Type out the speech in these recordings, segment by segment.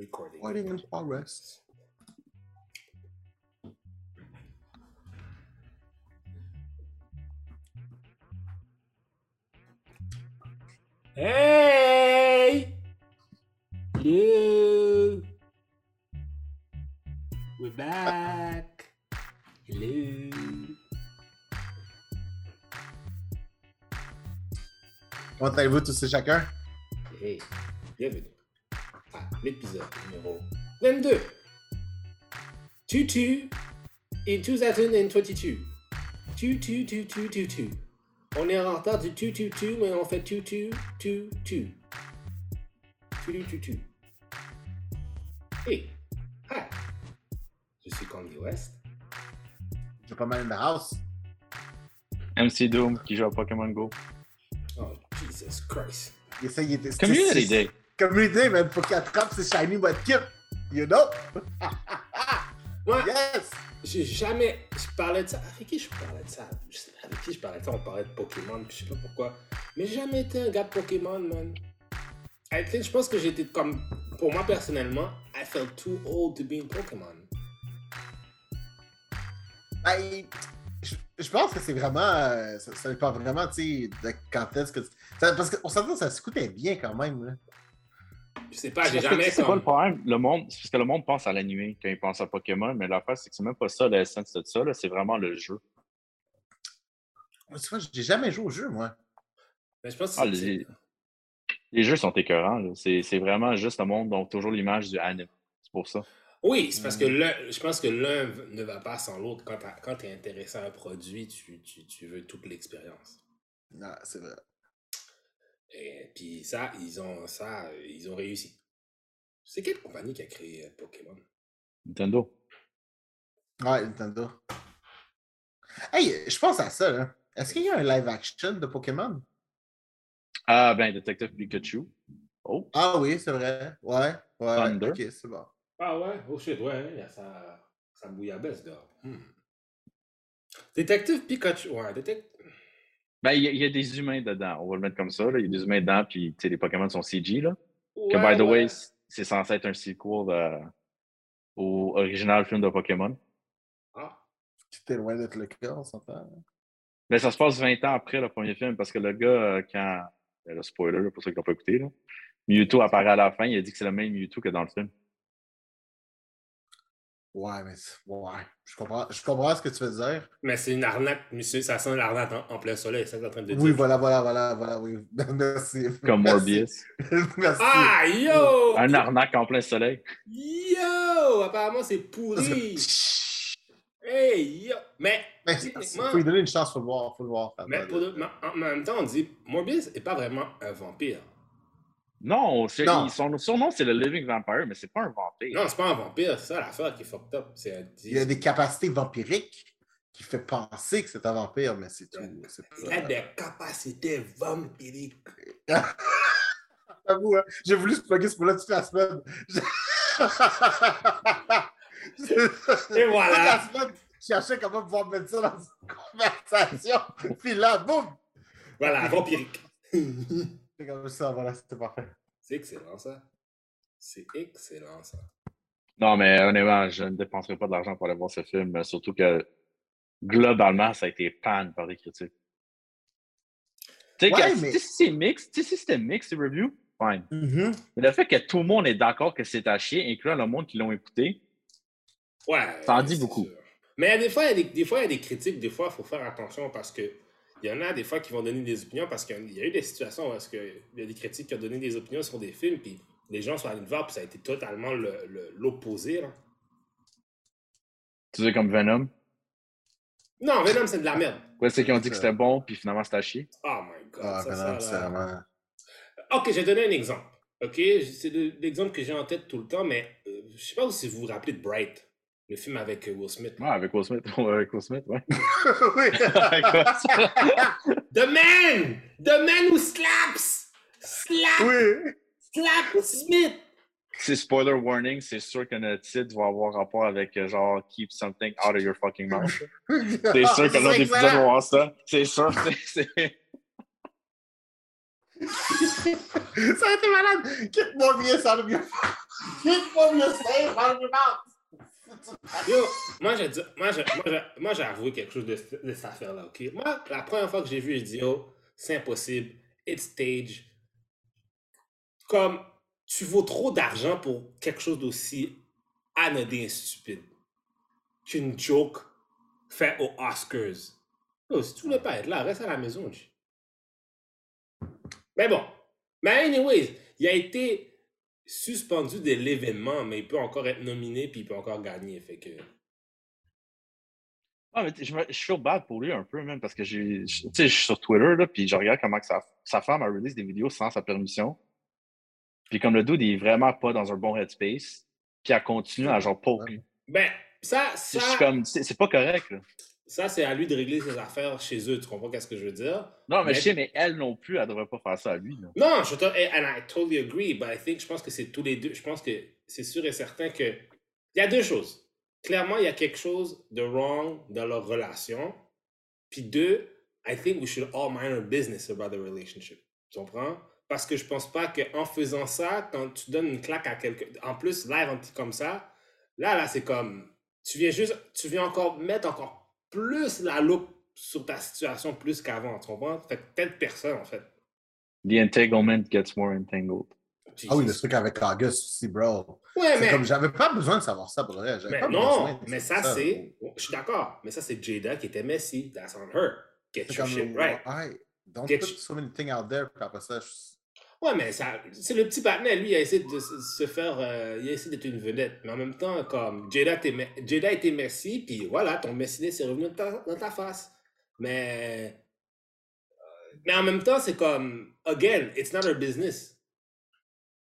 Recording. Recording in progress. Hey! Hello! We're back! Hello! Comment allez-vous tous et chacun? Hey! Bienvenue à l'épisode numéro 22! Tutu in 2022. Tutu, tutu, tutu. On est en retard du tu, tu, tu, mais on fait tu, tu, tu, tu. Tu, tu, tu. Hey! Hi! Je suis Candy West. J'ai pas mal in the house. MC Doom qui joue à Pokémon Go. Oh, Jesus Christ. Essaie, il était. Community Day. Community, man. Faut qu'il attrape ses shiny Mudkip. You know? Moi, yes! j'ai jamais. Je parlais de ça. Avec qui je parlais de ça? Je sais pas avec qui je parlais de ça? On parlait de Pokémon, puis je sais pas pourquoi. Mais j'ai jamais été un gars de Pokémon, man. I think, je pense que j'étais comme. Pour moi, personnellement, I felt too old to be in Pokémon. Ben, je, je pense que c'est vraiment. euh, ça, ça dépend vraiment, tu sais, de quand est-ce que. ça- parce qu'on s'entend, ça se coûtait bien quand même. Là. Je sais pas, j'ai jamais. C'est quoi le problème? Le monde, c'est parce que le monde pense à l'animé quand il pense à Pokémon, mais l'affaire, c'est que c'est même pas ça l'essence de ça, là, c'est vraiment le jeu. Tu vois, j'ai jamais joué au jeu, moi. Mais je pense que Ah, c'est- les, les jeux sont écœurants. C'est c'est vraiment juste le monde dont toujours l'image du anime. C'est pour ça. Oui, c'est parce que l'un, je pense que l'un ne va pas sans l'autre. Quand tu es intéressé à un produit, tu, tu, tu veux toute l'expérience. Non, c'est vrai. Et puis ça, ils ont ça, ils ont réussi. C'est quelle compagnie qui a créé euh, Pokémon? Nintendo. Ouais, Nintendo. Hey, je pense à ça, là. Est-ce qu'il y a un live action de Pokémon? Ah, ben, Detective Pikachu. Oh, Ah oui, c'est vrai. Ouais, ouais. Thunder. Ok, c'est bon. Ah ouais? Oh shit, ouais, il y a ça, ça bouillabaisse dehors. Hmm. Détective Pikachu, ouais, détective... Ben, il y, a- il y a des humains dedans. On va le mettre comme ça. Il y a des humains dedans, puis tu sais, les Pokémon sont CG. Là. Que, Ouais, by the ouais. way, c'est censé être un sequel euh, au original film de Pokémon. Ah, C'était loin d'être le cas, on s'entend. Mais ça se passe 20 ans après le premier film, parce que le gars, euh, quand. ben, le spoiler, pour ceux qui n'ont pas écouté, là, Mewtwo apparaît à la fin, il a dit que c'est le même Mewtwo que dans le film. Ouais, mais c'est- ouais. Je comprends, je comprends ce que tu veux dire. mais c'est une arnaque, monsieur, ça sent l'arnaque en, en plein soleil, c'est ça que t'es en train de dire. Oui, voilà, voilà, voilà, voilà, oui. Merci. Comme. Morbius. Merci. Ah, yo! Un arnaque en plein soleil. Yo! Apparemment, c'est pourri! Hey, yo! Mais, Mais techniquement, faut lui donner une chance, faut le voir, faut le voir. mais, pour de- mais en même temps, on dit, Morbius n'est pas vraiment un vampire. Non, c'est- Non. il- son surnom, c'est le Living Vampire, mais c'est pas un vampire. Non, c'est pas un vampire, c'est ça l'affaire qui est fucked up. Il a des capacités vampiriques qui fait penser que c'est un vampire, mais c'est tout. Il pas- a des capacités vampiriques. J'avoue, hein, j'ai voulu se plugger ce mot-là toute la semaine. Et voilà. Toute la semaine, je cherchais comment pouvoir mettre ça dans une conversation. Puis là, boum! Voilà, vampirique. C'est comme ça, voilà, c'était parfait. c'est excellent, ça. C'est excellent, ça. Non, mais honnêtement, je ne dépenserai pas de l'argent pour aller voir ce film, surtout que globalement, ça a été panne par les critiques. Tu sais, Ouais, mais- si c'est mix, si c'était mix, review, fine. Mm-hmm. Mais le fait que tout le monde est d'accord que c'est à chier, incluant le monde qui l'ont écouté, Ouais. Ça en dit beaucoup. sûr. Mais des fois, il y a des, des fois, il y a des critiques. Des fois, il faut faire attention parce que il y en a des fois qui vont donner des opinions parce qu'il y a eu des situations où est-ce que il y a des critiques qui ont donné des opinions sur des films puis les gens sont allés le voir puis ça a été totalement le- le- l'opposé. tu sais, comme Venom, non, Venom, c'est de la merde. ouais, c'est qu'ils ont dit que c'était bon, puis finalement, c'était à chier. Oh my god. Ah, ça, ben ça, là. vraiment. Ok, je vais donner un exemple. Ok, c'est le- l'exemple que j'ai en tête tout le temps, mais euh, je sais pas si vous vous rappelez de Bright, le film avec euh, Will Smith. Ouais, avec Will Smith, ouais, avec Will Smith, ouais. The Man! The Man who slaps! Slap! oui. Slap Smith! C'est spoiler warning, c'est sûr que notre titre va avoir rapport avec euh, genre Keep something out of your fucking mouth. C'est sûr que l'autre épisode va avoir ça. C'est sûr, c'est- c'est. Ça a été malade. Quitte-moi bien, ça va mieux. Keep what you say out of your mouth. Yo, moi, j'ai moi, j'ai- moi, avoué quelque chose de, de cette affaire-là, OK? Moi, la première fois que j'ai vu, j'ai dit, oh, c'est impossible, it's stage. Comme, tu vaux trop d'argent pour quelque chose d'aussi anodin et stupide qu'une joke faite aux Oscars. Yo, si tu voulais pas être là, reste à la maison. Mais bon. Mais anyways, il a été suspendu de l'événement, mais il peut encore être nominé puis il peut encore gagner. Fait que. Ah, mais je, me, je feel bad pour lui un peu, même, parce que je- Tu sais, je suis sur Twitter, là, puis je regarde comment que sa, sa femme a release des vidéos sans sa permission. Puis comme le dude, il est vraiment pas dans un bon headspace, puis elle continue à genre poke. Ben, ça, ça, comme, c'est c'est pas correct, là. Ça c'est à lui de régler ses affaires chez eux. Tu comprends qu'est-ce que je veux dire? Non, mais Mais- je sais, mais elle non plus, elle devrait pas faire ça à lui, là. Non, je te. And I totally agree, but I think, je pense que c'est tous les deux. Je pense que c'est sûr et certain que. Il y a deux choses. Clairement, il y a quelque chose de wrong dans leur relation. Puis deux, I think we should all mind our business about the relationship. Tu comprends? Parce que je pense pas qu'en faisant ça, quand tu donnes une claque à quelqu'un, en plus, live un petit comme ça, là, là, c'est comme. Tu viens juste. Tu viens encore mettre encore plus la loupe sur ta situation plus qu'avant. Tu comprends? Fait que peut-être personne, en fait. The entanglement gets more entangled. Ah oui, le truc avec August aussi, bro. Ouais, C'est mais, comme, j'avais pas besoin de savoir ça pour vrai. J'avais mais pas besoin non, de mais savoir ça, c'est. Je suis d'accord, mais ça, c'est Jada qui était Messi. That's on her. Get C'est your comme, shit right. ouais, don't Get put you- so many things out there, puis après ça, je- Ouais, mais ça, c'est le petit partenaire, lui, il a essayé de se faire. euh, il a essayé d'être une vedette. Mais en même temps, comme Jada, Jada était Messi, puis voilà, ton Messi c'est revenu dans ta, dans ta face. Mais. euh, Mais en même temps, c'est comme. Again, it's not her business.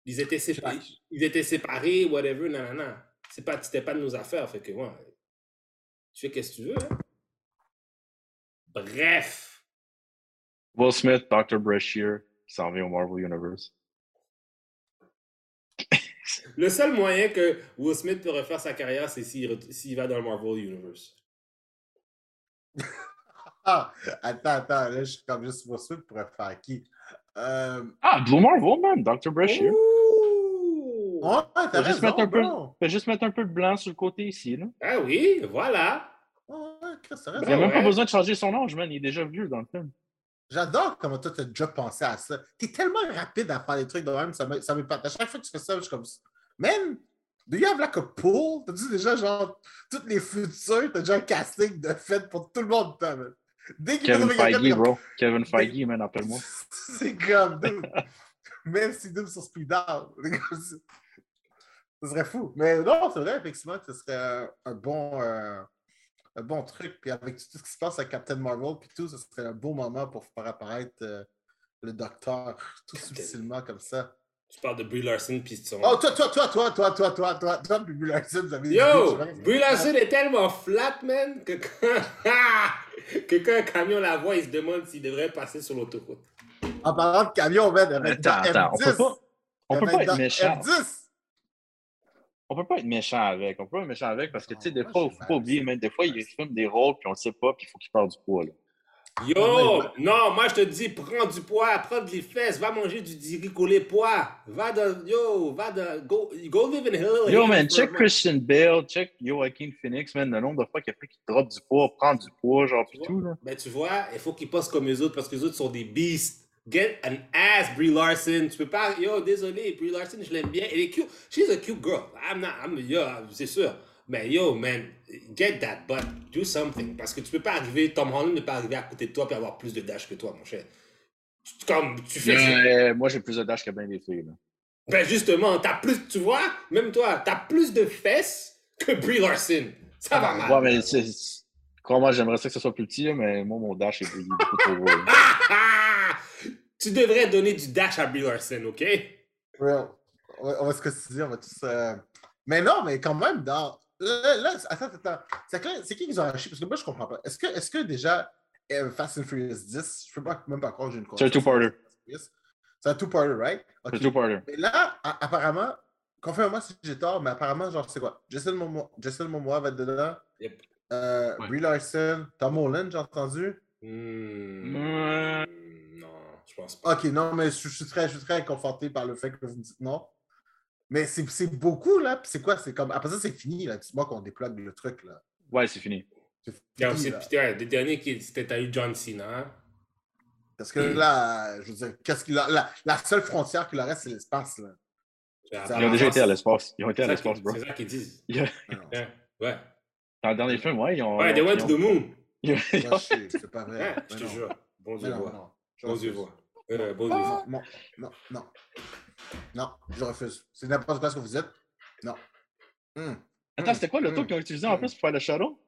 Ils étaient séparés, ils étaient séparés whatever, nanana. C'est pas, c'était pas de nos affaires, fait que, ouais. Tu fais qu'est-ce que tu veux, hein. Bref. Will Smith, Dr. Brashear, qui s'en vient au Marvel Universe. Le seul moyen que Will Smith peut refaire sa carrière, c'est s'il va dans le Marvel Universe. Ah, attends, attends, là, je suis comme juste pour suite pour faire qui? Euh... Ah, Blue Marvel, man, Dr. Brashear. Ouais, t'as juste mettre un peu-. Fais juste mettre un peu de blanc sur le côté ici, là. Ah oui, voilà. Ouais, Il n'y a même pas besoin de changer son âge, man. Il est déjà vieux dans le film. J'adore comment toi, t'as déjà pensé à ça. T'es tellement rapide à faire des trucs de même, ça me- ça. À chaque fois que tu fais ça, je suis comme, man, do you have like a pool? T'as dit déjà, genre, toutes les futurs, t'as déjà un casting de fait pour tout le monde, toi, man? Dès qu'il Kevin Feige, bro. Kevin Feige, man, appelle-moi. C'est comme, dude. Même si dude sur Speed Out. Ce serait fou. Mais non, c'est vrai, effectivement, que ce serait un, un bon, euh, un bon truc. Puis avec tout ce qui se passe avec Captain Marvel, puis tout, ce serait un beau moment pour faire apparaître euh, le docteur tout Captain. subtilement comme ça. Tu parles de Brie Larson puis son. Oh, toi, toi, toi, toi, toi, toi, toi, toi, toi, puis Brie Larson, vous avez Yo! Brie Larson est tellement flat, man, que quand, que quand un camion la voit, il se demande s'il devrait passer sur l'autoroute. En parlant de camion, man, elle va être Attends, dans attends, on F10. peut pas, on peut pas être méchant. F10. On peut pas être méchant avec. On peut pas être méchant avec parce que, tu sais, des fois, il faut pas oublier, mais des fois, il filme des rôles puis on le sait pas puis il faut qu'il perde du poids, là. Yo! Non, moi je te dis, prends du poids, prends des fesses, va manger du diricolé poids. Va dans. Yo, va dans. Go, go live in Hill. Yo, man, check. Christian Bale, check Joaquin Phoenix, man, le nombre de fois qu'il a fait qu'il drop du poids, prend du poids, genre, pis tout, là. Ben, tu vois, il faut qu'ils passent comme les autres parce que les autres sont des beasts. Get an ass, Brie Larson. Tu peux pas. Yo, désolé, Brie Larson, je l'aime bien. Elle est cute. She's a cute girl. I'm not. I'm, yo, c'est sûr. Mais yo, man, get that butt. Do something. Parce que tu peux pas arriver. Tom Holland ne peut pas arriver à côté de toi et avoir plus de dash que toi, mon cher. Comme tu fais. Euh, moi, j'ai plus de dash que bien des filles, là. Ben, justement, t'as plus. Tu vois, même toi, t'as plus de fesses que Brie Larson. Ça va mal. Ouais, mais c'est. Crois-moi, j'aimerais ça que ce soit plus petit, mais moi, mon dash est beaucoup trop gros. Tu devrais donner du dash à Larson, OK? On va, on va se considérer, on va tous. euh, Mais non, mais quand même, dans. Là, là, attends, attends. C'est qui qui ont acheté? Parce que moi, je comprends pas. Est-ce que, est que déjà euh, Fast and Furious 10, je peux pas, même pas croire que j'ai une C'est un two-parter. C'est un two-parter, right? C'est Ok. tout parler. Mais là, a- apparemment, confirme-moi si j'ai tort, mais apparemment, genre, c'est quoi? Jason Momoa, Jason Momoa va être dedans. Yep. Euh, Ouais. Brie Larson, Tom Holland, j'ai entendu. Hmm. Non, je pense pas. Ok, non, mais je, je suis très, je suis très conforté par le fait que vous me dites non. Mais c'est c'est beaucoup, là. Puis c'est quoi? C'est comme. Après ça, c'est fini, là. Dis-moi qu'on déplogue le truc, là. Ouais, c'est fini. C'est Il y a fini, ouais, des derniers qui c'était t'as eu John Cena. Parce que là, je veux dire, qu'est-ce qu'il a- la, la seule frontière qu'il leur reste, c'est l'espace, là. Ils ont déjà été à l'espace. Ils ont été à C'est ça l'espace, qu'ils- bro. C'est ça qu'ils disent. Ouais. Dans le dernier film, ouais, ils ont. ouais ont- went to the moon. c'est pas vrai. Je te non. jure. Bon Dieu. Je Bon Dieu refuse. voix. Euh, Bon Dieu voix. Non, non, non. Non, je refuse. C'est n'importe quoi ce que vous êtes. Non. Hum. Attends, c'était quoi le Mm. tour qu'ils ont utilisé en plus pour faire le shadow?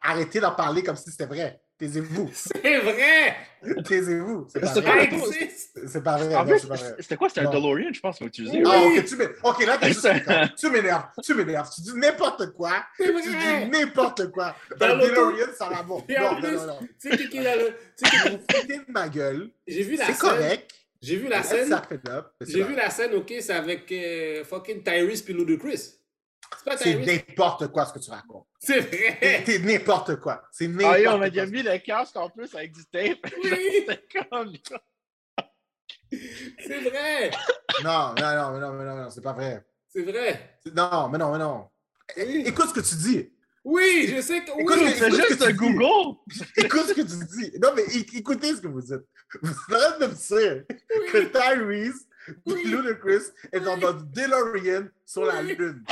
Arrêtez d'en parler comme si c'était vrai. Taisez-vous. C'est vrai! Taisez-vous. C'est pas C'est vrai. le! C'est pas vrai. En Non, plus, c'est pas vrai. c'était quoi? C'était un. DeLorean, je pense, qu'ils ont utilisé. Oui. Ah, ok, tu m'énerves. Ok, là, t'es juste C'est-. Tu m'énerves. Tu m'énerves. Tu dis n'importe quoi. C'est Tu dis n'importe quoi. Dans Un l'auto. DeLorean, ça va bon. Non, non, non. Tu sais qui qui est là, le- tu sais qui- Vous foutez de ma gueule. J'ai vu la C'est scène. correct. J'ai vu la scène. c'est J'ai vu la scène, ok, c'est avec euh, fucking Tyrese puis Ludacris. C'est C'est n'importe quoi ce que tu racontes. C'est C'est vrai! c'est n'importe quoi. C'est Ah, n'importe mais il a mis le casque en plus avec du tape. Oui. Comme. C'est vrai! Non, non, non, non, mais non, non, c'est pas vrai. C'est vrai! C'est- Non, mais non, mais non. É- Écoute ce que tu dis. Oui, je sais que. Écoute, Oui! C'est Écoute ce juste que un tu dis. Google. Écoute ce que tu dis. Non, mais écoutez ce que vous dites. Vous êtes en train de me dire que. Tyrese Ludacris est dans notre DeLorean sur la. Lune.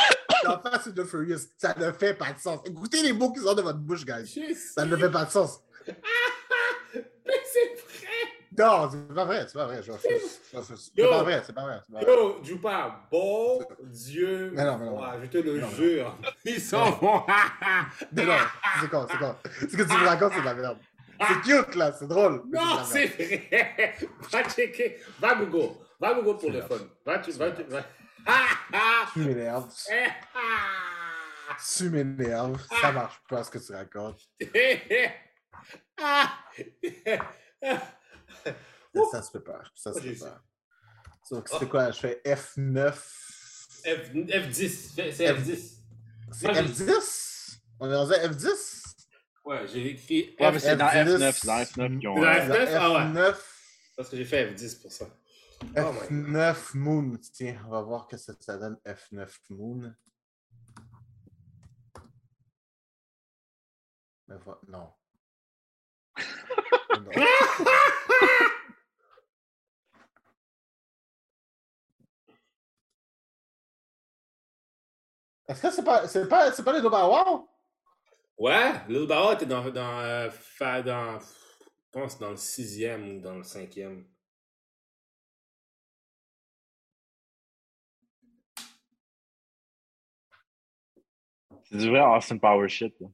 Dans Fast and the Furious. Ça ne fait pas de sens. Écoutez les mots qui sortent de votre bouche, guys. Ça ne fait pas de sens. Mais c'est vrai! Non, c'est pas vrai, c'est pas vrai. C'est pas vrai, c'est pas vrai. c'est pas vrai. Yo, Jupa, bon Dieu, Mais non, mais non. moi, je te le Non, non. jure, ils s'en vont. Mais non, c'est quoi, c'est quoi? Ce que tu me racontes, c'est de la merde. C'est cute, là, c'est drôle. non, c'est vrai. Va checker, va Google, va Google pour le fun. Va, tu, va, tu, va. Ah, ah, Tu m'énerves. ah. Tu m'énerves. Ça marche pas ce que tu racontes. Ah. Ça, se peut pas. Ça se peut pas. Donc, c'est quoi? Je fais F9. F, F10, c'est c'est F10. C'est Moi, j'ai- F10? On est dans un F10? Ouais, j'ai écrit Ouais, mais F c'est dans F10. F9. C'est dans F9 qu'ils ont. Dans euh, F9? ah ouais. F9. parce que j'ai fait F10 pour ça. Oh my F9 Moon. Tiens, on va voir que ça, ça donne F9 Moon. Non. Non. Est-ce que c'est pas, c'est pas, c'est pas? Ouais, Lil Bawa était dans, dans, euh, fa- dans, je pense dans le sixième ou dans le cinquième. C'est du vrai Austin Power shit. là.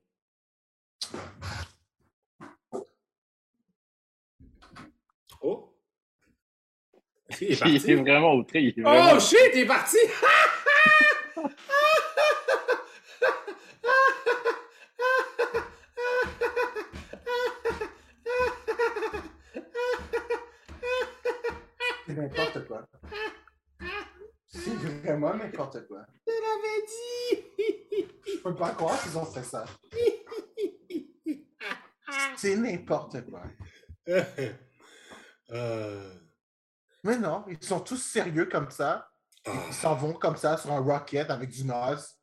Oh! Est Il est vraiment outré. Il est vraiment... Oh shit, il est parti! C'est n'importe quoi. C'est vraiment n'importe quoi. Je l'avais dit! Je peux pas croire qu'ils ont fait ça. C'est n'importe quoi. Euh, Mais non, ils sont tous sérieux comme ça. ah. Ils s'en vont comme ça sur un rocket avec du noise.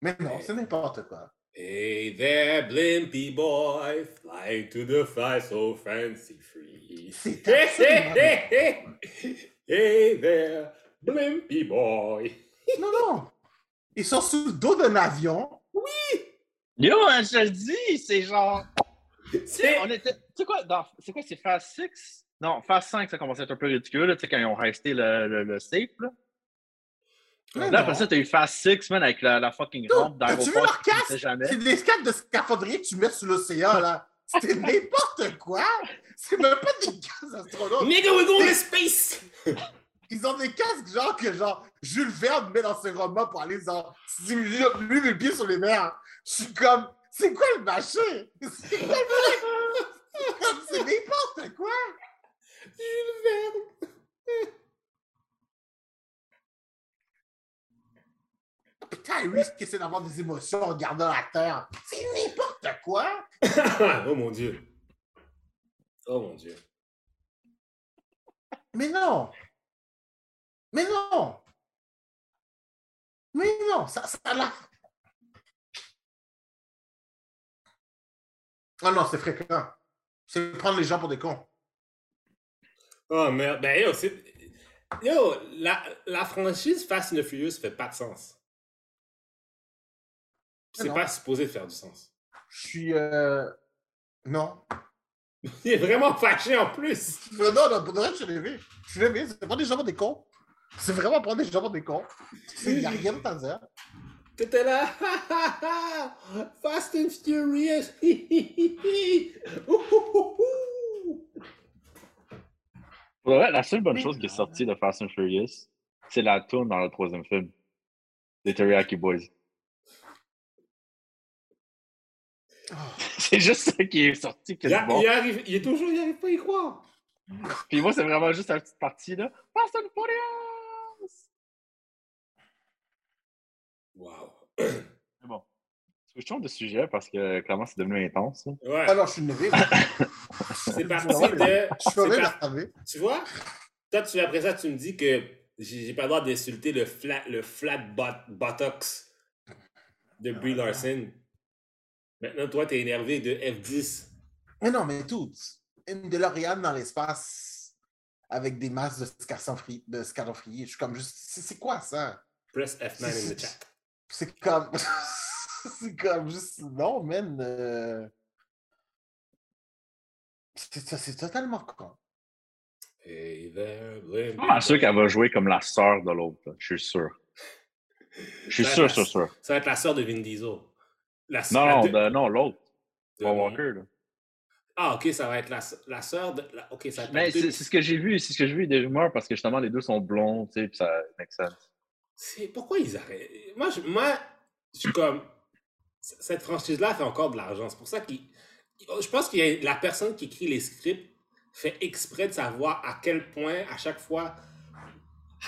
Mais non, c'est n'importe quoi. Hey there, blimpy boy, flying to the fly so fancy free. Hey there, blimpy boy. Non, non. Ils sont sous le dos d'un avion. Yo, hein, je le dis, c'est genre. Tu sais, C'est on était. Tu sais quoi, dans- c'est quoi, c'est Phase 6? Non, Phase 5, ça commençait à être un peu ridicule, tu sais, quand ils ont resté le, le, le safe, là. Mais Là, non. après ça, t'as eu Phase 6, man, avec la, la fucking rampe t'as-tu vu d'aéroport leur casque? jamais. C'est des scapes de scaphandrier que tu mets sous l'océan, là. C'est n'importe quoi. C'est même pas des casques astronautes. Nigga, we're going to space! Ils ont des casques genre que genre Jules Verne met dans ses romans pour aller genre stimuler lui le pied sur les mers. Je suis comme c'est quoi le machin? C'est quoi le n'importe quoi! Jules Verne. Puis Tyrese qui essaie d'avoir des émotions en regardant la terre. C'est n'importe quoi! oh mon dieu. Oh mon dieu. Mais non! Mais non! non, ça, ça là. Ah non, c'est fréquent. C'est prendre les gens pour des cons. Oh merde. Ben yo, c'est. Yo, la, la franchise Fast and Furious fait pas de sens. C'est pas supposé faire du sens. Je suis. euh, Non. Il est vraiment fâché en plus. Non, non, pour de vrai, je suis levé. Je suis levé. C'est pas des gens pour des cons. C'est vraiment prendre des gens pour des cons. Il n'y a rien de temps à T'étais là. Fast and Furious. Pour vrai, la seule bonne chose qui est sortie de Fast and Furious, c'est la tourne dans le troisième film. Les Teriyaki Boys. C'est juste ça qui est sorti que il, a- bon. il arrive, il est toujours, il arrive pas à y croire. Puis moi, c'est vraiment juste la petite partie là. Fast and Furious! Wow. C'est bon. Switchons de sujet parce que clairement, c'est devenu intense. là. Ouais. Alors, je suis levé. C'est parti Je de. suis c'est levé, par- mais Tu vois? Toi, tu, après ça, tu me dis que j'ai j'ai pas le droit d'insulter le flat, le flat bot- buttocks de Brie Larson. Maintenant, toi, t'es énervé de F10. Mais non, mais tout. Une DeLorean dans l'espace avec des masses de scarafriers. De scarafriers. Je suis comme juste. C'est c'est quoi ça? Press F9 in the chat. C'est comme. c'est comme juste. Non, man. euh, C'est totalement con. Hey there, blame Je suis pas sûr qu'elle va jouer comme la sœur de l'autre. là. Je suis sûr. Je suis sûr, sûr, sûr. Ça va être la sœur de Vin Diesel. La, Non, la non, de- non, l'autre. Paul Walker. Là. Ah, ok, ça va être la, la sœur de. la- ok, ça va être la Mais c'est c'est ce que j'ai vu, c'est ce que j'ai vu des rumeurs parce que justement les deux sont blonds, tu sais, puis ça make sense. C'est pourquoi ils arrêtent? Moi, je, moi, je suis comme. Cette franchise-là fait encore de l'argent. C'est pour ça qu'il. Je pense que la personne qui écrit les scripts fait exprès de savoir à quel point, à chaque fois,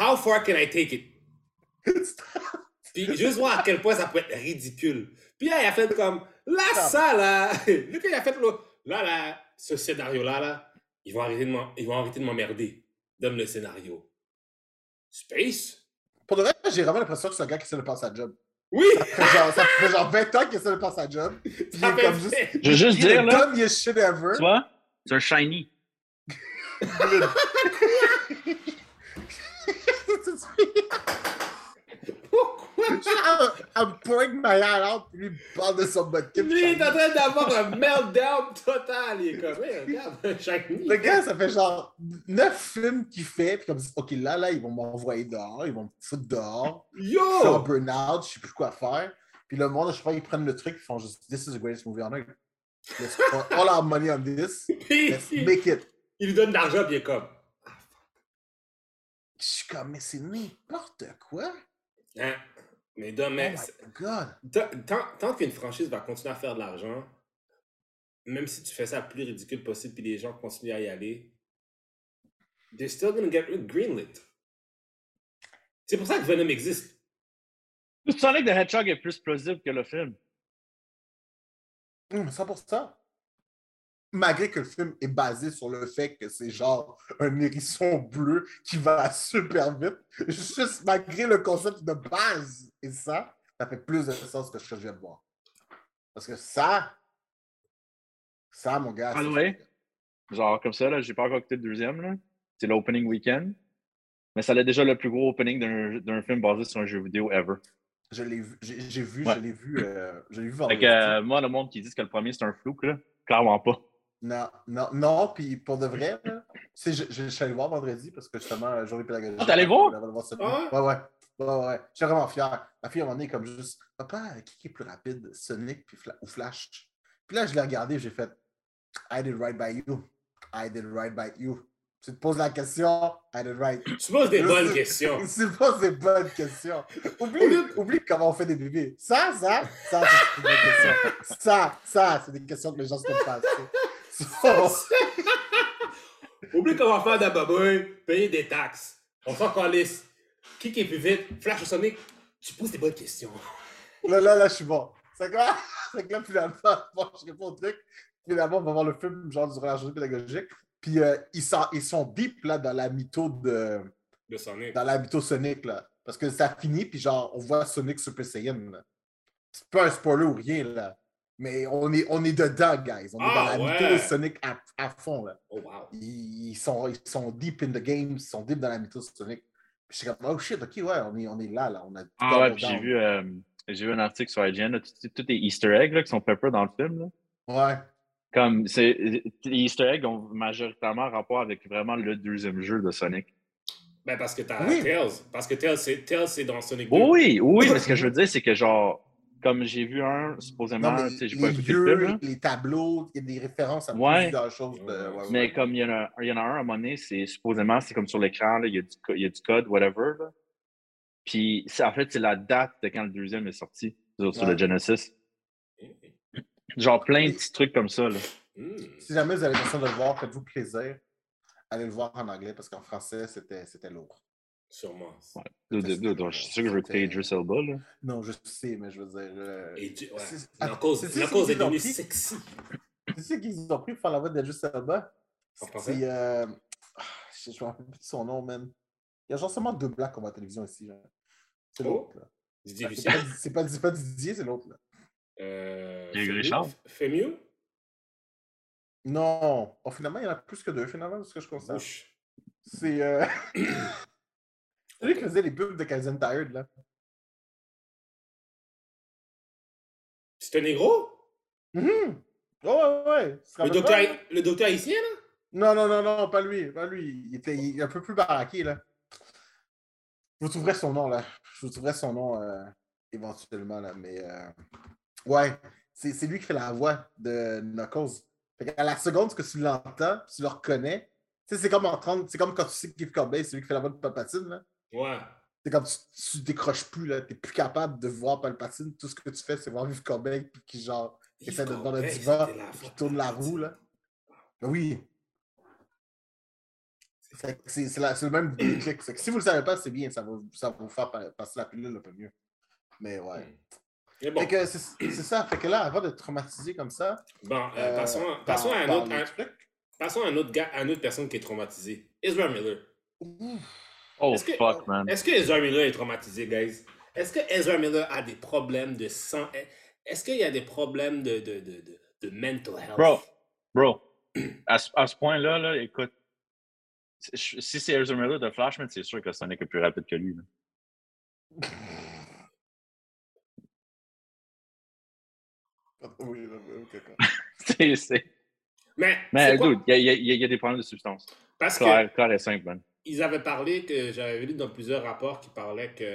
how far can I take it? Puis juste voir à quel point ça peut être ridicule. Puis là, il a fait comme, là, ça, là, vu qu'il a fait, là, là, là, ce scénario-là, là, m'en- ils vont arrêter de m'emmerder. Donne le scénario. Space? Pour de vrai, j'ai vraiment l'impression que c'est un gars qui essaie de passer sa job. Oui! Ça fait genre, ça fait genre 20 ans qu'il essaie de passer sa job. Ça fait comme juste. Je veux juste dire, le là, dumbest shit ever. tu vois, c'est un shiny. I'm pouring my heart out, puis lui, parle de son butt Lui, il est en train d'avoir un meltdown total. Il est comme, regarde, chaque nuit. Le gars, ça fait genre 9 films qu'il fait, puis comme, ok, là, là, ils vont m'envoyer dehors, ils vont me foutre dehors. Je suis en Yo! burn-out, je sais plus quoi faire. Puis le monde, je sais pas, ils prennent le truc, ils font juste, this is the greatest movie on earth. Let's put all our money on this. Let's make it. il lui donne de l'argent, puis il est comme, Je suis comme, mais c'est n'importe quoi. hein? Mais Dom, Oh mais god. tant, qu'une franchise va continuer à faire de l'argent, même si tu fais ça le plus ridicule possible, puis les gens continuent à y aller, they're still gonna get greenlit. C'est pour ça que Venom existe. Sonic the Hedgehog est plus plausible que le film. Hum, 100%. Malgré que le film est basé sur le fait que c'est genre un hérisson bleu qui va super vite, juste malgré le concept de base et ça, ça fait plus de sens que ce que je viens de voir. Parce que ça, ça, mon gars. C'est- way. Genre, comme ça, là, j'ai pas encore écouté le deuxième, là. C'est l'opening weekend. Mais ça a déjà le plus gros opening d'un film basé sur un jeu vidéo ever. Je l'ai vu, j'ai vu, Ouais. je l'ai vu, euh, je l'ai vu Fait vendredi. que, euh, moi, le monde qui dit que le premier c'est un flou, là, clairement pas. Non, non, non, puis pour de vrai, là, je, je, je suis allé voir vendredi parce que justement, journée pédagogique. Ah, t'es allé voir? je Ah. Ouais, ouais. Ouais, ouais. J'étais vraiment fier. Ma fille, à un moment donné, comme juste, papa, qui qui est plus rapide, Sonic puis Fla- ou Flash? Puis là, je l'ai regardé, j'ai fait, I did right by you. I did right by you. Tu te poses la question, I did right. Tu poses des bonnes questions. Tu te poses des bonnes questions. Oublie, oublie comment on fait des bébés. Ça, ça, ça, c'est une bonne question. Ça, ça, c'est des questions que les gens se posent pas Oublie comment faire de la baboune, payer des taxes. On s'en calisse. Qui qui est plus vite? Flash ou Sonic? Tu poses des bonnes questions. Là, là, là, je suis bon. C'est quoi? C'est que là, finalement, bon, je réponds au truc. Finalement, on va voir le film, genre, durant la journée pédagogique. Puis, euh, ils, sont, ils sont deep, là, dans la mytho de... De Sonic. Dans la mytho Sonic, là. Parce que ça finit, puis genre, on voit Sonic Super Saiyan. là. C'est pas un spoiler ou rien, là. Mais on est, on est dedans, guys. On est Ah, dans la ouais. mytho Sonic à, à fond, là. Oh, wow. Ils, ils sont, ils sont deep in the game, ils sont deep dans la mytho Sonic. Puis je suis comme, oh shit, ok, ouais, on est, on est là, là. On a Ah ouais, puis j'ai vu, euh, j'ai vu un article sur IGN, tout est Easter egg là, qui sont pepper dans le film. Là. Ouais. Comme c'est les Easter eggs ont majoritairement rapport avec vraiment le deuxième jeu de Sonic. Ben, parce que t'as Oui. Tails. Parce que Tails, c'est Tails, c'est dans Sonic 2. Oui, oui, mais ce que je veux dire, c'est que genre, comme j'ai vu un, supposément, Non, sais, j'ai les pas écouté le film, lieux, là, les tableaux, il y a des références à Ouais. plusieurs choses. De, ouais, ouais. mais comme il y, en a, il y en a un à un moment donné, c'est supposément, c'est comme sur l'écran, là, il y, a du, il y a du code, whatever. Là. Puis c'est- en fait, c'est la date de quand le deuxième est sorti sur, le Genesis. Genre plein de petits trucs comme ça. Là. Hmm. Si jamais vous avez l'intention de le voir, faites-vous plaisir. Allez le voir en anglais parce qu'en français, c'était c'était lourd. Sûrement. Ouais. Suis sûr que je veux écouter Idris Elba. Là. Non, je sais, mais je veux dire. euh, Et tu, ouais. C'est- c'est- c'est- Knuckles c'est- est devenu c'est- sexy. Tu sais qu'ils ont pris pour faire la voix d'Adjus Elba? C'est. euh, ah, Je je me rappelle plus de son nom, man. Il y a genre seulement deux blacks qu'on voit à la télévision ici. C'est Oh? l'autre. là. Didier C'est Lucien? pas, c'est pas, c'est pas Didier, c'est l'autre. là. Euh, Charles. Femiu? Non. Oh, finalement, il y en a plus que deux, finalement, de ce que je constate. C'est. euh, c'est lui qui faisait les pubs de Kaizen Tired, là. C'est un négro? Mhm. Ouais, ouais, ouais. Te Le docteur, pas, le docteur haïtien, là? Non, non, non, non, pas lui. Pas lui. Il était il un peu plus baraqué, là. Je vous trouverai son nom, là. Je vous trouverai son nom euh, éventuellement, là. Mais euh, ouais, c'est lui qui fait la voix de Knuckles. Fait à la seconde que tu l'entends, tu le reconnais. Tu sais, c'est comme, en 30 c'est comme quand tu sais que Keith Corbett, c'est lui qui fait la voix de Palpatine, là. Ouais. C'est comme tu, tu décroches plus, là. T'es plus capable de voir Palpatine. Tout ce que tu fais, c'est voir Vivre Corbett, puis qui, genre, essaie de dans le Corbeil, divan, puis tourne la roue, là. Oui. C'est le même déclic. Si vous ne le savez pas, c'est bien, ça va, ça va vous faire pa- passer la pilule un peu mieux. Mais ouais. Hmm. Bon, c'est ça. Fait que là, avant de traumatiser comme ça. bon euh, euh, passons, passons à un autre, un- passons à un autre gars, à une autre personne qui est traumatisée. Ezra Miller. Oh Est-ce que- fuck, man. Est-ce que Ezra Miller est traumatisé, guys? Est-ce que Ezra Miller a des problèmes de sang? Est-ce qu'il y a des problèmes de, de, de, de, de mental health? Bro, bro, à ce, à ce point-là, là, écoute, si c'est Ezra Miller de Flashman, c'est sûr que Sonic est plus rapide que lui. là. Oui, là, ok, ok. C'est- c'est- Mais, Mais dude, il y, y a- il y a des problèmes de substance. Parce que Clair, clair et simple, man. Ils avaient parlé que j'avais lu dans plusieurs rapports qui parlaient qu'il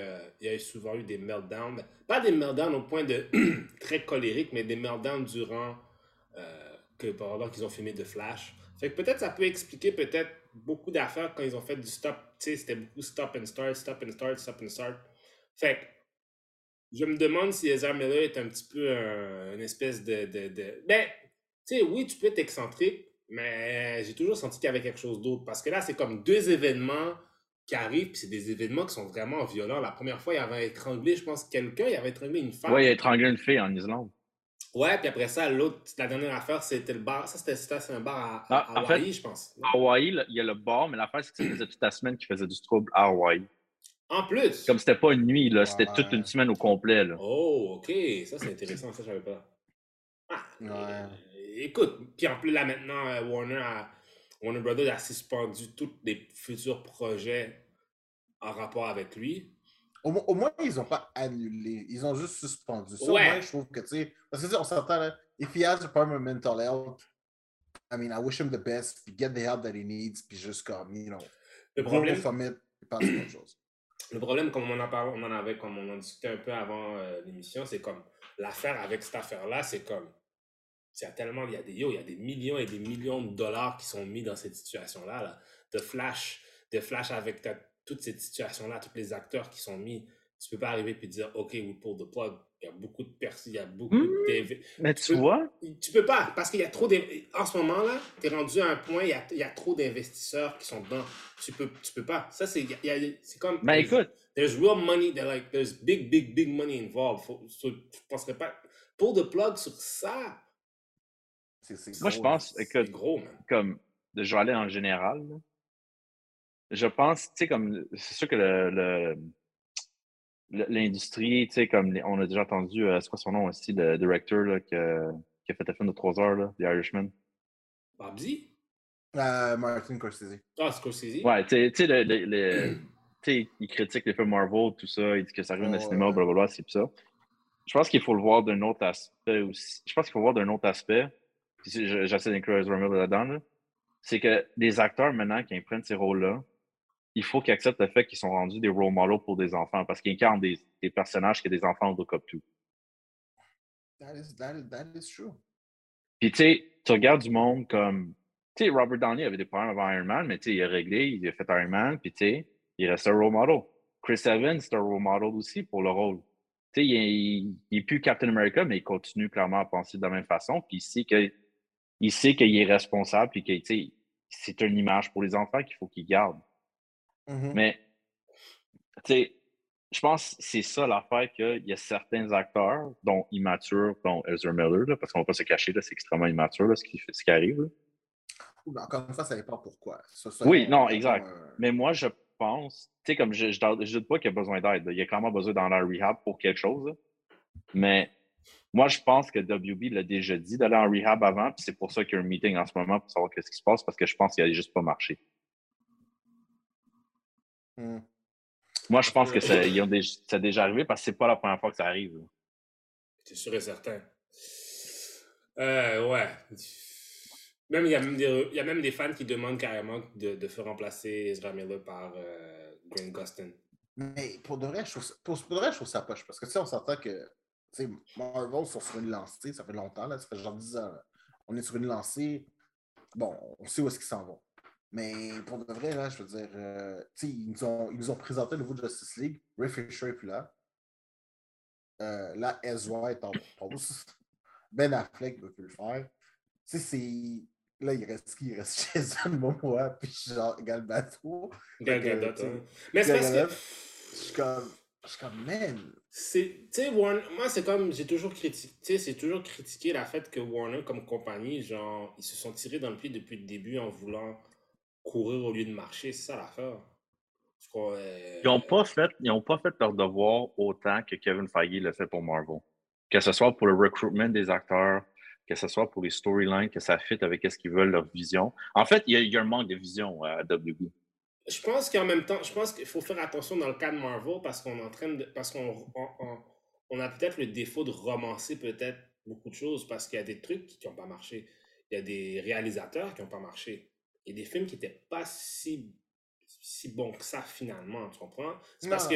y avait souvent eu des meltdowns. Pas des meltdowns au point de très colérique, mais des meltdowns durant euh, que qu'ils ont filmé de Flash. Fait que peut-être ça peut expliquer peut-être beaucoup d'affaires quand ils ont fait du stop. Tu sais, c'était beaucoup stop and start, stop and start, stop and start. Fait que je me demande si Ezra Miller est un petit peu un- une espèce de. de, de... Ben, tu sais, oui, tu peux être excentrique, mais j'ai toujours senti qu'il y avait quelque chose d'autre. Parce que là, c'est comme deux événements qui arrivent, puis c'est des événements qui sont vraiment violents. La première fois, il avait étranglé, je pense, quelqu'un, il avait étranglé une femme. Ouais, il a étranglé une fille en Islande. Ouais, puis après ça, l'autre, la dernière affaire, c'était le bar. Ça, c'était c'était un bar à, Ah, à en Hawaï, je pense. À Hawaï, il y a le bar, mais l'affaire, c'est que ça faisait toute la semaine qu'il faisait du trouble à Hawaï. En plus? Comme c'était pas une nuit, là, c'était Ouais. toute une semaine au complet. Là. Oh, ok. Ça, c'est intéressant. Ça, je savais pas. Ah, Ouais. Écoute, puis en plus, là, maintenant, euh, Warner, a, Warner Brothers a suspendu tous les futurs projets en rapport avec lui. Au, mo- au moins, ils n'ont pas annulé. Ils ont juste suspendu. Ça, Ouais. au moins, je trouve que, tu sais, parce que, on s'entend, là, if he has a problem with mental health, I mean, I wish him the best, puis get the help that he needs, puis juste comme, you know, Le problème, autre chose. le problème, comme on en, parle, on en avait, comme on en discutait un peu avant euh, l'émission, c'est comme l'affaire avec cette affaire-là, c'est comme. Il y a tellement, il y a des, yo, il y a des millions et des millions de dollars qui sont mis dans cette situation-là, là, de flash, de flash avec ta- toute cette situation-là, tous les acteurs qui sont mis. Tu peux pas arriver et dire, OK, we pull the plug. Il y a beaucoup de personnes, il y a beaucoup Hmm. d'inv- Mais Tu tu peux- vois, Tu peux pas, parce qu'il y a trop d'inv- En ce moment-là, tu es rendu à un point, il y a, il y a trop d'investisseurs qui sont dedans. Tu peux, tu peux pas. Ça, c'est il y a- il y a- c'est comme. mais there's- écoute, There's real money, there, like, there's big, big, big money involved. Faut, so, je penserais pas. Pull the plug sur ça, C'est- moi je pense, écoute, gros, comme, je vais aller en général. là. Je pense, tu sais, comme, c'est sûr que le, le- l'industrie, tu sais, comme on a déjà entendu, euh, c'est quoi son nom aussi, le directeur là, qui, a, qui a fait un film de 3 heures, là, The Irishman? Babsy? Euh, Martin Scorsese. Ah, Scorsese? Ouais, tu sais, le, le, le tu sais, il critique les films Marvel, tout ça, il dit que ça ruine le cinéma, blablabla, c'est ça. Je pense qu'il faut le voir d'un autre aspect aussi. Je pense qu'il faut voir d'un autre aspect. J'essaie d'inclure Ezra Miller là-dedans. C'est que des acteurs, maintenant, qui prennent ces rôles-là, il faut qu'ils acceptent le fait qu'ils sont rendus des role models pour des enfants parce qu'ils incarnent des, des, personnages que des enfants. That is, that is, that is true. Puis, tu sais, tu regardes du monde comme. Tu sais, Robert Downey avait des problèmes avant Iron Man, mais tu sais, il a réglé, il a fait Iron Man, puis tu sais, il reste un role model. Chris Evans, c'est un role model aussi pour le rôle. Tu sais, il n'est plus Captain America, mais il continue clairement à penser de la même façon, puis il sait que il sait qu'il est responsable, puis que c'est une image pour les enfants qu'il faut qu'il garde. Mm-hmm. Mais, tu sais, je pense que c'est ça l'affaire qu'il y a certains acteurs, dont immatures, dont Ezra Miller, là, parce qu'on ne va pas se cacher, c'est extrêmement immature là, ce, qui, ce qui arrive. Là. Encore une fois, ça dépend pourquoi. oui, non, exact. Mais moi, je pense, tu sais, comme je ne doute pas qu'il y a besoin d'aide. Il y a clairement besoin dans la rehab pour quelque chose. Mais moi, je pense que WB l'a déjà dit d'aller en rehab avant, puis c'est pour ça qu'il y a un meeting en ce moment pour savoir ce qui se passe, parce que je pense qu'il n'a juste pas marché. Hmm. Moi, je pense que ça, ils ont déjà, ça a déjà arrivé parce que c'est pas la première fois que ça arrive. C'est sûr et certain. Euh, ouais. Même, il, y a même des, il y a même des fans qui demandent carrément de, de faire remplacer Ezra Miller par euh, Grant Gustin. Mais pour de vrai, je trouve ça, pour, de vrai, je trouve ça poche. Parce que tu sais, on s'entend que Marvel sont sur une lancée, ça fait longtemps, là, ça fait genre 10 ans. On est sur une lancée. Bon, on sait où est-ce qu'ils s'en vont. Mais pour de vrai, là, je veux dire, euh, ils, nous ont, ils nous ont présenté le nouveau Justice League. Ray Fisher est plus là. Euh, là, Ezra est en pause. Ben Affleck ne peut plus le faire. Tu sais, c'est. Là, il reste qui? Il reste Jason Momoa, puis genre Gal Bateau. Gal Gadot, hein. Mais c'est parce que. Je suis comme. Je suis comme, man. Warner. Moi, c'est comme. J'ai toujours critiqué. c'est toujours critiqué la fait que Warner, comme compagnie, genre, ils se sont tirés dans le pied depuis le début en voulant courir au lieu de marcher. C'est ça l'affaire. Euh, ils n'ont pas, fait, pas fait leur devoir autant que Kevin Feige l'a fait pour Marvel. Que ce soit pour le recruitment des acteurs, que ce soit pour les storylines, que ça fit avec ce qu'ils veulent, leur vision. En fait, il y, a, un manque de vision à WB. Je pense qu'en même temps, je pense qu'il faut faire attention dans le cas de Marvel parce qu'on est en train de. Parce qu'on on, a peut-être le défaut de romancer peut-être beaucoup de choses parce qu'il y a des trucs qui n'ont pas marché. Il y a des réalisateurs qui n'ont pas marché. Il y a des films qui n'étaient pas si si bon que ça finalement, tu comprends? C'est parce que,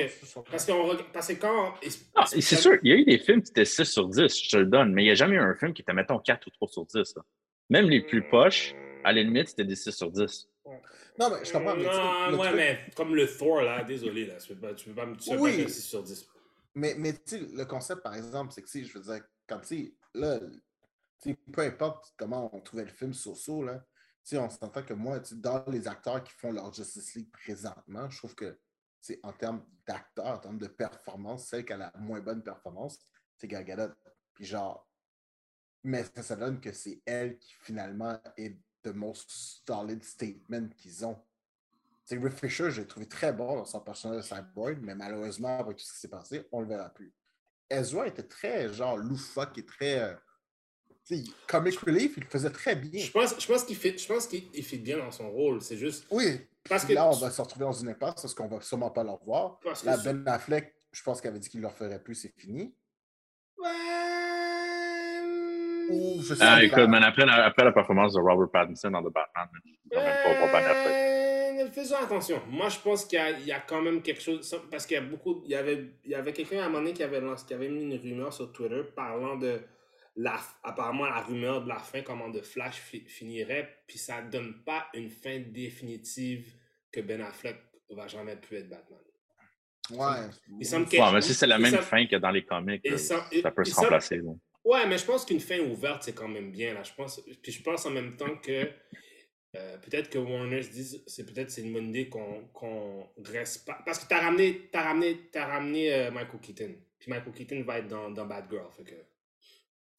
parce, qu'on, parce que quand... Ah, c'est sûr, il y a eu des films qui étaient 6 sur 10, je te le donne, mais il n'y a jamais eu un film qui était, mettons, 4 ou 3 sur 10. Même les plus poches, à la limite, c'était des 6 sur 10. Non, mais je comprends. Mais non, ouais, mais comme le Thor, là, désolé, là, tu peux pas, tu peux pas me dire oui. 6 sur 10. Mais, mais tu sais, le concept, par exemple, c'est que si, je veux dire, comme, tu sais, là, peu importe comment on trouvait le film sur so, là, on s'entend que moi, dans les acteurs qui font leur Justice League présentement, je trouve que en termes d'acteurs, en termes de performance, celle qui a la moins bonne performance, c'est Gal Gadot. Puis genre, mais ça, donne que c'est elle qui finalement est the most solid statement qu'ils ont. C'est Rick Fisher, j'ai trouvé très bon dans son personnage de Cyborg, mais malheureusement, avec tout ce qui s'est passé, on ne le verra plus. Ezra était très genre loufoque et très. Euh, Comic Relief, il le faisait très bien. Je pense, je pense qu'il fait, je pense qu'il fait bien dans son rôle. C'est juste. Oui. Parce que là, on va se retrouver dans une impasse parce qu'on va sûrement pas le revoir. La Ben Affleck, je pense qu'il avait dit qu'il ne le referait plus, c'est fini. Ouais. Ou je sais ah, écoute, man, après, la, après la performance de Robert Pattinson dans The Batman, quand même pas Ben Affleck. Faisons attention. Moi, je pense qu'il y, y, a quand même quelque chose. Parce qu'il y a beaucoup. Il y avait, il y avait quelqu'un à un moment donné qui avait, qui avait mis une rumeur sur Twitter parlant de apparemment, la rumeur de la fin, comment de Flash finirait, puis ça donne pas une fin définitive que Ben Affleck va jamais pu être Batman. Ouais. Il semble ouais, mais si c'est la même fin que dans les comics, euh, ça, peut se remplacer. Ouais, mais je pense qu'une fin ouverte, c'est quand même bien. Là. Je pense... Puis je pense en même temps que euh, peut-être que Warner se dise c'est peut-être c'est une bonne idée qu'on qu reste pas. Parce que tu as ramené, as ramené, as ramené euh, Michael Keaton. Puis Michael Keaton va être dans, dans Bad Girl. Fait que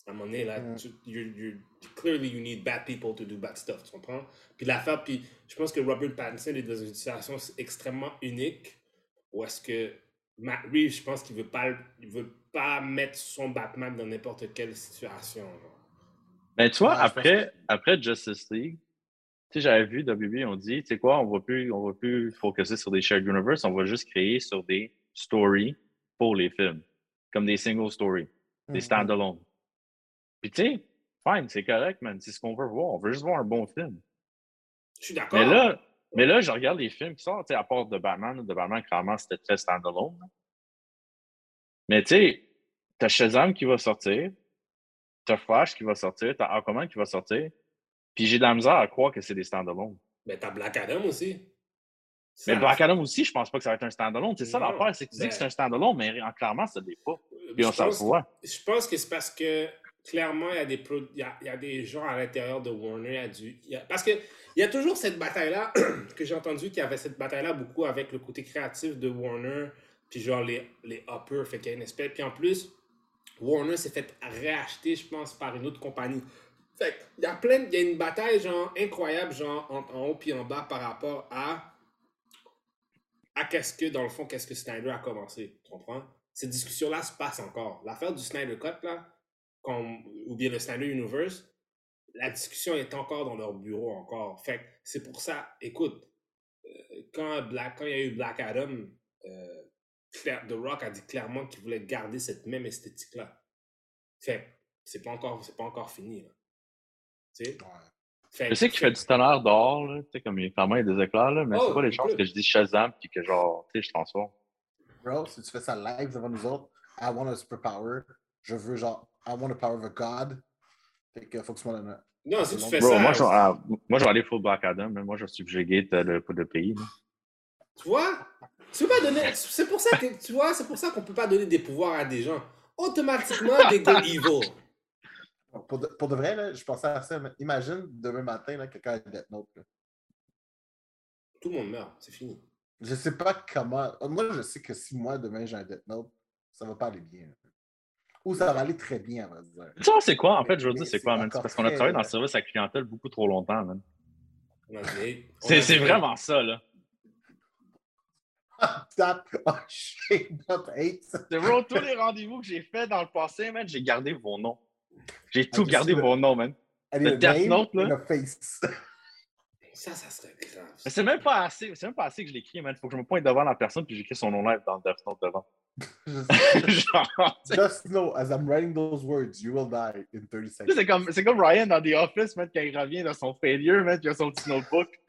à un moment donné, là, tu, you, you, clearly you need bad people to do bad stuff, tu comprends? Puis l'affaire, puis je pense que Robert Pattinson est dans une situation extrêmement unique où est-ce que Matt Reeves, je pense qu'il veut pas, il veut pas mettre son Batman dans n'importe quelle situation. genre. Ben, tu vois, Ouais, après, après Justice League, tu sais, j'avais vu WB, on dit, tu sais quoi, on va plus, on va plus focuser sur des shared universe, on va juste créer sur des stories pour les films, comme des single stories, des Mhm. standalone. Puis tu sais, fine, c'est correct, man, c'est ce qu'on veut voir, on veut juste voir un bon film. Je suis d'accord. Mais là, mais là, je regarde les films qui sortent, à part de Batman, de Batman, clairement, c'était très standalone. Mais tu sais, t'as Shazam qui va sortir, t'as Flash qui va sortir, t'as Aquaman qui va sortir, puis j'ai de la misère à croire que c'est des standalone. Mais t'as Black Adam aussi. Mais Black Adam aussi, je pense pas que ça va être un standalone. C'est ça l'affaire, c'est que tu dis ben- que c'est un standalone, mais en- clairement, ça l'est pas. Puis Je on s'en pense- voit. Je pense que c'est parce que clairement, il y, a des pro- il, y a, il y a des gens à l'intérieur de Warner. il y a du- il y a- parce qu'il y a toujours cette bataille-là, que j'ai entendu qu'il y avait cette bataille-là beaucoup avec le côté créatif de Warner, puis genre les, les uppers, fait qu'il y a une espèce. Puis en plus, Warner s'est fait réacheter, je pense, par une autre compagnie. Fait qu'il y a plein, il y a une bataille genre incroyable, genre en, haut puis en bas par rapport à à qu'est-ce que, dans le fond, qu'est-ce que Snyder a commencé. Tu comprends? Cette discussion-là se passe encore. L'affaire du Snyder Cut, là, ou bien le Snyder Universe, la discussion est encore dans leur bureau encore. Fait que c'est pour ça, écoute, euh, quand, Black, quand il y a eu Black Adam, euh, Claire- The Rock a dit clairement qu'il voulait garder cette même esthétique-là. Fait c'est pas encore, c'est pas encore fini, là. Tu sais? Ouais. Fait Je sais qu'il fait du tonnerre dehors, là, tu sais, comme il, clairement, il y a des éclairs, là, mais Oh, c'est pas les chances que je dis Shazam puis que genre, tu sais, je transforme. Bro, si tu fais ça live devant nous autres, I want a superpower. Je veux genre, I want the power of a god. Fait que faut que tu m'en donnes un. Non, si tu fais Bro, ça, moi, je, moi, je vais aller full Black Adam, mais moi, je vais subjuguer le, le, le pays. là. Tu vois? Tu peux pas donner. C'est pour ça que tu vois, c'est pour ça qu'on peut pas donner des pouvoirs à des gens. Automatiquement, they go evil. Pour de, pour de vrai, là, je pensais à ça. mais Imagine demain matin, là, quelqu'un a Death Note. là. Tout le monde meurt, c'est fini. Je sais pas comment. Moi, je sais que si moi, demain, j'ai un Death Note, ça va pas aller bien. Ou ça va aller très bien, on va dire. Tu sais, c'est quoi? En fait, je veux dire, c'est quoi, man? Parce qu'on a travaillé dans euh, le service à la clientèle beaucoup trop longtemps, man. C'est vraiment ça, là. That, oh shit. C'est bro, tous les rendez-vous que j'ai fait dans le passé, man, j'ai gardé vos noms. J'ai tout Ok, gardé vos noms, man. Le Death Note, là. face. Ça, ça serait grave. Mais c'est même pas assez, c'est même pas assez que je l'écris, man. Faut que je me pointe devant la personne puis j'écris son nom live dans le Death Note devant. Just Genre, just know, as I'm writing those words, you will die in 30 seconds. c'est comme, c'est comme Ryan dans The Office, man, quand il revient dans son failure, man, puis il a son petit notebook.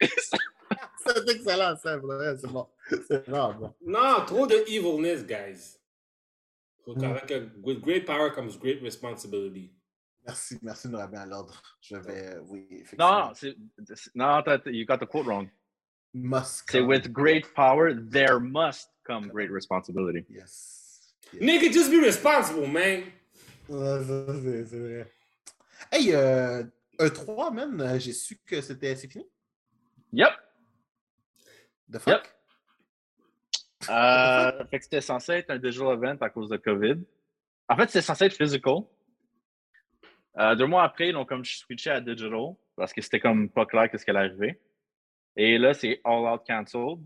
C'est excellent, ça, pour vrai, c'est bon. C'est vraiment bon. Non, trop de evilness, guys. Faut Mm. qu'avec with great power comes great responsibility. Merci, merci de nous ramener à l'ordre. Je vais, oui, effectivement. non, c'est, c'est- non, t'as- t'as- you got the quote wrong. Must C'est come. with great power, there must come great responsibility. Yes. yes. Nigga, just be responsible, man. Ouais, ça, c'est c'est vrai. Hey, euh, E3, man, euh, j'ai su que c'était c'est fini? Yep. The fuck? Euh, fait que c'était censé être un digital event à cause de COVID. En fait, c'était censé être physical. Euh, deux mois après, ils ont comme switché à digital parce que c'était comme pas clair qu'est-ce qui allait arriver. Et là, c'est all out cancelled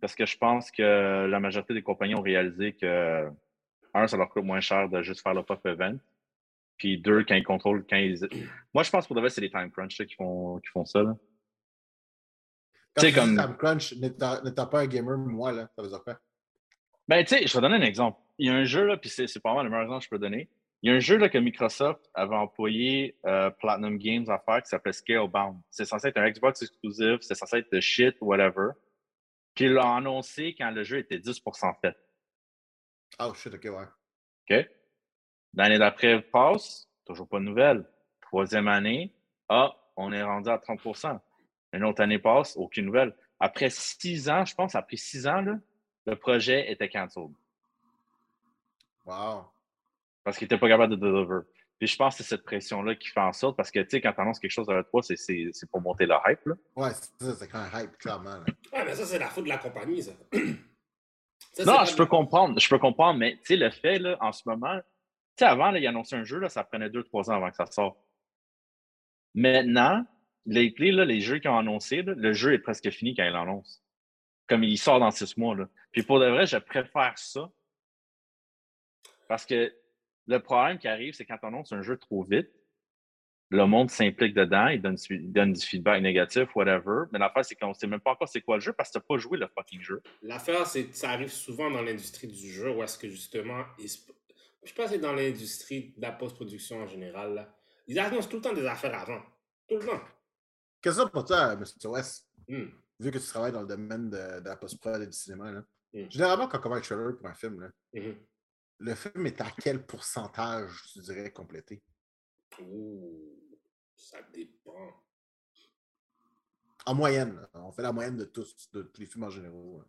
parce que je pense que la majorité des compagnies ont réalisé que, un, ça leur coûte moins cher de juste faire le pop event. Puis deux, quand ils contrôlent, quand ils. Moi, je pense pour de vrai, c'est les time crunch là, qui, font, qui font ça. Là. Quand Tu sais, comme- Time Crunch, n'étant pas un gamer, moi, là, ça veut dire quoi? Ben, tu sais, je vais donner un exemple. Il y a un jeu, là, puis c'est c'est pas mal le meilleur exemple que je peux donner. Il y a un jeu là, que Microsoft avait employé euh, Platinum Games à faire qui s'appelait Scalebound. C'est censé être un Xbox exclusif, c'est censé être de shit, whatever. Puis ils l'ont annoncé quand le jeu était 10% fait. Oh shit, ok, ouais. OK? L'année d'après passe, toujours pas de nouvelles. Troisième année, ah, on est rendu à 30% Une autre année passe, aucune nouvelle. Après six ans, je pense, après six ans, là, le projet était cancelled. Wow. Parce qu'il n'était pas capable de deliver. Puis je pense que c'est cette pression-là qui fait en sorte, parce que tu sais, quand tu annonces quelque chose à l'E3, c'est- c'est c'est pour monter le hype. Là. Ouais, c'est ça, c'est quand un hype, clairement. là. Ah, mais ça, c'est la faute de la compagnie, ça. Non, je peux comprendre, je peux comprendre, mais tu sais, le fait, là, en ce moment, tu sais, avant, là, il annonçait un jeu, là, ça prenait deux, trois ans avant que ça sorte. Maintenant, les, les, là, les jeux qu'ils ont annoncés, là, le jeu est presque fini quand ils l'annoncent. Comme il sort dans six mois. Là. Puis pour de vrai, je préfère ça. Parce que le problème qui arrive, c'est quand on annonce un jeu trop vite, le monde s'implique dedans, il donne, il donne, du feedback négatif, whatever. Mais l'affaire, c'est qu'on ne sait même pas encore c'est quoi le jeu parce que tu n'as pas joué le fucking jeu. L'affaire, c'est que ça arrive souvent dans l'industrie du jeu où est-ce que justement, je pense que c'est dans l'industrie de la post-production en général, là. ils annoncent tout le temps des affaires avant. Tout le temps. Qu'est-ce que ça pour toi, M. West? Hmm. Vu que tu travailles dans le domaine de, de la post-prod et du cinéma, là? Mm. généralement, quand on commence un trailer pour un film, là, Mhm. Le film est à quel pourcentage, tu dirais, complété? Ouh, ça dépend. En moyenne, on fait la moyenne de tous, de tous les films en général.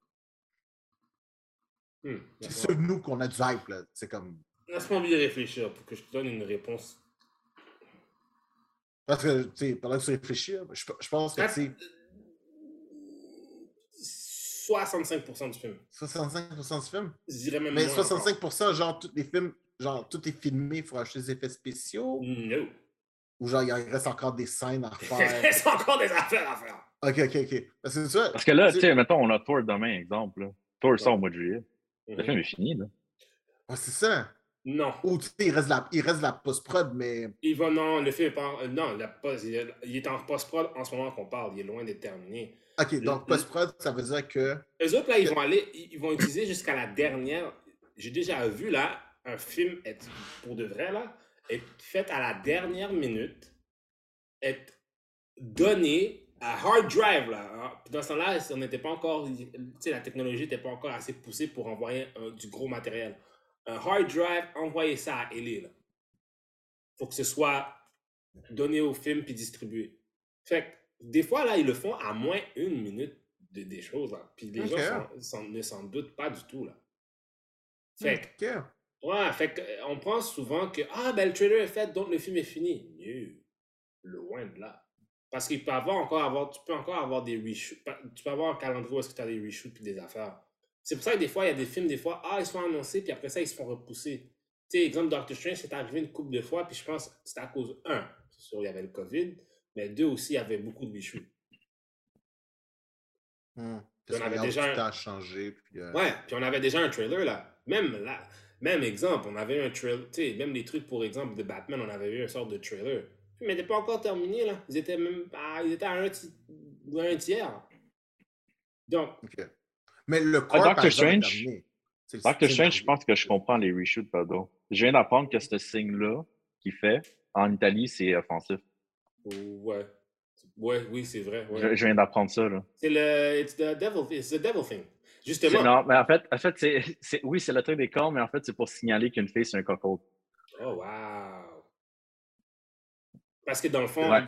Hmm. C'est sûr, nous, qu'on a du hype, là. C'est comme. Laisse-moi bien réfléchir pour que je te donne une réponse. Parce que, tu sais, pendant que tu réfléchis, je, je pense que, tu sais, 65% du film. 65% du film? Je dirais même Mais moins encore. 65%, genre, tous les films, genre, tout est filmé, il faut acheter des effets spéciaux? No. Ou genre, il reste encore des scènes à Il refaire. reste encore des affaires à faire. ok, ok, ok. Parce que Parce que là, tu sais, mettons, on a Thor demain, exemple. Là. Thor sort au mois de juillet. Le Mhm. film est fini, là. ouais, c'est ça? Non. Ou, tu sais, il reste la, il reste la post-prod, mais. Il va, non, le film est pas. euh, non, il, a pas, il, est- il est en post-prod en ce moment qu'on parle. Il est loin d'être terminé. Ok, donc post-prod, ça veut dire que. Eux autres, là, ils vont aller. Ils vont utiliser jusqu'à la dernière. J'ai déjà vu, là, un film être, pour de vrai, là, être fait à la dernière minute, être donné à hard drive, là. hein. Puis Dans ce temps-là, on n'était pas encore. Tu sais, la technologie n'était pas encore assez poussée pour envoyer du gros matériel. Un hard drive, envoyer ça à LA, là. Faut que ce soit donné au film puis distribué. Fait que, des fois, là, ils le font à moins une minute de, des choses, là. Puis les gens ne s'en doutent pas du tout, là. Fait que, Ok. ouais, fait on pense souvent que, ah, ben, le trailer est fait, donc le film est fini. Mieux. Loin de là. Parce qu'il peut avoir encore avoir, tu peux encore avoir des reshoots. Tu peux avoir un calendrier où est-ce que tu as des reshoots puis des affaires. C'est pour ça que des fois, il y a des films, des fois, ah, ils sont annoncés, puis après ça, ils se font repousser. Tu sais, exemple, Doctor Strange, c'est arrivé une couple de fois, puis je pense que c'était à cause, un, c'est sûr, il y avait le COVID, mais deux aussi, avait beaucoup de reshoots. Hmm. On Parce que avait déjà un- changé. Puis, euh, Ouais, puis on avait déjà un trailer là. Même là, même exemple, on avait un trailer, tu sais, même les trucs pour exemple de Batman, on avait eu une sorte de trailer. Mais n'était pas encore terminé là. Ils étaient même à, ils étaient à un, un tiers. Donc, ok. Mais le corps, Doctor par exemple, est Strange- Doctor. Strange, je pense que je comprends les reshoots, pardon. Je viens d'apprendre que ce signe-là qu'il fait en Italie, c'est offensif. Ouais. Ouais, oui, c'est vrai. ouais. Je, je viens d'apprendre ça, là. C'est le it's the devil, it's the devil thing. Justement. Non, mais en fait, en fait c'est, c'est- oui, c'est le truc des corps, mais en fait, c'est pour signaler qu'une fille, c'est un coco. Oh wow. Parce que dans le fond, Ouais.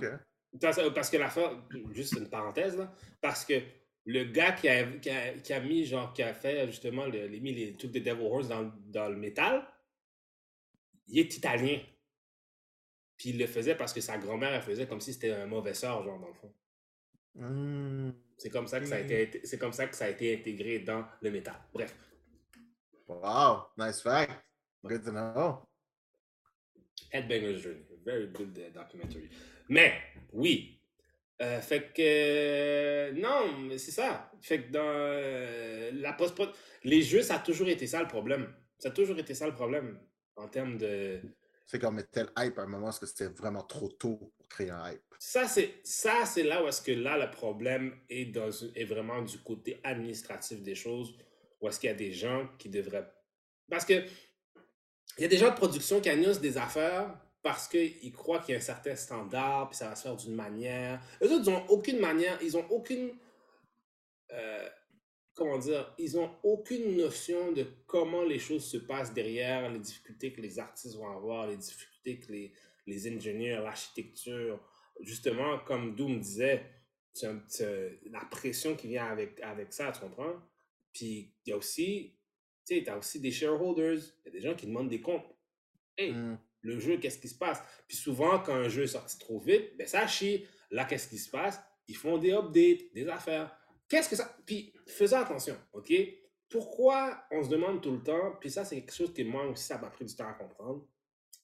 Parce, parce que l'affaire, juste une parenthèse là, parce que le gars qui a, qui a, qui a mis, genre, qui a fait justement, le, les, mis les trucs de Devil Horns dans, dans le métal, il est italien. Puis il le faisait parce que sa grand-mère, elle faisait comme si c'était un mauvais sort, genre, dans le fond. Hmm. C'est comme ça que ça a été, c'est comme ça que ça a été intégré dans le métal. Bref. Wow, nice fact. Good to know. Headbanger's Journey. Very good uh, documentary. Mais, oui. Euh, fait que. euh, non, mais c'est ça. Fait que dans euh, la post les jeux, ça a toujours été ça le problème. Ça a toujours été ça le problème en termes de. C'est mettait le hype à un moment parce que c'était vraiment trop tôt pour créer un hype. Ça, c'est ça, c'est là où est-ce que là, le problème est, dans, est vraiment du côté administratif des choses, où est-ce qu'il y a des gens qui devraient... Parce que il y a des gens de production qui annoncent des affaires parce qu'ils croient qu'il y a un certain standard, puis ça va se faire d'une manière. Eux autres, ils n'ont aucune manière, ils n'ont aucune... euh, comment dire, ils n'ont aucune notion de comment les choses se passent derrière, les difficultés que les artistes vont avoir, les difficultés que les, les ingénieurs, l'architecture. Justement, comme Doom disait, un- c'est la pression qui vient avec, avec ça, tu comprends? Puis il y a aussi, tu sais, tu as aussi des shareholders, il y a des gens qui demandent des comptes. Hey, Hmm. le jeu, qu'est-ce qui se passe? Puis souvent, quand un jeu est sorti trop vite, ben ça chie. Là, qu'est-ce qui se passe? Ils font des updates, des affaires. Qu'est-ce que ça. Puis faisons attention, OK? Pourquoi on se demande tout le temps, puis ça, c'est quelque chose que moi aussi, ça m'a pris du temps à comprendre.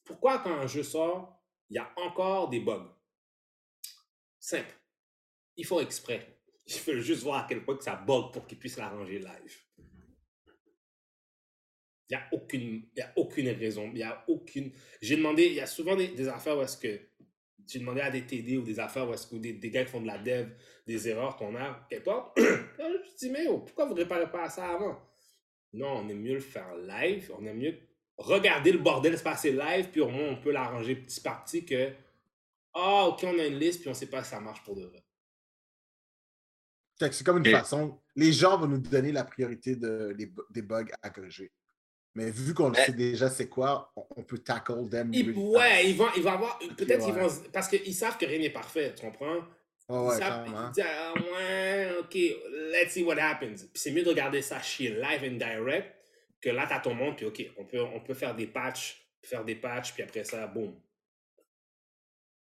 Pourquoi, quand un jeu sort, il y a encore des bugs? Simple. Ils font exprès. Il veut juste voir à quel point que ça bug pour qu'il puisse l'arranger live. Il n'y a, aucune, a aucune raison. Il y a aucune. J'ai demandé, il y a souvent des, des affaires où est-ce que j'ai demandé à des TD ou des affaires où est-ce que des, des gars qui font de la dev, des erreurs qu'on a, quelque part. je me dis, mais oh, pourquoi vous ne réparez pas ça avant? Non, on aime mieux le faire live. On aime mieux regarder le bordel se passer live, puis au moins on peut l'arranger petit par petit que, ah, ok, on a une liste, puis on ne sait pas si ça marche pour de vrai. C'est comme une Et- façon. Les gens vont nous donner la priorité de, des, des bugs à corriger. Mais vu qu'on le sait déjà c'est quoi, on, peut tackle them. Ils- really ouais, ils vont, ils vont avoir. Peut-être ouais. ils vont. Parce qu'ils savent que rien n'est parfait, tu comprends? Ouais, ouais, ils savent. Ils disent, ah, ouais, ok, let's see what happens. Puis c'est mieux de regarder ça chier live and direct que là, t'as ton monde, puis ok, on peut, on peut faire des patchs, faire des patchs, puis après ça, boum.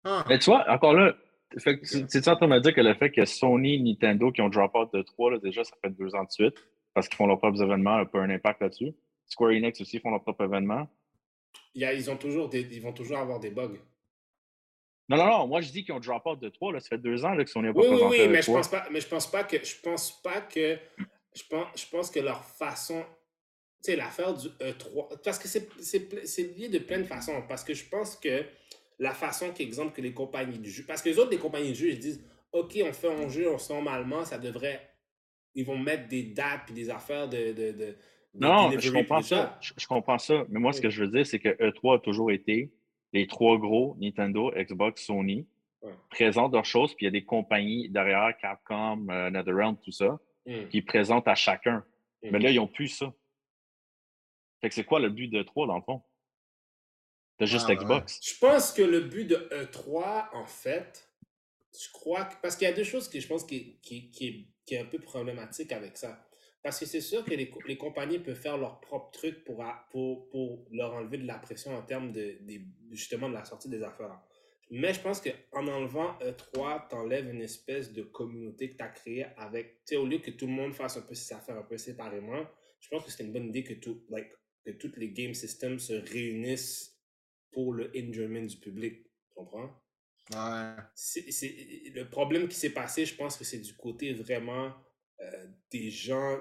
Ah, Mais tu vois, encore là, fait tu- tu es en train de me dire que le fait que Sony, Nintendo qui ont drop out de 3, là, déjà, ça fait deux ans de suite, parce qu'ils font leurs propres événements, un peu un impact là-dessus? Square Enix aussi font. Il y a, ils, ont toujours des, ils vont toujours avoir des bugs. Non, non, non, moi je dis qu'ils ont drop out de 3, là, ça fait deux ans là, que Sony n'a pas Oui, oui, oui, mais je 3. pense pas, mais je pense pas que, je pense pas que, je pense, je pense que leur façon, tu sais, l'affaire du E3, parce que c'est, lié de plein de façons, parce que je pense que la façon qu'exemple que les compagnies de jeux, parce que les autres, les compagnies de jeux, ils disent, OK, on fait un jeu, on se normalement, ça devrait, ils vont mettre des dates puis des affaires de, de Non, je comprends ça. Je, je comprends ça. Mais moi, ce que je veux dire, c'est que E3 a toujours été les trois gros, Nintendo, Xbox, Sony, présentent leurs choses, puis il y a des compagnies derrière, Capcom, euh, NetherRealm, tout ça, Hmm. qui présentent à chacun. Hmm. Mais là, ils n'ont plus ça. Fait que c'est quoi le but de 3 dans le fond? Juste Ah, ouais. Xbox. Je pense que le but de E3, en fait, je crois que. Parce qu'il y a deux choses que je pense qui, qui, qui, est, qui est un peu problématique avec ça. Parce que c'est sûr que les, les compagnies peuvent faire leur propre truc pour, pour, pour leur enlever de la pression en termes de, des- justement de la sortie des affaires. Mais je pense qu'en enlevant E3, t'enlèves une espèce de communauté que tu as créée avec. Tu sais, au lieu que tout le monde fasse un peu ses affaires un peu séparément, je pense que c'est une bonne idée que, tout, like, que toutes les game systems se réunissent pour le enjoyment du public. Tu comprends? ouais. C'est, le problème qui s'est passé, je pense que c'est du côté vraiment des gens,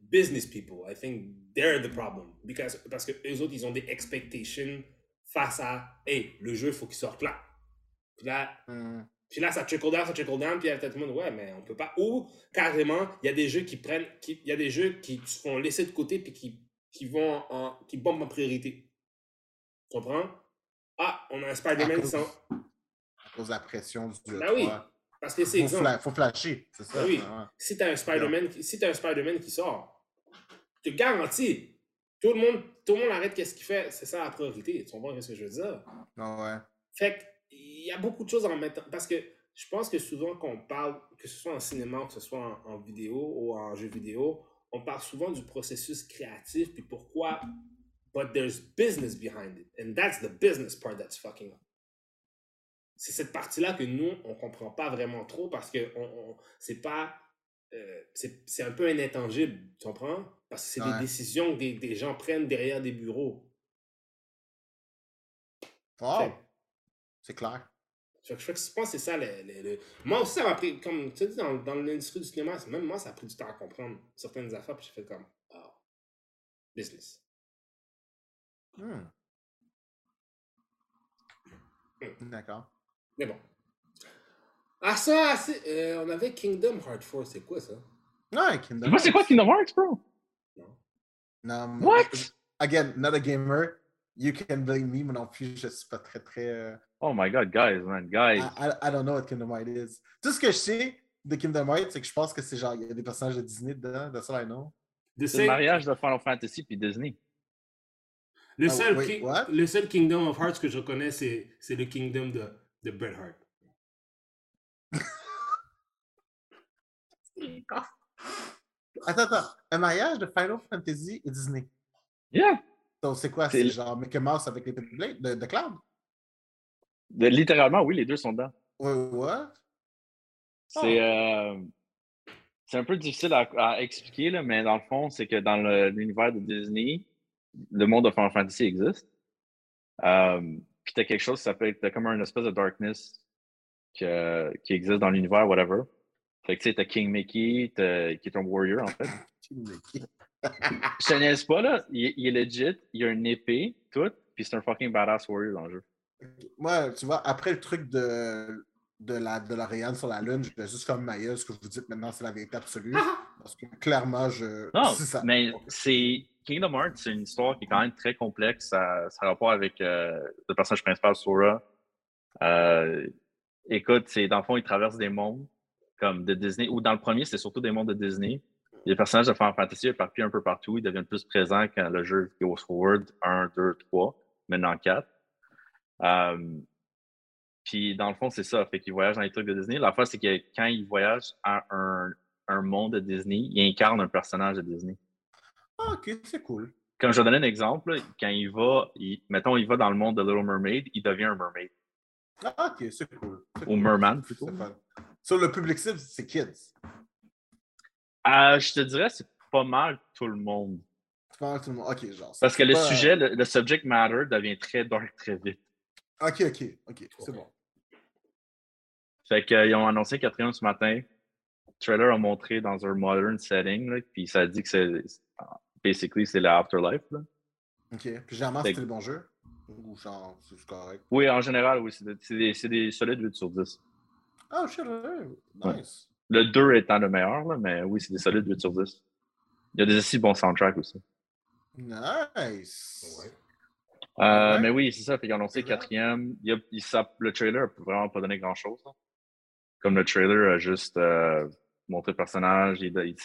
business people. I think they're the problem. Because, parce que eux autres, ils ont des expectations face à, hey, le jeu, il faut qu'il sorte là. Puis là, Hmm. puis là, ça trickle down, ça trickle down, puis il y a peut-être tout le monde, ouais, mais on peut pas. Ou carrément, il y a des jeux qui prennent, il y a des jeux qui se font laisser de côté, puis qui, qui vont en, qui bombent en priorité. Tu comprends? Ah, on a un Spider-Man s'en. À cause de la pression du Ben oui. E3. Parce que c'est Faut, fla- faut flasher, c'est ça. Ben oui. ouais. Si t'as un Spider-Man, qui- si t'as un Spider-Man qui sort, je te garantis, tout le monde, tout le monde arrête qu'est-ce qu'il fait. C'est ça la priorité. Tu comprends ce que je veux dire? Ah ouais. Fait que, il y a beaucoup de choses en mettant. Parce que je pense que souvent, quand on parle, que ce soit en cinéma, que ce soit en, en vidéo ou en jeu vidéo, on parle souvent du processus créatif, puis pourquoi. But there's business behind it. And that's the business part that's fucking up. C'est cette partie-là que nous, on comprend pas vraiment trop parce que on, on- c'est pas. euh, c'est un peu un intangible, tu comprends? Parce que c'est Ouais. des décisions que des, des gens prennent derrière des bureaux. Wow. C'est clair. Fait que je, pense que c'est ça. Le, le- le- Moi aussi, ça m'a pris, comme tu dis, dans, dans l'industrie du cinéma, même moi, ça a pris du temps à comprendre certaines affaires, puis j'ai fait comme, ah, business. Hmm. D'accord. Mais bon. Ah, ça, euh, on avait Kingdom Hearts 4, c'est quoi ça? Ouais, Kingdom Moi, c'est quoi Hearts. Kingdom Hearts, bro? Non, mais- What? Again, not a gamer. You can blame me, mais non plus, je suis pas très, très. euh, Oh my god, guys, man, guys. I, I, I don't know what Kingdom Hearts is. Tout ce que je sais de Kingdom Hearts, c'est que je pense que c'est genre, il y a des personnages de Disney dedans, that's all I know. C'est le mariage de Final Fantasy puis Disney. le, Ah, seul wait, le seul Kingdom of Hearts que je connais, c'est c'est le Kingdom de, de Bret Hart. Attends, attends. Un mariage de Final Fantasy et Disney. Yeah! Donc, c'est quoi? C'est genre Mickey Mouse avec les Blade de, de Cloud? De- littéralement, oui, les deux sont dedans. Ouais, ouais. C'est euh, c'est un peu difficile à, à expliquer, là, mais dans le fond, c'est que dans l'univers de Disney, le monde de Final Fantasy existe. Euh, t'as quelque chose qui s'appelle, t'as comme un espèce de darkness que- qui existe dans l'univers, whatever. Fait que tu sais, t'as King Mickey, qui est un warrior en fait. Je te niaise pas là, il, est- il est legit, il a une épée, tout, puis c'est un fucking badass warrior dans le jeu. Moi, tu vois, après le truc de, de la de l'Ariane sur la Lune, je vais juste comme Maya, ce que vous dites maintenant, c'est la vérité absolue. Parce que clairement, je. Non, ça. mais c'est. Kingdom Hearts, c'est une histoire qui est quand même très complexe. Ça, ça a rapport avec euh, le personnage principal, Sora. Euh, écoute, c'est dans le fond, il traverse des mondes comme de Disney. Ou dans le premier, c'est surtout des mondes de Disney. Les personnages de Final Fantasy éparpillent un peu partout. Ils deviennent plus présents quand le jeu goes forward 1, 2, 3, maintenant 4. Euh, puis dans le fond, c'est ça. Fait qu'il voyage dans les trucs de Disney. La fois, c'est que quand il voyage à un, un monde de Disney, il incarne un personnage de Disney. Ah, ok, c'est cool. Comme je vais donner un exemple, là, quand il va, il- mettons, il va dans le monde de Little Mermaid, il devient un mermaid. Ah, ok, c'est cool. Ou cool. merman, plutôt. Sur le public cible, c'est kids. Euh, je te dirais, c'est pas mal tout le monde. C'est pas mal tout le monde. Ok, genre. Parce que le sujet, le, le subject matter devient très dark très vite. Ok, ok, ok, c'est bon. Fait qu'ils ont annoncé quatrième ce matin. Le trailer a montré dans un modern setting, là, puis ça dit que c'est. Basically, c'est l'afterlife. là. Ok. Puis généralement, c'était des bons jeux. Ou genre, c'est correct? Oui, en général, oui, c'est des, solides 8 sur 10. Ah, shit, ouais. nice. Le 2 étant le meilleur, là, mais oui, c'est des solides 8 sur 10. Il y a des aussi bons soundtracks aussi. Nice. Ouais. Euh, Ouais. Mais oui, c'est ça. Fait qu'ils ont annoncé quatrième. Il le trailer n'a vraiment pas donné grand-chose. là. Comme le trailer a juste euh, montré le personnage, il, il,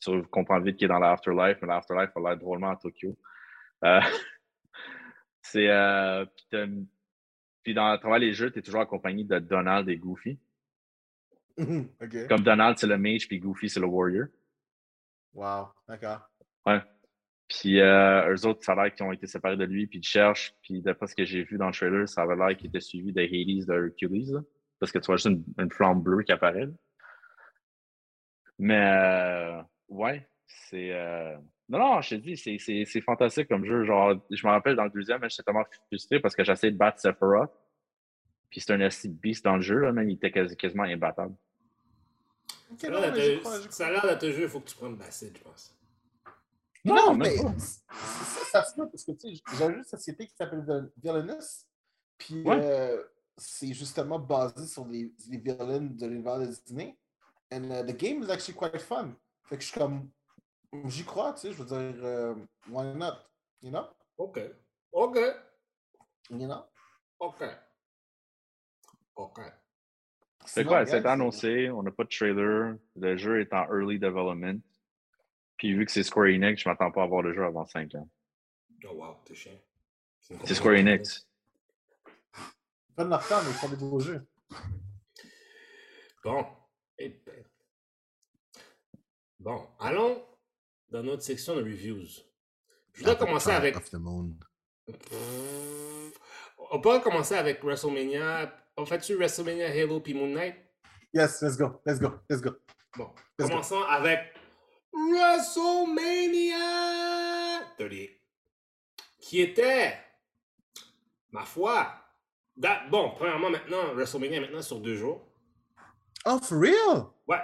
tu comprends vite qu'il est dans l'afterlife, mais l'afterlife a l'air drôlement à Tokyo. Euh, c'est. euh, puis, dans, à travers les jeux, tu es toujours accompagné de Donald et Goofy. Comme Donald, c'est le mage, puis Goofy, c'est le warrior. Wow, d'accord. Puis euh, eux autres, ça a l'air qu'ils ont été séparés de lui, puis ils le cherchent. Puis d'après ce que j'ai vu dans le trailer, ça avait l'air qu'il était suivi de Hades, de Hercules. là. parce que tu vois juste une, une flamme bleue qui apparaît. là. Mais euh, ouais, c'est. euh, Non, non, je te dis, c'est- c'est c'est fantastique comme jeu. Genre, je me rappelle dans le deuxième, j'étais tellement frustré parce que j'essayais de battre Sephiroth. Puis c'est un SC beast dans le jeu, là, même il était quasi- quasiment imbattable. Ça a non, l'air d'être un- crois, j'y ça a l'air d'être un jeu, il faut que tu prennes Bacid, je pense. Non, mais ça, ça se peut parce que tu sais, j'ai un jeu de société qui s'appelle Vil- Villainous. Puis Ouais. euh, c'est justement basé sur les, les villains de l'univers de Disney. And uh, the game is actually quite fun. Fait que je suis comme. J'y crois, tu sais, je veux dire, euh, why not? You know? Ok. Ok. You know? Ok. Ok. C'est quoi? C'est annoncé, on n'a pas de trailer. Le jeu est en early development. Puis vu que c'est Square Enix, je m'attends pas à voir le jeu avant 5 ans. Oh wow, t'es chiant. C'est Square. Enix. Prennent leur temps, mais ils font des beaux jeux. Bon. Eh ben. Bon, allons dans notre section de reviews. Je voudrais commencer avec. On pourrait commencer avec WrestleMania. En fait-tu WrestleMania Halo puis Moon Knight? Yes, let's go, let's go, let's go. Bon, Let's go. commençons avec WrestleMania 38. Qui était, ma foi, bon, premièrement, maintenant, WrestleMania est maintenant sur deux jours. Oh, for real? Ouais.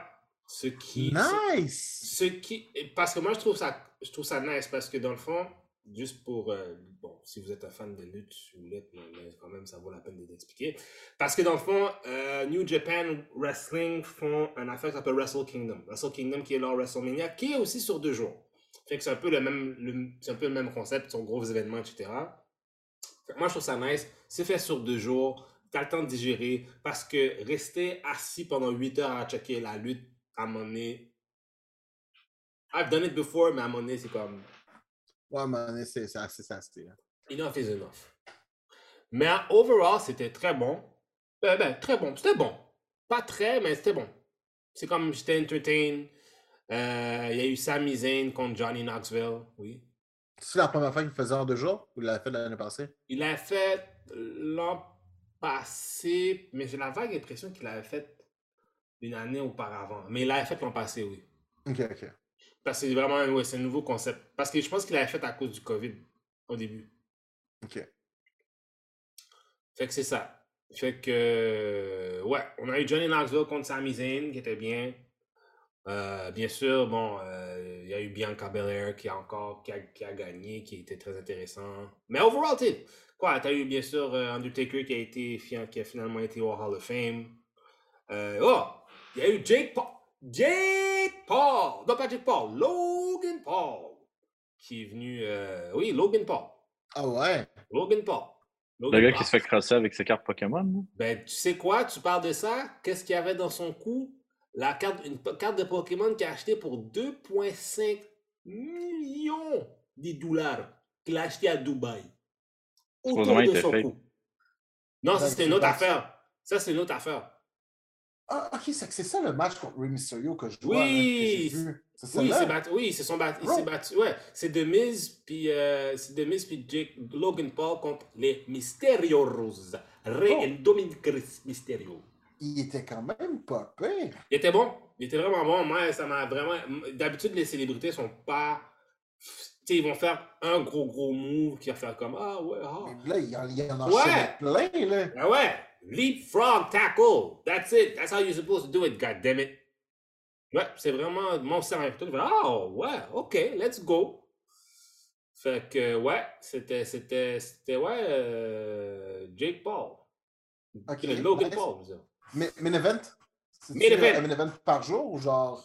Ce qui. Nice! Ce qui. Parce que moi, je trouve ça, je trouve ça nice parce que dans le fond, juste pour. euh, bon, si vous êtes un fan de lutte, ou lutte, mais, quand même, ça vaut la peine de l'expliquer. Parce que dans le fond, euh, New Japan Wrestling font un affaire qui s'appelle Wrestle Kingdom. Wrestle Kingdom qui est leur WrestleMania, qui est aussi sur deux jours. Fait que c'est un peu le même, le- c'est un peu le même concept, son gros événements, etc. Fait que moi, je trouve ça nice. C'est fait sur deux jours. T'as le temps de digérer. Parce que rester assis pendant 8 heures à checker la lutte, à un moment donné. I've done it before, mais à un moment donné, c'est comme. Ouais, mais c'est c'est assez ça, c'était. hein. Enough is enough. Mais overall, c'était très bon. Euh, ben, très bon. C'était bon. Pas très, mais c'était bon. C'est comme j'étais entertain. Euh, Il y a eu Sami Zayn contre Johnny Knoxville. Oui. C'est la première fois qu'il faisait en deux jours ou il l'a fait l'année passée? Il l'a fait l'an passé, mais j'ai la vague impression qu'il l'avait fait une année auparavant. Mais il l'avait fait l'an passé, oui. Ok, ok. Parce que c'est vraiment ouais, c'est un nouveau concept. Parce que je pense qu'il l'avait fait à cause du COVID au début. Ok. Fait que c'est ça. Fait que, ouais, on a eu Johnny Knoxville contre Sami Zayn, qui était bien. Euh, bien sûr, bon, euh, il y a eu Bianca Belair qui a encore qui a, qui a gagné, qui était très intéressant. Mais overall, tu quoi, t'as eu bien sûr euh, Undertaker qui a été qui a finalement été au Hall of Fame. Euh, oh, il y a eu Jake Paul, Jake Paul, non pas Jake Paul, Logan Paul, qui est venu, euh, oui, Logan Paul, Ah ouais? Logan Paul. Le gars Paul. qui se fait crosser avec ses cartes Pokémon. Ben, tu sais quoi? Tu parles de ça? Qu'est-ce qu'il y avait dans son cou? La carte, une carte de Pokémon qu'il a achetée pour 2,5 millions de dollars. Qu'il a acheté à Dubaï. Autour de son cou. Non, ça Ben, c'était tu une autre affaire. Ça, c'est une autre affaire. Ah, ok, c'est c'est ça le match contre Rey Mysterio que je vois. Oui, là, que. C'est Oui, celle-là? battu. Oui, se sont battus. Il s'est battu. Ouais, c'est de Miz puis euh, c'est Miz puis Jake Logan Paul contre les Mysterios. Rey Oh. et Dominic Mysterio. Il était quand même pas pire. Il était bon. Il était vraiment bon. Moi, ça m'a vraiment. D'habitude, les célébrités sont pas. Tu sais, ils vont faire un gros, gros move qui va faire comme Ah ouais, ah. Mais là, il y en, a Ouais. plein, là. Ah ouais. Leapfrog tackle. That's it. That's how you're supposed to do it, God damn it. Ouais, c'est vraiment mon cerveau. Ah ouais, ok, let's go. Fait que, ouais, c'était, c'était, c'était, ouais, euh, Jake Paul. Ok, Le Logan nice. Paul, ça. Main event? Main event. un main event par jour ou genre?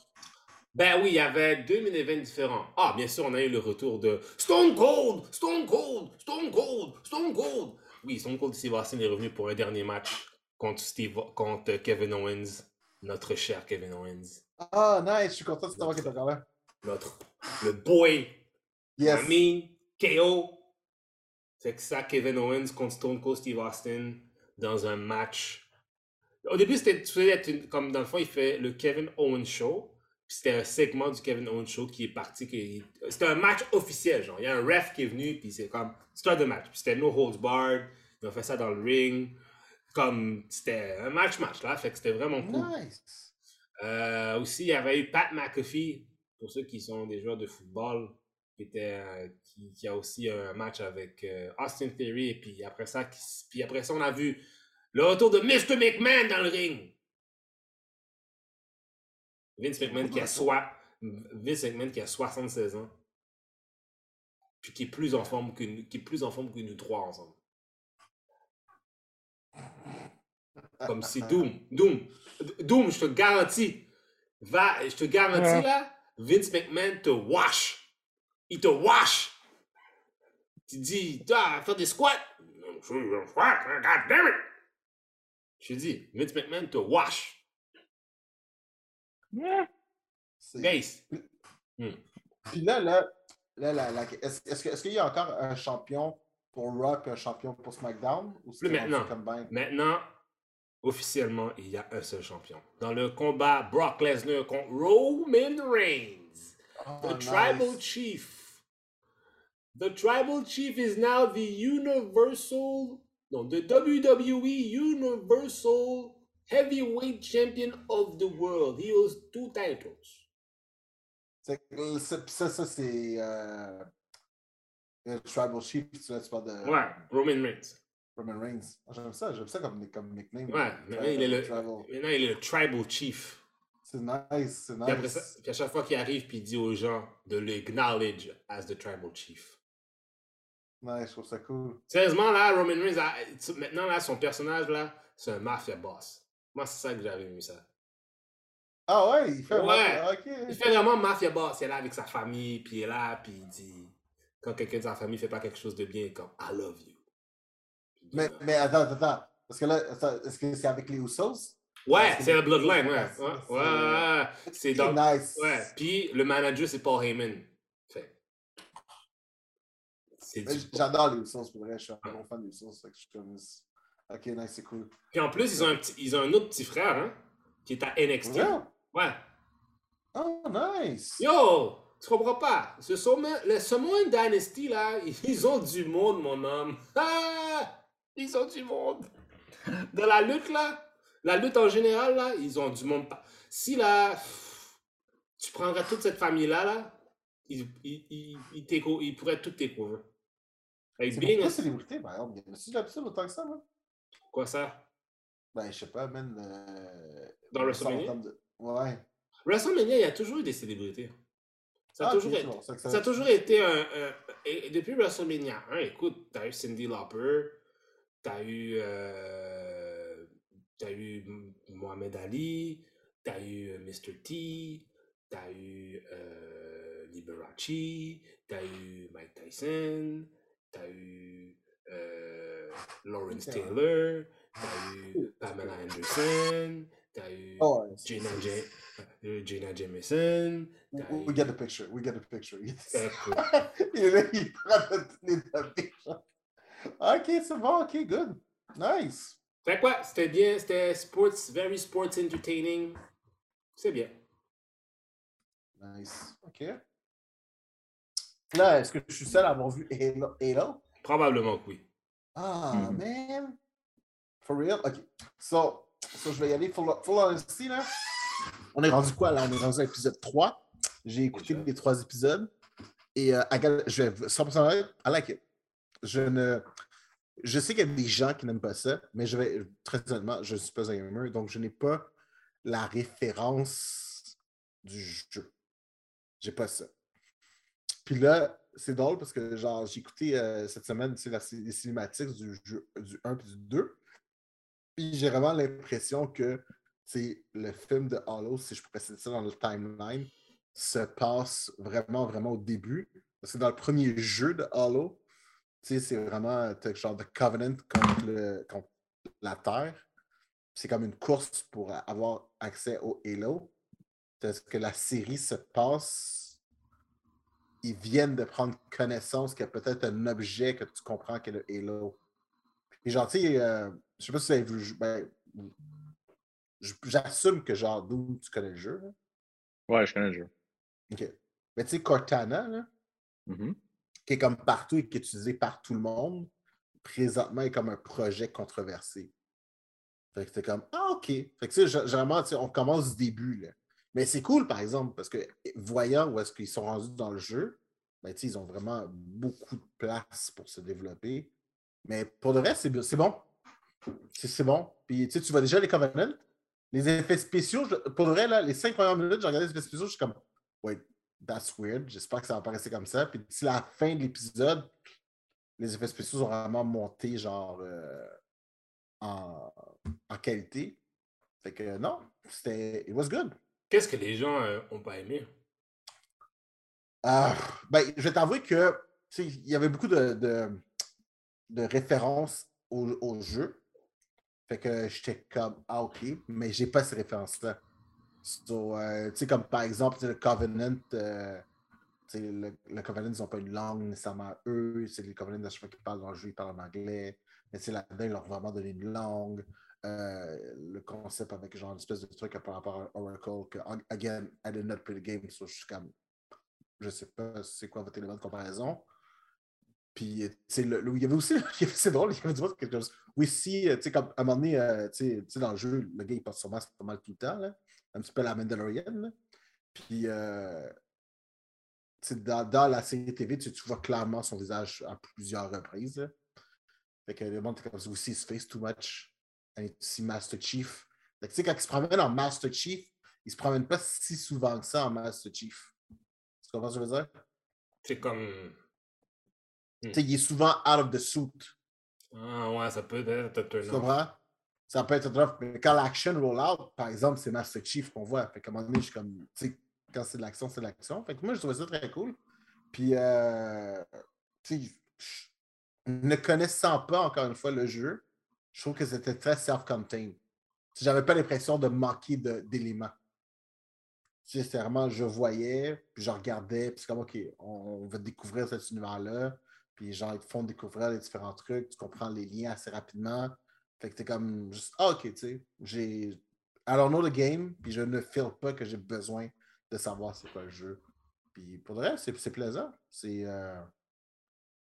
Ben oui, il y avait deux mini-events différents. Ah, bien sûr, on a eu le retour de Stone Cold, Stone Cold, Stone Cold, Stone Cold. Oui, Stone Cold Steve Austin est revenu pour un dernier match contre, Steve, contre Kevin Owens, notre cher Kevin Owens, Ah, nice, je suis content de savoir qu'il est encore là. notre le boy, Yes. ami, KO. C'est que ça, Kevin Owens contre Stone Cold Steve Austin dans un match. Au début, c'était comme dans le fond, il fait le Kevin Owens Show. Puis c'était un segment du Kevin Owens Show qui est parti. qui- C'était un match officiel, genre. Il y a un ref qui est venu, puis c'est comme start de match. Puis c'était no holds barred. Ils ont fait ça dans le ring. Comme c'était un match-match, là. Fait que c'était vraiment cool. Nice. Euh, aussi, il y avait eu Pat McAfee, pour ceux qui sont des joueurs de football, qui, était, euh, qui, qui a aussi un match avec euh, Austin Theory. Et puis après, ça, qui puis après ça, on a vu le retour de Mr. McMahon dans le ring. Vince McMahon qui a, soi- Vince McMahon qui a 76 ans. Puis qui est plus en forme que nous, qui est plus en forme que nous trois ensemble. Comme si Doom, Doom, Doom, je te garantis, va, je te garantis là, Vince McMahon te wash. Il te wash. Tu dis, tu vas faire des squats. Je suis un squat, God damn it. Je te dis, Vince McMahon te wash. Guys, Puis là, là, là, là, là, est-ce est-ce que- est-ce qu'il y a encore un champion pour Raw et un champion pour SmackDown? Ou Plus maintenant. Ben- maintenant, officiellement, il y a un seul champion. Dans le combat Brock Lesnar contre Roman Reigns. Oh, The nice. Tribal Chief. The Tribal Chief is now the Universal, no, the WWE Universal Heavyweight Champion of the world. He holds two titles. Ça, ça c'est euh, le Tribal Chief. Tu, là, tu parles de Ouais, Roman Reigns. Roman Reigns. Ah, J'aime ça, j'aime ça comme, comme nickname. Ouais, maintenant il, est le, Tribal. maintenant il est le Tribal Chief. C'est nice, c'est Puis, après ça, nice. puis à chaque fois qu'il arrive, puis il dit aux gens de l'acknowledge as the Tribal Chief. Nice, je trouve ça cool. Sérieusement, là, Roman Reigns, maintenant, là, son personnage, là, c'est un mafia boss. Moi, c'est ça que j'avais aimé ça. Ah ouais, il fait Ouais. ok. Il fait vraiment mafia boss. Il est là avec sa famille, puis il est là, puis il dit... Quand quelqu'un de sa famille fait pas quelque chose de bien, comme « I love you ». Mais, mais attends, attends. Parce que là, est-ce que c'est avec les Usos? Ouais, c'est- la bloodline, ouais. c'est- Ouais, c'est- ouais, dans... Nice. Ouais, puis le manager, c'est Paul Heyman. Fait. J'adore les Usos, pour vrai. Je suis un gros fan des Usos. fait que je suis comme... Ok, nice, c'est cool. Puis en plus, ils ont un, petit... ils ont un autre petit frère, hein, qui est à NXT. Ouais? Ouais. Oh, nice. Yo, tu comprends pas? Ce Samoan- le Samoan Dynasty, là, ils ont du monde, mon homme. Ah! Ils ont du monde. Dans la lutte, là, la lutte en général, là, ils ont du monde. Si, là, tu prendrais toute cette famille-là, là, ils, ils, ils, pourraient tout découvrir. Avec C'est beaucoup de célébrités, par exemple. De l'habitude autant que ça, là? Quoi ça? Ben, je sais pas, man. euh, Dans WrestleMania? de- Ouais. WrestleMania, il y a toujours eu des célébrités. Ça a, Ah, toujours, été, ça ça- ça a toujours été un. un- et depuis WrestleMania 1, écoute, t'as eu Cindy Lauper, t'as eu. euh, t'as eu Mohamed Ali, t'as eu euh, Mr. T, t'as eu euh, Liberace, t'as eu Mike Tyson, t'as eu euh, Lawrence. Taylor, t'as eu Pamela Anderson, t'as eu Oh, Gina, Ja- euh, Gina Jameson. We, eu- get the picture. We get the picture. Yes. Il est il prend la picture. Ok, c'est bon. Ok, good. Nice. Fait quoi? C'était bien, c'était sports, very sports entertaining. C'est bien. Nice. Ok. Là, est-ce que je suis seul à avoir vu Halo? Probablement que oui. Ah, Mhm. man. For real? OK. So, so je vais y aller full, full honesty, là. On est rendu quoi, là? On est rendu à l'épisode 3. J'ai écouté les trois épisodes. Et euh, je vais 100% honnête, I like it. Je ne... Je sais qu'il y a des gens qui n'aiment pas ça, mais je vais, très honnêtement, je ne suis pas un gamer, donc je n'ai pas la référence du jeu. J'ai pas ça. Puis là, c'est drôle parce que genre j'ai écouté euh, cette semaine tu la, les cinématiques du jeu du 1 et du 2. Puis j'ai vraiment l'impression que c'est le film de Hollow, si je passer ça dans le timeline, se passe vraiment, vraiment au début. Parce que dans le premier jeu de sais, c'est vraiment genre de Covenant contre, contre la Terre. C'est comme une course pour avoir accès au Halo. Parce que la série se passe ils viennent de prendre connaissance qu'il y a peut-être un objet que tu comprends qu'est le Halo. Puis genre, tu sais, euh, je sais pas si vous avez vu, ben, j'assume que genre, d'où tu connais le jeu. là. Ouais, je connais le jeu. OK. Mais tu sais, Cortana, là, Mhm. qui est comme partout et qui est utilisé par tout le monde, présentement est comme un projet controversé. Fait que c'était comme, ah, OK. Fait que tu sais, gé- généralement, on commence du début, là. Mais c'est cool, par exemple, parce que voyant où est-ce qu'ils sont rendus dans le jeu, ben, ils ont vraiment beaucoup de place pour se développer. Mais pour le reste, c'est bon. C'est bon. Puis, tu vois déjà les Covenants. Les effets spéciaux, pour le vrai, là, les cinq premières minutes, j'ai regardé les effets spéciaux, je suis comme, wait, that's weird. J'espère que ça va rester comme ça. Puis, d'ici la fin de l'épisode, les effets spéciaux ont vraiment monté, genre, euh, en, en qualité. Fait que non, c'était. It was good. Qu'est-ce que les gens euh, ont pas aimé? Ah, ben, je vais t'avouer que il y avait beaucoup de, références au, jeu. Fait que j'étais comme Ah ok, mais j'ai pas ces références-là. Euh, comme par exemple, le Covenant, euh, le, le Covenant, ils n'ont pas une langue nécessairement eux. C'est les Covenant, à chaque fois qu'ils parlent dans le jeu, ils parlent en anglais. Mais là-dedans, ils leur ont vraiment donné une langue. Euh, le concept avec genre une espèce de truc par rapport à Oracle, que, again, I did not play the game, so je suis comme je sais pas c'est quoi votre élément de comparaison. Puis, sais, le- il y avait aussi, il c'est drôle, il y avait du monde quelque chose. Oui, si, euh, tu sais, comme à un moment donné, euh, tu sais- dans le jeu, le gars, il porte son masque pas mal tout le temps, là. un petit peu la Mandalorian. Puis, euh, dans, dans la série TV, tu, vois clairement son visage à plusieurs reprises. là. Fait que le monde comme aussi, his face too much. To see Master Chief. Tu sais, quand il se promène en Master Chief, il se promène pas si souvent que ça en Master Chief. Tu comprends ce que je veux dire? C'est comme. Tu sais, il est souvent out of the suit. Ah ouais, ça peut être un Tu comprends? Ça peut être rough, mais quand l'action roll out, par exemple, c'est Master Chief qu'on voit. Fait qu'à un moment donné, je suis comme, tu sais, quand c'est de l'action, c'est de l'action. Fait que moi, je trouvais ça très cool. Puis, euh, tu sais, je- ne connaissant pas encore une fois le jeu, je trouve que c'était très self-contained. J'avais pas l'impression de manquer d'éléments. Vraiment, je voyais, puis je regardais, puis c'est comme, OK, on, va découvrir cet univers-là. Puis, genre, ils font découvrir les différents trucs, tu comprends les liens assez rapidement. Fait que t'es comme juste, ah, ok, tu sais, j'ai. Don't know the game, puis je ne feel pas que j'ai besoin de savoir c'est quoi le jeu. Puis pour le reste, c'est- c'est plaisant. C'est. euh,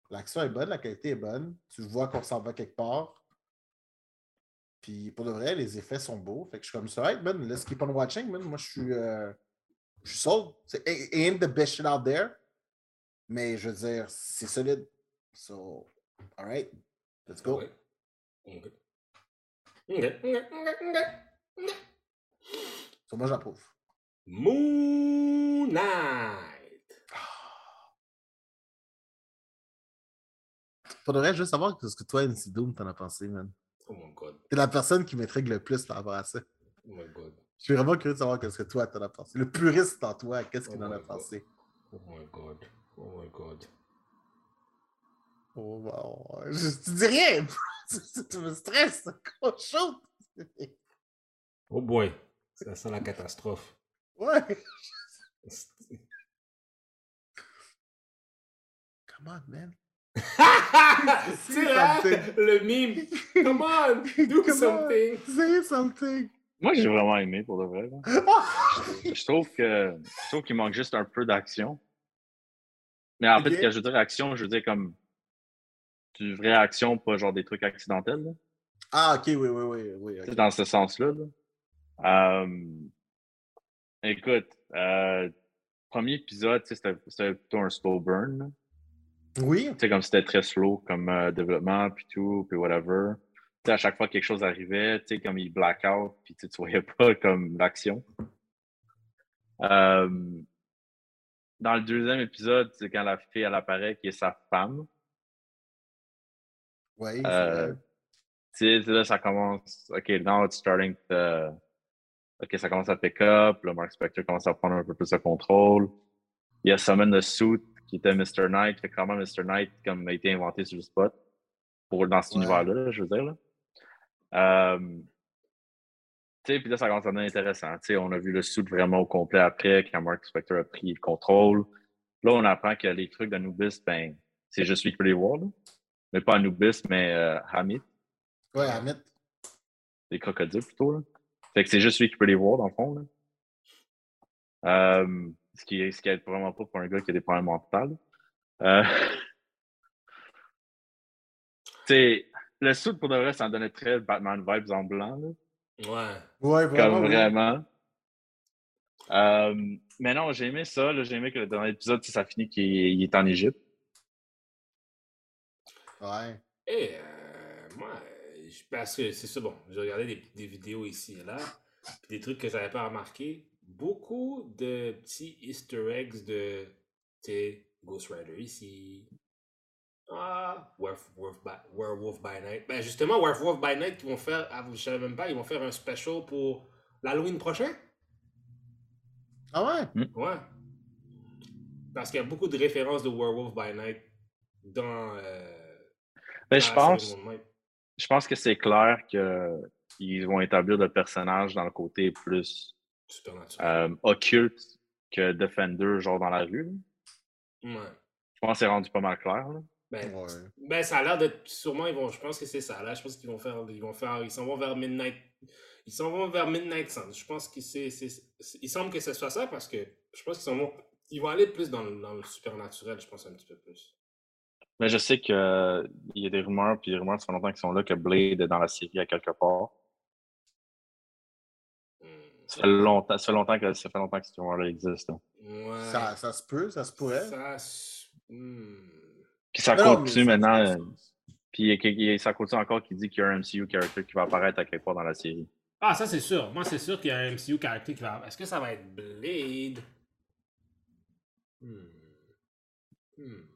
L'action est bonne, la qualité est bonne. Tu vois qu'on s'en va quelque part. Puis pour le vrai, les effets sont beaux. Fait que je suis comme ça, right, man, let's keep on watching, man. Moi, je suis. euh, Je suis sold. C'est ain't the best shit out there. Mais je veux dire, c'est solide. So, alright, let's go. Ouais. Ok. Ok, ok, ok, ok. So, moi, j'approuve. Moon Knight. Faudrait juste savoir ce que toi, NC Doom, t'en as pensé, man. Oh my god. T'es la personne qui m'intrigue le plus par rapport à ça. Oh my god. Je suis vraiment curieux de savoir ce que toi, t'en as pensé. Le puriste en toi, qu'est-ce qu'il Oh en a God. pensé? Oh my god. Oh my god. Oh, wow. Je, tu dis rien! tu me stresses! Oh, chaud! Oh boy. Ça sent la catastrophe. Ouais! Come on, man. C'est là something. le mime. Come on, do Come on. something. Say something! Moi, j'ai vraiment aimé pour de vrai. Ah! Je trouve que je trouve qu'il manque juste un peu d'action. Mais en fait, quand je veux dire action, je veux dire comme du vraie action, pas genre des trucs accidentels. là. Ah, ok, oui, oui, oui. oui. C'est dans ce sens-là. là. Euh, écoute, euh, premier épisode, c'était plutôt un slow burn. Oui, Tu sais, comme c'était très slow comme euh, développement, puis tout, puis whatever. Tu sais, à chaque fois que quelque chose arrivait, tu sais, comme il black out, puis tu tu voyais pas comme l'action. Euh, dans le deuxième épisode, c'est quand la fille, elle apparaît, qui est sa femme. oui. c'est Euh, tu sais, là, ça commence. OK, now it's starting to. OK, ça commence à pick up. Le Mark Spector commence à prendre un peu plus de contrôle. Il y a Summon the Suit qui était Mr. Knight. Fait vraiment, Mr. Knight comme, a été inventé sur le spot pour, dans cet Ouais. univers-là, là, je veux dire. Là. Euh, puis là, ça commence à devenir intéressant. On a vu le suit vraiment au complet après, quand Mark Spector a pris le contrôle. Là, on apprend que les trucs d'Anubis, ben, c'est juste lui qui peut les voir. là. Mais pas Anubis, mais euh, Hamid Ouais, Amit. des crocodiles plutôt. Là. Fait que c'est juste lui qui peut les voir, dans le fond. Là. Euh, ce qui ce qui aide vraiment pas pour un gars qui a des problèmes mentaux. Euh... le suit pour de vrai, ça en donnait très Batman vibes en blanc. Là. Ouais. Ouais, vraiment. Comme. Euh, mais non, j'ai aimé ça. là. J'ai aimé que le dernier épisode, ça finit qu'il il est en Égypte. Ouais. Et euh, moi, je- parce que c'est ça, bon, j'ai regardé des, des vidéos ici et là, puis des trucs que j'avais pas remarqué. Beaucoup de petits easter eggs de, Ghost Rider ici. Ah, Weref by- Werewolf by Night. Ben justement, Werewolf by Night, qui vont faire, ah, je savais même pas, ils vont faire un special pour l'Halloween prochain. Ah ouais? Ouais. Parce qu'il y a beaucoup de références de Werewolf by Night dans. euh, dans je pense, je pense que c'est clair qu'ils vont établir le personnage dans le côté plus. Euh, occulte que Defender, genre dans la rue. là. Ouais. Je pense que c'est rendu pas mal clair. là. Ben, Ouais. ben, ça a l'air d'être. Sûrement, ils vont. Je pense que c'est ça. Là, je pense qu'ils vont faire. Ils vont faire. Ils s'en vont vers Midnight. Ils s'en vont vers Midnight Suns. Je pense que c'est. Il semble que ce soit ça parce que je pense qu'ils s'en vont. Ils vont aller plus dans, le- dans le supernaturel, je pense, un petit peu plus. Mais je sais qu'il y a des rumeurs, puis les rumeurs, ça fait longtemps qu'ils sont là, que Blade est dans la série à quelque part. Ça fait longtemps, ça fait longtemps que, ça fait longtemps que cette rumeur-là existe. Ouais. Ça, ça se peut, ça se pourrait. Ça hmm. Puis ça non, continue maintenant. ça- euh, Puis il ça continue encore qui dit qu'il y a un MCU character qui va apparaître à quelque part dans la série. Ah, ça, c'est sûr. Moi, c'est sûr qu'il y a un MCU caractère qui va. Est-ce que ça va être Blade? Hmm. Hmm.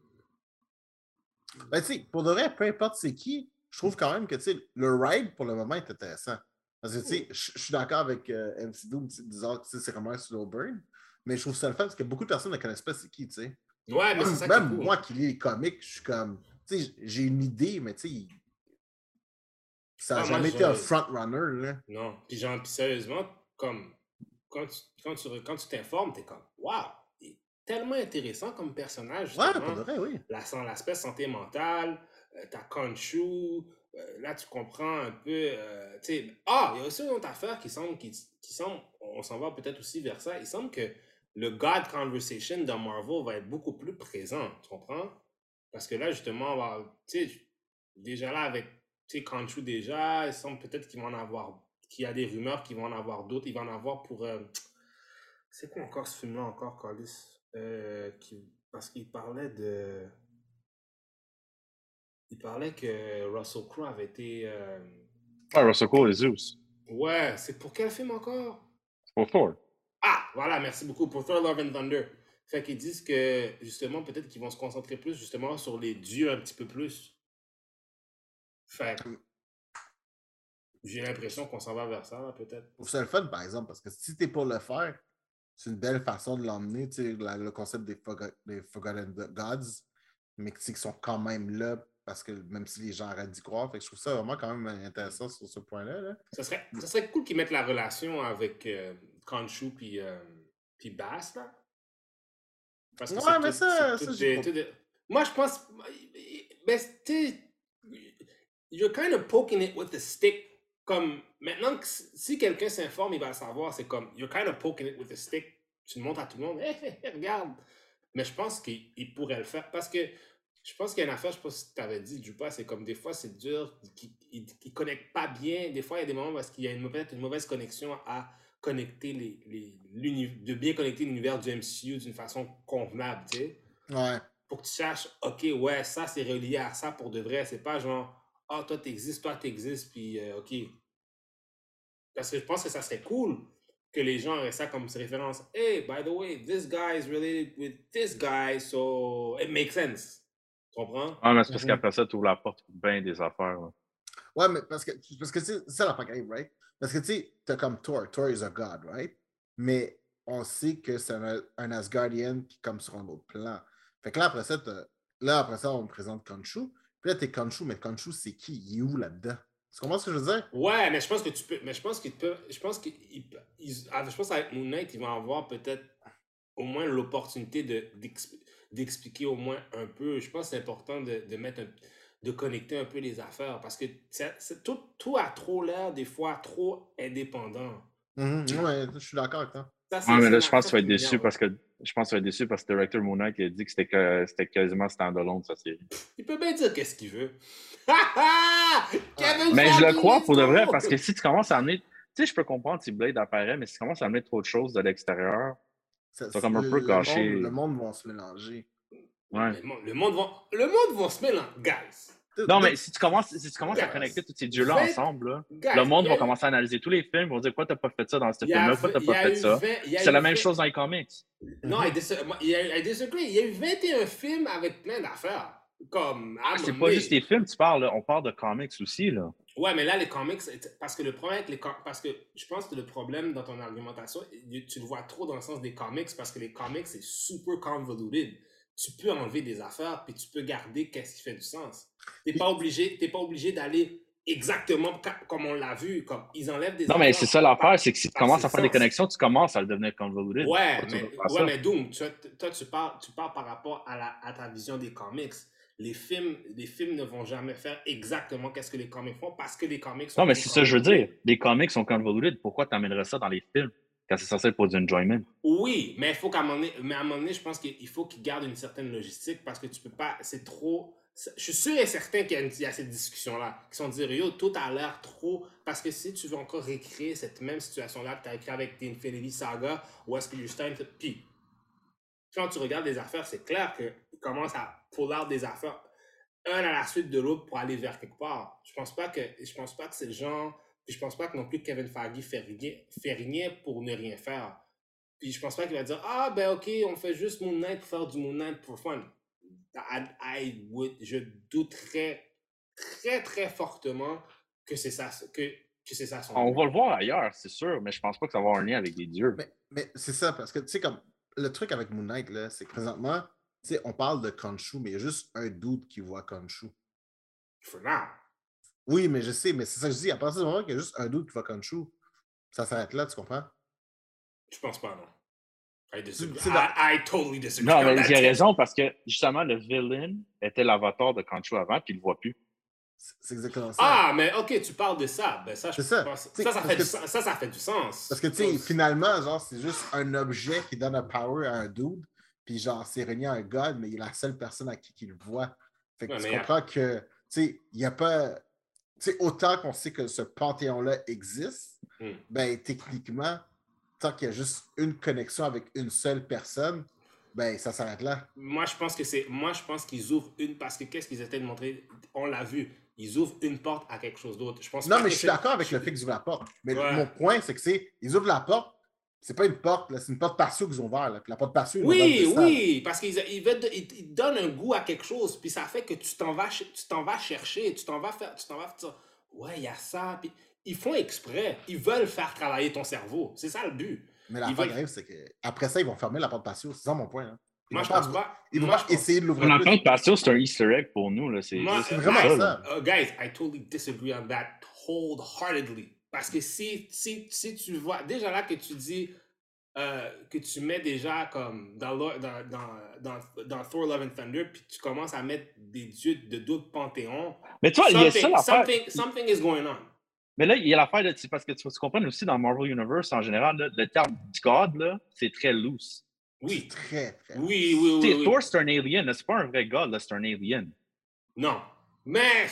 Ben, tu sais, pour de vrai, peu importe c'est qui, je trouve quand même que, le ride, pour le moment, est intéressant. Parce que, tu sais, je suis d'accord avec euh, MC Doom, disant que c'est vraiment un slow burn, mais je trouve ça le fun parce que beaucoup de personnes ne connaissent pas c'est qui, tu sais. Ouais, mais c'est ça qui Même cool. moi qui lis les comics, je suis comme, tu sais, j'ai une idée, mais tu sais, ça n'a Ah, jamais été un front-runner, là. Non. Puis genre, puis sérieusement, comme quand tu quand tu quand tu t'informes, t'es comme waouh, tellement intéressant comme personnage. Ouais, pour vrai, oui. La l'aspect santé mentale, euh, Khonshu, euh, là tu comprends un peu, euh, ah, il y a aussi une autre affaire qui semble, qui, qui semble, on s'en va peut-être aussi vers ça, il semble que le God Conversation dans Marvel va être beaucoup plus présent, tu comprends? Parce que là, justement, sais, déjà là avec, Khonshu déjà, il semble peut-être qu'il va en avoir, qu'il y a des rumeurs qu'il va en avoir d'autres, il va en avoir pour, euh, c'est quoi encore ce film-là encore, Carlis? Euh, parce qu'il parlait de... Il parlait que Russell Crowe avait été... euh, Ah, Russell Cole et Zeus. Ouais, c'est pour quel film encore? Pour Thor. Ah, voilà, merci beaucoup pour Thor Love and Thunder. Fait qu'ils disent que, justement, peut-être qu'ils vont se concentrer plus, justement, sur les dieux un petit peu plus. Fait que, j'ai l'impression qu'on s'en va vers ça, là, peut-être. Trouve ça le fun, par exemple, parce que si t'es pour le faire, c'est une belle façon de l'emmener, tu sais, le concept des, Forgo- des Forgotten Gods, mais qu'ils sont quand même là, parce que même si les gens arrêtent d'y croire, fait que je trouve ça vraiment quand même intéressant sur ce point-là. Là. Ça serait, ça serait cool qu'ils mettent la relation avec euh, Khonshu puis, euh, puis Bass, là. Parce Ouais, mais tout- ça- des- des- Moi, je pense... Ben, tu You're kind of poking it with a stick. Comme, maintenant, que si quelqu'un s'informe, il va le savoir. C'est comme, you're kind of poking it with a stick. Tu le montres à tout le monde. Hé, hé, hé, regarde. Mais je pense qu'il il pourrait le faire. Parce que je pense qu'il y a une affaire, je sais pas si tu avais dit, Jupas, c'est comme des fois, c'est dur, qu'ils ne connectent pas bien. Des fois, il y a des moments parce qu'il y a une mauvaise, une mauvaise connexion à connecter les, les, l'uni- de bien connecter l'univers du MCU d'une façon convenable, tu sais. Ouais. Pour que tu saches, OK, ouais, ça, c'est relié à ça pour de vrai. C'est pas genre, ah, toi, t'existes, toi, t'existes, puis euh, OK. Parce que je pense que ça serait cool que les gens aient ça comme référence. Hey, by the way, this guy is related with this guy, so it makes sense. Tu comprends? Ah, mais c'est parce Mhm. qu'après ça, tu ouvres la porte pour bien des affaires. là. Ouais, mais parce que, parce que c'est ça la pareil, right? Parce que tu sais, t'as comme Thor. Thor is a god, right? Mais on sait que c'est un, un Asgardian qui est comme sur un autre plan. Fait que là, après ça, là, après ça, on me présente Khonshu. Puis là, t'es Khonshu, mais Khonshu, c'est qui? Il est où là-dedans? Tu comprends ce que je veux dire? Ouais, mais je pense que tu peux. Mais je pense qu'il peut. Je pense qu'il. il- il- ah, Je pense qu'avec Moon Knight, ils vont avoir peut-être au moins l'opportunité de- d'expliquer au moins un peu. Je pense que c'est important de, de mettre un- de connecter un peu les affaires parce que ça- tout, tout a trop l'air des fois trop indépendant. Mhm, Ouais, je suis d'accord avec toi. Ça, c'est- Ouais, mais là, je pense que tu vas être déçu parce que je pense que tu vas être déçu parce que le directeur Moon Knight il a dit que c'était que- c'était quasiment standalone sa série. Il peut bien dire qu'est-ce qu'il veut. Kevin Mais je le crois pour de vrai parce que si tu commences à amener. Tu sais, je peux comprendre si Blade apparaît, mais si tu commences à amener trop de choses de l'extérieur, Ça- C'est comme un le- peu gâché. monde- Le monde va se mélanger. ouais. Le monde, le monde va, le monde va se mélanger. Guys, Non, mais si tu commences, si tu commences à connecter tous ces dieux-là ensemble, là, guys, le monde va eu- commencer à analyser tous les films, ils vont dire pourquoi t'as pas fait ça dans ce film-là, pourquoi t'as pas fait ça? C'est la même chose dans les comics. Non, I, il y a, I disagree. Il y a eu 21 films avec plein d'affaires. Comme. un C'est pas juste les films, tu parles, là, on parle de comics aussi. Là. Ouais, mais là, les comics, parce que le problème avec les parce que je pense que le problème dans ton argumentation, tu le vois trop dans le sens des comics, parce que les comics, c'est super convoluted. Tu peux enlever des affaires, puis tu peux garder qu'est-ce qui fait du sens. T'es pas obligé, t'es pas obligé d'aller exactement comme on l'a vu, comme ils enlèvent des Non, mais c'est ça l'affaire, c'est que si tu commences à faire des connexions, tu commences à le devenir convoluted. Ouais, mais, ouais, mais Doom, toi, tu parles, tu parles par rapport à, la, à ta vision des comics. Les films, les films ne vont jamais faire exactement qu'est-ce que les comics font parce que les comics sont Non, mais c'est ça que je veux dire. Les comics sont convoluted. Pourquoi tu amènerais ça dans les films quand c'est censé être pour du enjoyment? Oui, mais il faut qu'à un moment donné, mais à un moment donné, je pense qu'il faut qu'ils gardent une certaine logistique parce que tu peux pas, c'est trop. Je suis sûr et certain qu'il y a, une- il y a cette discussion-là, qui sont dire yo, tout a l'air trop. Parce que si tu veux encore récréer cette même situation-là que tu as écrit avec The Infinity Saga, où est-ce que. Puis, quand tu regardes les affaires, c'est clair qu'ils commencent à pull out des affaires, un à la suite de l'autre pour aller vers quelque part. Je pense pas que, je pense pas que c'est le genre. Puis je pense pas que non plus Kevin Feige fait rien, fait rien pour ne rien faire. Puis je pense pas qu'il va dire Ah, ben ok, on fait juste Moon Knight pour faire du Moon Knight pour fun. I, I would- je douterais très très fortement que c'est ça, que, que c'est ça son On but. va le voir ailleurs, c'est sûr, mais je pense pas que ça va avoir un lien avec les dieux. Mais, mais c'est ça, parce que tu sais, comme le truc avec Moon Knight, là, c'est que présentement, sais, on parle de Khonshu, mais il y a juste un doute qui voit Khonshu. For now. Oui, mais je sais, mais c'est ça que je dis. À partir du moment qu'il y a juste un doute qui voit Khonshu, ça s'arrête là, tu comprends? Je pense pas, non. I disagree. C'est I, I totally disagree. Non, on mais tip. raison parce que justement, le villain était l'avatar de Khonshu avant, puis il le voit plus. C'est exactement ça. Ah, mais ok, tu parles de ça. Ben ça, je C'est ça. pense- ça, ça, fait que- du sens. ça, ça fait du sens. Parce que, tu sais, finalement, genre, c'est juste un objet qui donne un power à un dude, puis genre, à un god, mais il est la seule personne à qui il le voit. Fait que Ouais, tu comprends que, tu sais, il n'y a pas. Tu sais, autant qu'on sait que ce panthéon-là existe, Hmm. ben, techniquement, tant qu'il y a juste une connexion avec une seule personne, ben, ça s'arrête là. Moi, je pense que c'est. Moi, je pense qu'ils ouvrent une parce que qu'est-ce qu'ils étaient de montrer? On l'a vu. ils ouvrent une porte à quelque chose d'autre. Je pense Non, mais je suis d'accord avec le fait qu'ils ouvrent la porte. Mais Ouais. mon point, c'est que c'est. Ils ouvrent la porte. C'est pas une porte, là, c'est une porte patio qu'ils ont ouvert. Là. Puis La porte patio, ils Oui, oui, parce qu'ils ils ils- ils donnent un goût à quelque chose, puis ça fait que tu t'en vas, tu t'en vas chercher, tu t'en vas faire, tu t'en vas faire, ouais, il y a ça, puis ils font exprès, ils veulent faire travailler ton cerveau, c'est ça le but. Mais la veulent- grève, c'est qu'après ça, ils vont fermer la porte patio. C'est ça mon point. hein. Ils Moi, vont je pense pas. Ils vont pas essayer de l'ouvrir On plus. entend patio, c'est un Easter egg pour nous. C'est vraiment ça. Uh, guys, I totally disagree on that wholeheartedly. Parce que si, si, si tu vois, déjà là que tu dis euh, que tu mets déjà comme dans, dans, dans, dans, dans Thor Love and Thunder, puis tu commences à mettre des dieux de d'autres panthéons, Mais toi, il y a ça something, l'affaire. something, something is going on. Mais là, il y a l'affaire, parce que tu, tu comprends aussi dans Marvel Universe en général, là, le terme God, là, c'est très loose. Oui, Très, très. oui, oui, oui. oui. Thor, c'est un alien, c'est pas un vrai God, là, c'est un alien. Non. Mais.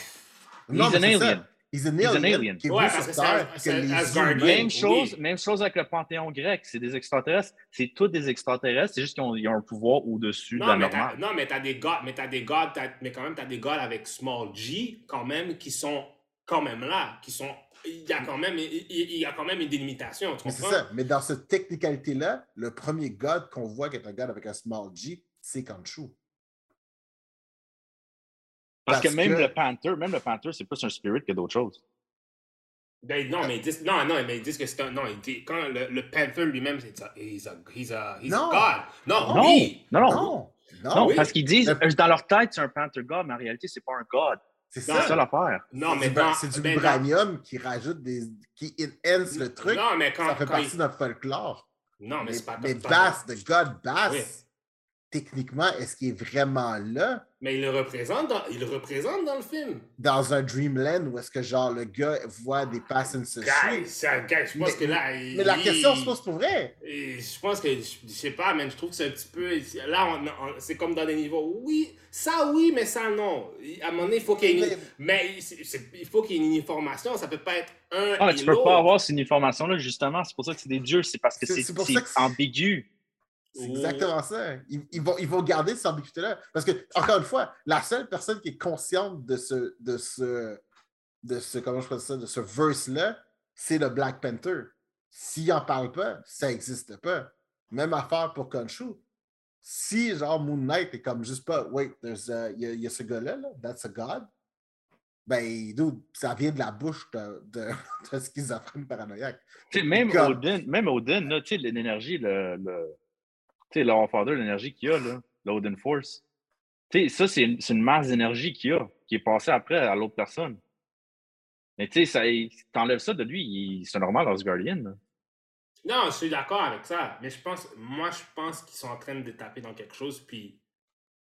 Non, He's mais an c'est ça. He's an He's an alien. Qui est Ouais, parce sur Terre. que c'est Même Oui. chose, même chose avec le Panthéon grec, c'est des extraterrestres. C'est tous des extraterrestres, c'est juste qu'ils ont, un pouvoir au-dessus de Non la normale. non, mais t'as des gars, mais t'as des gars, t'as- mais quand même, t'as des gars avec small G, quand même, qui sont quand même là, qui sont, il y a quand même, il, il- il y a quand même une délimitation, tu Mais c'est ça. Mais dans cette technicalité-là, le premier God qu'on voit qui est un God avec un small G, c'est Khonshu. Parce que même que- le Panther, même le Panther, c'est plus un spirit que d'autres choses. Ben, non, mais ils disent, non, non, mais ils disent que c'est un, non, ils disent- quand le, le Panther lui-même, c'est ça, he's a, he's a, he's Non. a God. Non, Non, oui. non, non. Non! Non! Non, oui. parce qu'ils disent, Le- dans leur tête, c'est un Panther God, mais en réalité, c'est pas un God. C'est ça ça. l'affaire. Non, C'est mais C'est du ben, vibranium qui rajoute des. qui enhance le truc. Non, mais quand, ça fait quand partie il- de notre folklore. non, mais, Mais, c'est pas mais Bass, de God Bass, Oui. Techniquement, est-ce qu'il est vraiment là? Mais il le représente dans, il le représente dans le film. dans un Dreamland où est-ce que genre le gars voit des passants se Guys, suivre? ça- guys, je pense Mais- que là, il- Mais la question il- se pose pour vrai. Je pense que, je, je sais pas, mais je trouve que c'est un petit peu. Là, on- on- c'est comme dans des niveaux. Oui, ça oui, mais ça non. À un moment donné, il faut qu'il y ait une. Mais il faut qu'il y ait une information. Ça peut pas être un. Ah, et tu peux pas avoir cette information-là, justement. C'est pour ça que c'est des dieux. C'est parce que c'est- ambigu. C'est exactement ça. Ils, ils vont, ils vont garder cette ambiguïté-là. Parce que, encore une fois, la seule personne qui est consciente de ce, de ce, de ce, comment je ça, de ce verse-là, c'est le Black Panther. S'il n'en parle pas, ça n'existe pas. Même affaire pour Khonshu. Si, genre, Moon Knight est comme juste pas, wait, il y, a- il y a ce gars-là, là, that's a God, ben, dude, ça vient de la bouche de, de, de schizophrène paranoïaque. Même. Odin, même Odin, là, tu sais, l'énergie, le, le, tu sais, l'énergie qu'il a, là, l'Odin Force. Tu sais, ça, c'est une, c'est une masse d'énergie qu'il a, qui est passée après à l'autre personne. Mais tu sais, ça, t'enlèves ça de lui, c'est normal, Asgardian. là. Non, je suis d'accord avec ça. Mais je pense. Moi, je pense qu'ils sont en train de taper dans quelque chose. Puis.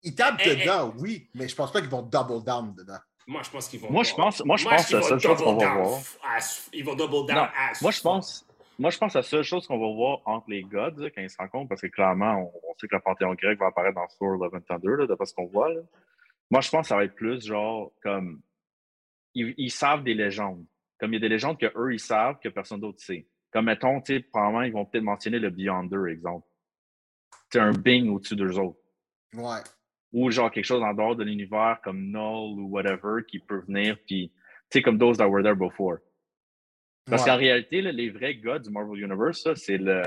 Ils tapent Eh, eh. dedans, oui, mais je pense pas qu'ils vont double down dedans. Moi, je pense qu'ils vont. Moi, je pense, moi, je pense que la vont seule chose qu'on va voir. as- Ils vont double down Non, as Moi, je pense. Moi, je pense que la seule chose qu'on va voir entre les gods là, quand ils se rencontrent, parce que clairement, on, on sait que le Panthéon grec va apparaître dans Thor Love and Thunder, là, d'après ce qu'on voit. là. Moi, je pense que ça va être plus genre comme. Ils, ils savent des légendes. Comme il y a des légendes que eux ils savent que personne d'autre sait. Comme mettons, tu sais, probablement, ils vont peut-être mentionner le Beyonder, exemple. C'est un Bing au-dessus d'eux autres. Ouais. Ou genre quelque chose en dehors de l'univers comme Null ou whatever qui peut venir, puis, tu sais, comme those that were there before. Parce Ouais. qu'en réalité, là, les vrais gars du Marvel Universe, c'est le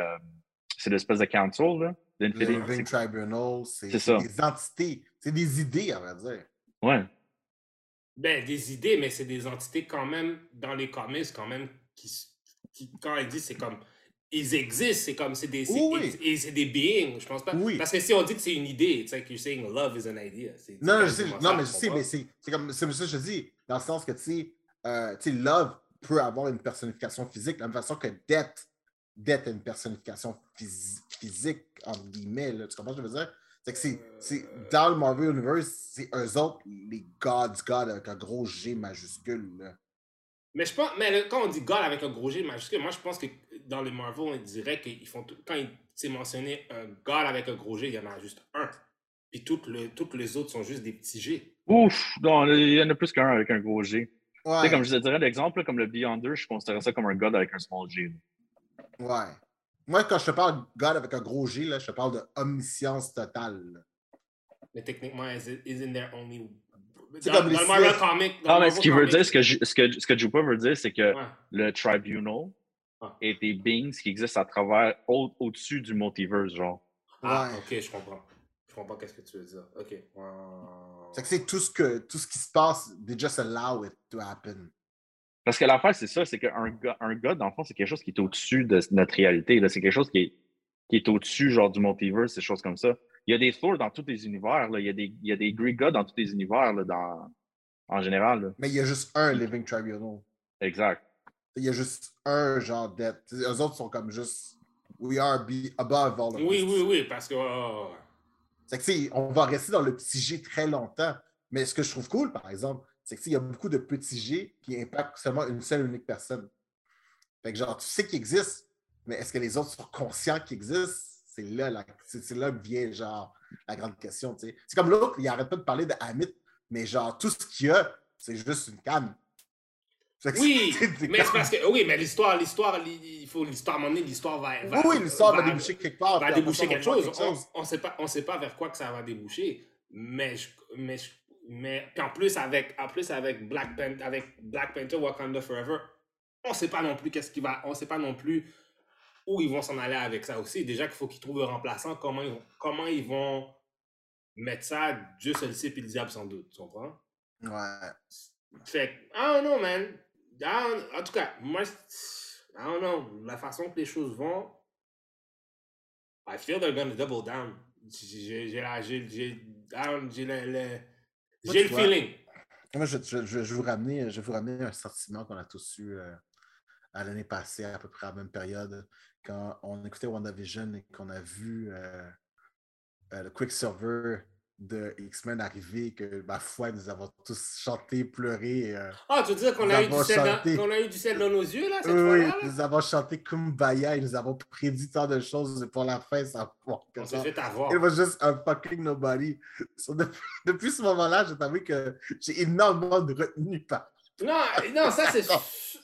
c'est l'espèce de council, là, Le Tribunal, c'est des entités, c'est des idées, à vrai dire. Ouais. Ben, des idées, mais c'est des entités quand même, dans les comics, quand même, qui, quand ils disent, c'est comme, ils existent, c'est comme, c'est des, Oui. et- et c'est des beings, je pense pas. Oui. Parce que si on dit que c'est une idée, it's like you're saying love is an idea. Non, non, je sais, non, mais je sais, mais c'est c'est comme c'est ça que je dis, dans le sens que, tu sais, euh, tu sais, Love peut avoir une personnification physique, de la même façon que Death, Death a une personnification phys- physique, entre guillemets, là, tu comprends ce que je veux dire? C'est que c'est, c'est dans le Marvel Universe, c'est eux autres, les Gods, God, avec un gros G majuscule, là. Mais je pense, mais le- quand on dit God avec un gros G majuscule, moi je pense que dans les Marvel, on dirait qu'ils font tout, quand il s'est mentionné un God avec un gros G, il y en a juste un. Puis toutes, le, toutes les autres sont juste des petits G. Ouf! Non, il y en a plus qu'un avec un gros G. Tu Ouais, sais, comme je te dirais l'exemple, comme le Beyonder, je considère ça comme un god avec un small G. ouais. Moi, quand je te parle de God avec un gros G, là, je te parle de omniscience totale. Mais techniquement, is it- isn't there only C'est comme dans Marvel. Comic. dans Non, le mais ce qu'il veut dire, ce que, Ju- ce que, ce que Jupa veut dire, c'est que Ouais. le Tribunal Ah. est des beings qui existent à travers, au- au-dessus du multiverse, genre. Ah, Ouais. ok, je comprends. Je comprends qu'est-ce que tu veux dire. Ok. C'est que c'est tout ce que tout ce qui se passe, they just allow it to happen. Parce que l'affaire, c'est ça, c'est qu'un gars, un gars, dans le fond, c'est quelque chose qui est au-dessus de notre réalité. là. C'est quelque chose qui est, qui est au-dessus, genre, du multiverse, ces choses comme ça. Il y a des Thor dans tous les univers, là. Il, y a des, il y a des Greek gods dans tous les univers, là, dans, en général. là. Mais il y a juste un Living Tribunal. Exact. Il y a juste un genre d'être. Eux autres sont comme juste. We are be above all of Oui, this. oui, oui, parce que. oh, que, tu sais, on va rester dans le petit G très longtemps. Mais ce que je trouve cool, par exemple, c'est que, tu sais, il y a beaucoup de petits G qui impactent seulement une seule unique personne. Fait que, genre, tu sais qu'ils existent, mais est-ce que les autres sont conscients qu'ils existent? C'est là, la- c'est c'est là que vient, genre, la grande question. C'est comme l'autre, il arrête pas de parler de Hamid, mais genre, tout ce qu'il y a, c'est juste une canne. Oui, mais c'est parce que. Oui, mais l'histoire, l'histoire, il faut l'histoire, à un moment donné, l'histoire va. va- Oui, l'histoire va déboucher quelque part. va déboucher quelque chose. quelque chose. On ne sait, pas- on sait pas vers quoi que ça va déboucher. Mais, je- mais, je- mais puis en plus avec, en plus avec Black, Panther, avec Black Panther Wakanda Forever, on sait pas non plus qu'est-ce qui va. On sait pas non plus où ils vont s'en aller avec ça aussi. Déjà qu'il faut qu'ils trouvent un remplaçant, comment ils vont, comment ils vont mettre ça, Dieu seul sait, puis le diable sans doute. Tu comprends? Ouais. Fait don't know, man. En tout cas, moi, I don't know. La façon que les choses vont, I feel they're gonna double down. J'ai le, feeling. Moi, je, je- je- vous ramener, je vais vous ramener un sentiment qu'on a tous eu euh, à l'année passée, à peu près à la même période, quand on écoutait WandaVision et qu'on a vu euh, euh, le Quicksilver de X-Men arriver, que ma foi, nous avons tous chanté, pleuré. euh, Ah, tu veux dire qu'on a, eu du avons sel dans- chanté. qu'on a eu du sel dans nos yeux, là, cette oui, fois-là? là? nous avons chanté Kumbaya et nous avons prédit tant de choses pour la fin, ça On s'est fait avoir. It was just a fucking nobody. So, depuis, depuis ce moment-là, j'ai avoué que j'ai énormément de retenue par Non, non, ça c'est.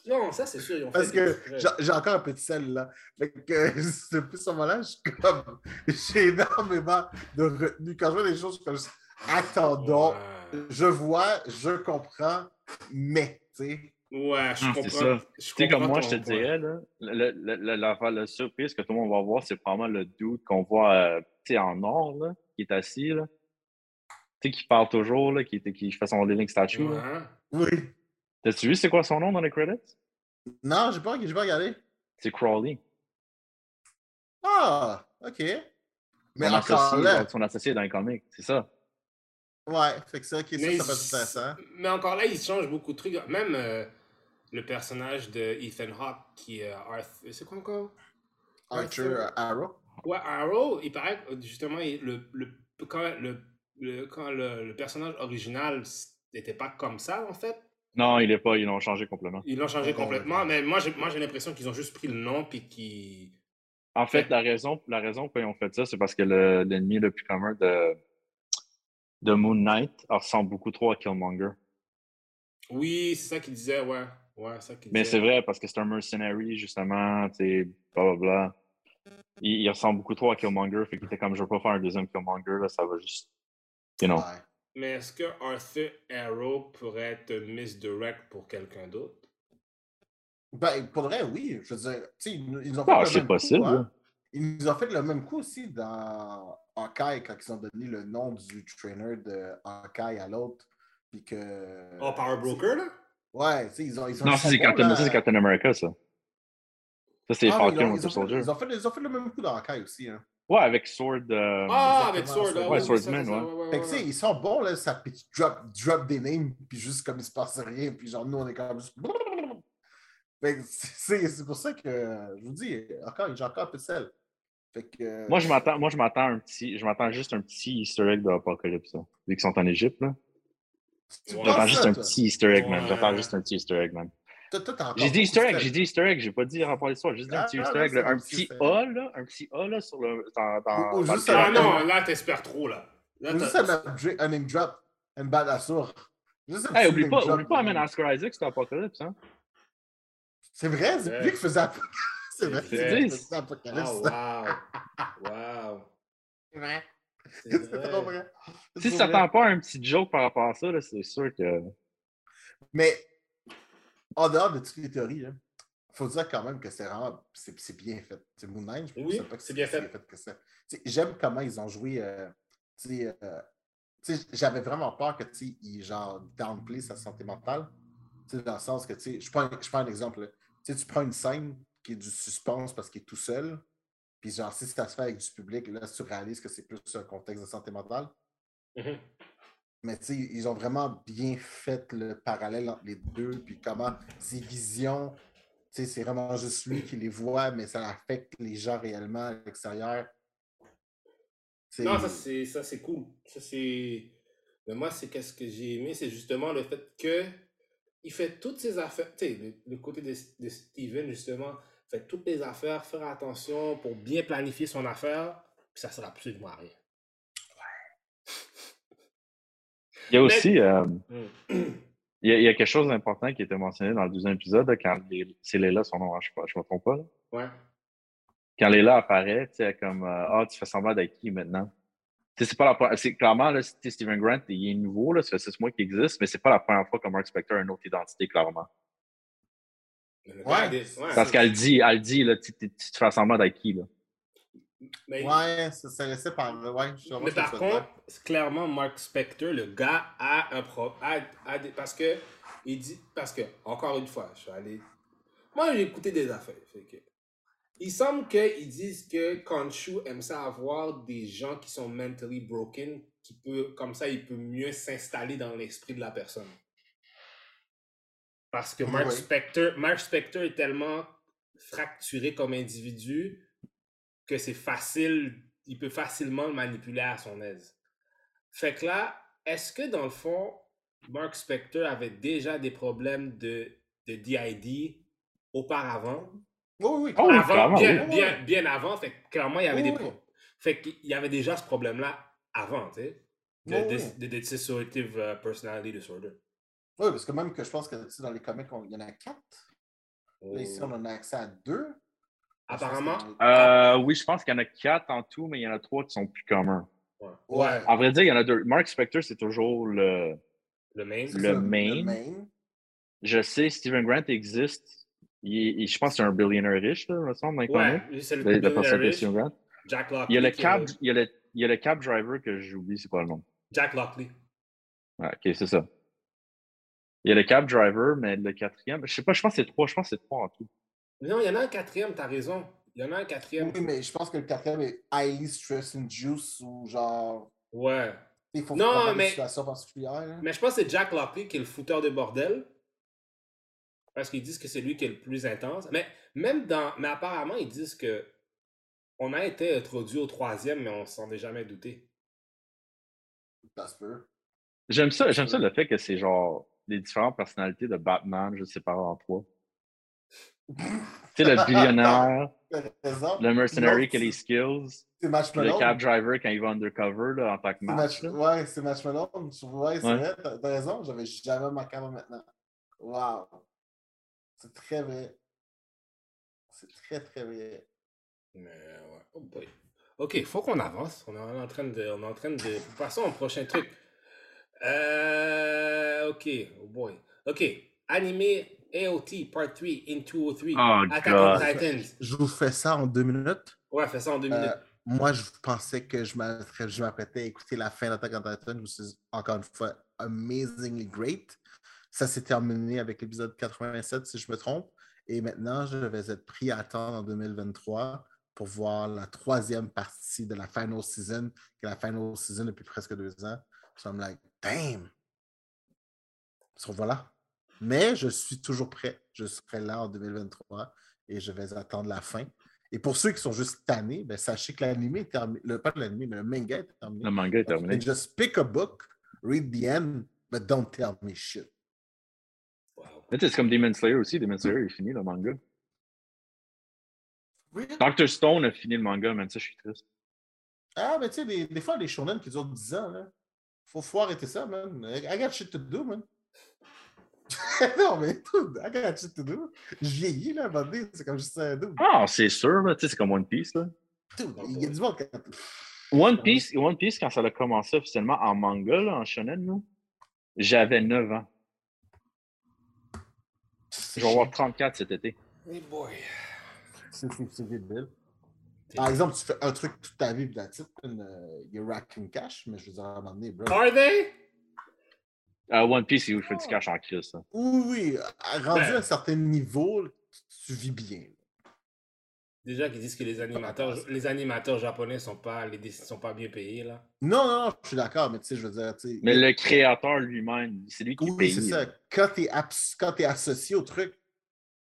Non, ça c'est sûr. ils ont Parce fait que j'ai- j'ai encore un peu de sel là. Fait que depuis ce moment-là, je suis comme. J'ai énormément de retenue. Quand je vois des choses comme ça, attendons, Ouais. je vois, je comprends, mais, tu sais. Ouais, je Ah, comprends. c'est ça. je Tu sais, comme comprends moi, je te point. dirais, là, le, le, le- la, la surprise que tout le monde va voir, c'est probablement le dude qu'on voit euh, tu sais, en or, là, qui est assis, là. Tu sais, qui parle toujours, là, qui, qui fait son living statue. Ouais. Oui. T'as-tu vu c'est quoi son nom dans les credits? Non, j'ai pas, j'ai pas regardé. C'est Crawley. Ah, OK. Mais son, encore associé, là. son associé dans les comics, c'est ça. Ouais, fait que ça, Mais, ça peut être intéressant. mais encore là, il change beaucoup de trucs. Même euh, le personnage de Ethan Hawke qui est Arthur. C'est quoi encore? Euh, Arrow. Ouais, Arrow, il paraît que justement, il- le, le, quand, le, le- quand le, le personnage original n'était pas comme ça, en fait, Non, il est pas, ils l'ont changé complètement. ils l'ont changé complètement. Mais moi, j'ai moi, j'ai l'impression qu'ils ont juste pris le nom puis qu'ils. En fait, la raison, la raison pourquoi ils ont fait ça, c'est parce que le- l'ennemi le, plus commun de, de Moon Knight ressemble beaucoup trop à Killmonger. Oui, c'est ça qu'il disait, ouais. Ouais, c'est ça qu'il Mais disait. c'est vrai, parce que c'est un mercenary, justement, tu sais, blablabla. Il, il ressemble beaucoup trop à Killmonger, fait qu'il était comme, je veux pas faire un deuxième Killmonger, là, ça va juste, you know. Ouais. Mais est-ce que Arthur Arrow pourrait être misdirect pour quelqu'un d'autre? Ben, pour vrai, oui. Je veux dire, tu sais, ils, nous- ils ont Ah, le c'est même possible, Coup, hein. Ils nous ont fait le même coup aussi dans Hawkeye quand ils ont donné le nom du trainer de Hawkeye à l'autre. Puis que. Oh, Power Broker, là? Ouais, tu sais, ils ont. Ils ont Non, ça c'est Captain, là. ça, c'est Captain America, ça. Ça, c'est Ah, mais ils Falcon ont- ils, ont fait, Soldier. ils, ont fait, ils ont fait le même coup dans Hawkeye aussi. Hein. Ouais, avec Sword. euh, Ah, avec Sword. ah, Ouais, oui, oui, Swordsman, ça, ça, ouais. Fait que, tu sais, ils sont bons, là, ça puis tu drop, drop des names, puis juste comme il se passe rien, puis genre, nous, on est comme juste. Fait que c'est c'est pour ça que je vous dis, encore, j'ai encore un peu de sel. Fait que. Moi, je m'attends, moi, je m'attends un petit, je m'attends juste un petit Easter egg d'Apocalypse, là. Vu qu'ils sont en Égypte, là. Ouais. J'attends juste un petit Easter egg, man. Ouais. J'attends juste un petit Easter egg, man. J'ai dit Easter egg, j'ai dit Easter egg, j'ai pas dit rapport à l'histoire, j'ai juste dit un Ah, petit ah, Easter non, egg, un petit A, là, un petit A, là, sur le, Ou- ou Ah non, là, t'espères trop, là. Là, Juste un name- drop, un bad assour. Juste un Hey, oublie pas, oublie pas, man, Oscar Isaac, c'était Apocalypse, hein. C'est vrai, c'est lui qui faisait C'est vrai, C'est c'est vrai. lui qui faisait Apocalypse. Oh, wow. wow. C'est vrai. C'est vrai. trop vrai. C'est Si ça t'attend pas un petit joke par rapport à ça, là, c'est sûr que. Mais en dehors de toutes les théories, il faut dire quand même que c'est vraiment c'est bien fait. C'est Moon Knight, je Oui, pas que c'est bien fait. que ça. J'aime comment ils ont joué. euh, euh, J'avais vraiment peur que ils genre downplay sa santé mentale. Dans le sens que je prends, je prends un exemple. Tu prends une scène qui est du suspense parce qu'il est tout seul. Puis genre, si ça se fait avec du public, là, tu réalises que c'est plus un contexte de santé mentale. Mhm. Mais ils ont vraiment bien fait le parallèle entre les deux, puis comment ces visions, c'est vraiment juste lui qui les voit, mais ça affecte les gens réellement à l'extérieur. Non, ça c'est ça c'est cool. Ça moi, c'est qu'est-ce que j'ai aimé, c'est justement le fait que il fait toutes ses affaires. Tu sais, le, côté de, de Steven, justement, fait toutes les affaires, faire attention pour bien planifier son affaire, puis ça sert absolument à rien. Il y a Mais- aussi. euh, Mm. il, y a, il y a quelque chose d'important qui était mentionné dans le deuxième épisode, là, quand les- c'est Léla, son nom, je ne me trompe pas. là. Ouais. Quand Léla apparaît, tu sais, comme euh, Ah, tu fais semblant d'être qui maintenant? Tu sais, c'est pas la première. C'est clairement, là, c'est- Steven Grant, il est nouveau, là, ça fait six mois qu'il existe, mais c'est pas la première fois que Mark Spector a une autre identité, clairement. Ouais. ouais, Parce qu'elle dit, elle dit, là, tu, tu- tu te fais semblant d'être qui, là? Mais- Ouais, ça, ça laissait par. Ouais, je Mais par contre, clairement, Mark Spector, le gars, a un problème. Parce que, il dit. Parce que, encore une fois, je suis allé. Moi, j'ai écouté des affaires. fait que- il semble qu'ils disent que Khonshu aime ça avoir des gens qui sont mentally broken, qui peut, comme ça, il peut mieux s'installer dans l'esprit de la personne. Parce que Mark, Oui. Spector, Mark Spector est tellement fracturé comme individu que c'est facile, il peut facilement le manipuler à son aise. Fait que là, est-ce que dans le fond, Mark Spector avait déjà des problèmes de, de DID auparavant? Oui, oui, Oh, oui, avant, bien, oui. bien, bien avant, fait que clairement, il y avait Oui, des pro- Fait qu'il y avait déjà ce problème-là avant, tu sais, de, de, de, de dissociative uh, personality disorder. Oui, parce que même que je pense que tu sais, dans les comics, on- il y en a quatre. Là, ici, on en a accès à deux. Apparemment, Euh, oui, je pense qu'il y en a quatre en tout, mais il y en a trois qui sont plus communs. ouais. Ouais. En vrai dire, il y en a deux. Mark Spector, c'est toujours le. le main. Le main. main. Je sais, Steven Grant existe. Il, il- je pense que c'est un billionnaire riche, là, me semble, Ouais, c'est le De- de Bill personne de Irish, Steven Grant. Jack Lockley. Il y a le est cab, il y a le, il y a le cab driver que j'oublie, c'est pas le nom. Jack Lockley. Ouais, ok, c'est ça. Il y a le cab driver, mais le quatrième, je sais pas, je pense que c'est trois, je pense que c'est trois en tout. Non, il y en a un quatrième, t'as raison. Il y en a un quatrième. Oui, mais je pense que le quatrième est highly stress induced ou genre. Ouais. Il faut Non, avoir mais- une situation particulière. là. Mais je pense que c'est Jack Lockley qui est le fouteur de bordel. Parce qu'ils disent que c'est lui qui est le plus intense. Mais même dans. Mais apparemment, ils disent que on a été introduit au troisième, mais on s'en est jamais douté. Ça se peut. J'aime ça, j'aime ça le fait que c'est genre les différentes personnalités de Batman, je sais pas en trois. Tu sais, le billionnaire, le mercenary qui a les skills, C'est Marshmallow. le cab driver quand il va undercover là, en tant que C'est match. Match-. Ouais, c'est Marshmallow. Ouais, c'est Ouais. vrai. T'as raison. J'avais jamais remarqué avant maintenant. Wow. C'est très vrai. C'est très, très vrai. Mais ouais. Oh boy. Ok, faut qu'on avance. On est en train de. On est en train de. Passons au prochain truc. Euh. Ok. Oh boy. Ok. Animé AOT Part 3 in 203. Oh, Attack God. on Titans. Je vous fais ça en deux minutes. Ouais, fais ça en deux Euh, minutes. moi, je pensais que je m'apprêtais à écouter la fin d'Attack on Titan. Je me suis dit, encore une fois, amazingly great. Ça s'est terminé avec l'épisode 87, si je me trompe. Et maintenant, je vais être pris à attendre en 2023 pour voir la troisième partie de la final season, qui est la final season depuis presque deux ans. So I'm like, damn! So voilà. Mais je suis toujours prêt. Je serai là en 2023 et je vais attendre la fin. Et pour ceux qui sont juste tannés, ben, sachez que l'anime est terminé. Le, pas l'anime, mais le manga est terminé. Le manga est terminé. just pick a book, read the end, but don't tell me shit. Wow. C'est comme Demon Slayer aussi. Demon Slayer est fini le manga. Oui. Doctor Stone a fini le manga, mais ça, je suis triste. Ah, mais tu sais, des, des fois, les shonen qui durent 10 ans, là, faut, faut arrêter ça, man. I got shit to do, man. non, mais dude, I got shit to do. Je vieillis, là, à un moment donné, c'est comme juste un dude. Ah, c'est sûr, là. Tu sais, c'est comme One Piece, là. Dude, il y a du monde qui. One Piece, One Piece, quand ça a commencé officiellement en manga, là, en shonen, là, j'avais 9 ans. Je vais avoir 34 cet été. Hey boy. C'est débile. Par exemple, tu fais un truc toute ta vie, puis la titre, il y a racking cash, mais je veux dire, à un moment donné, bro. Are they? Euh, One Piece, il fait du cash en crise. ça. Oui, oui, rendu Ben. à un certain niveau, tu vis bien. Déjà qu'ils disent que les animateurs, les animateurs japonais sont pas, les, sont pas bien payés là. Non, non, je suis d'accord, mais tu sais, je veux dire, tu sais. Mais le créateur lui-même, c'est lui qui Oui, paye. c'est ça. Quand tu es, associé au truc,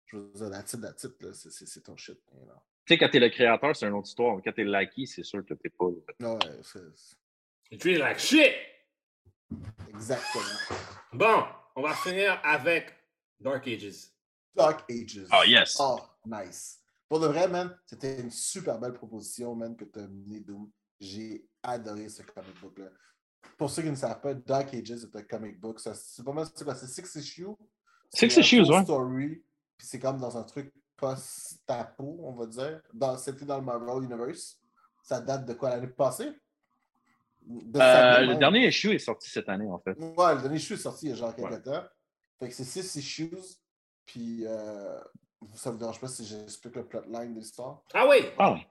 je veux dire, la titre, la titre, là, c'est- c'est c'est ton shit. you. Tu sais, quand t'es le créateur, c'est une autre histoire. Quand t'es l'acquis, c'est sûr que t'es pas. Ouais, c'est it like shit. Exactement. Bon, on va finir avec Dark Ages. Dark Ages. Oh, yes. Oh, nice. Pour de vrai, man, c'était une super belle proposition, man, que tu as mené, Doom. J'ai adoré ce comic book-là. Pour ceux qui ne savent pas, Dark Ages est un comic book. C'est pas mal, c'est quoi? C'est six issues? Six issues, ouais. story. Puis c'est comme dans un truc post-apo, on va dire. Dans- C'était dans le Marvel Universe. Ça date de quoi l'année passée? De Euh, le dernier issue est sorti cette année, en fait. Ouais, le dernier issue est sorti il y a genre quelques Ouais. temps. Fait que c'est six issues. Puis euh, ça vous dérange pas si j'explique le plotline de l'histoire? Ah oui! Ah oui.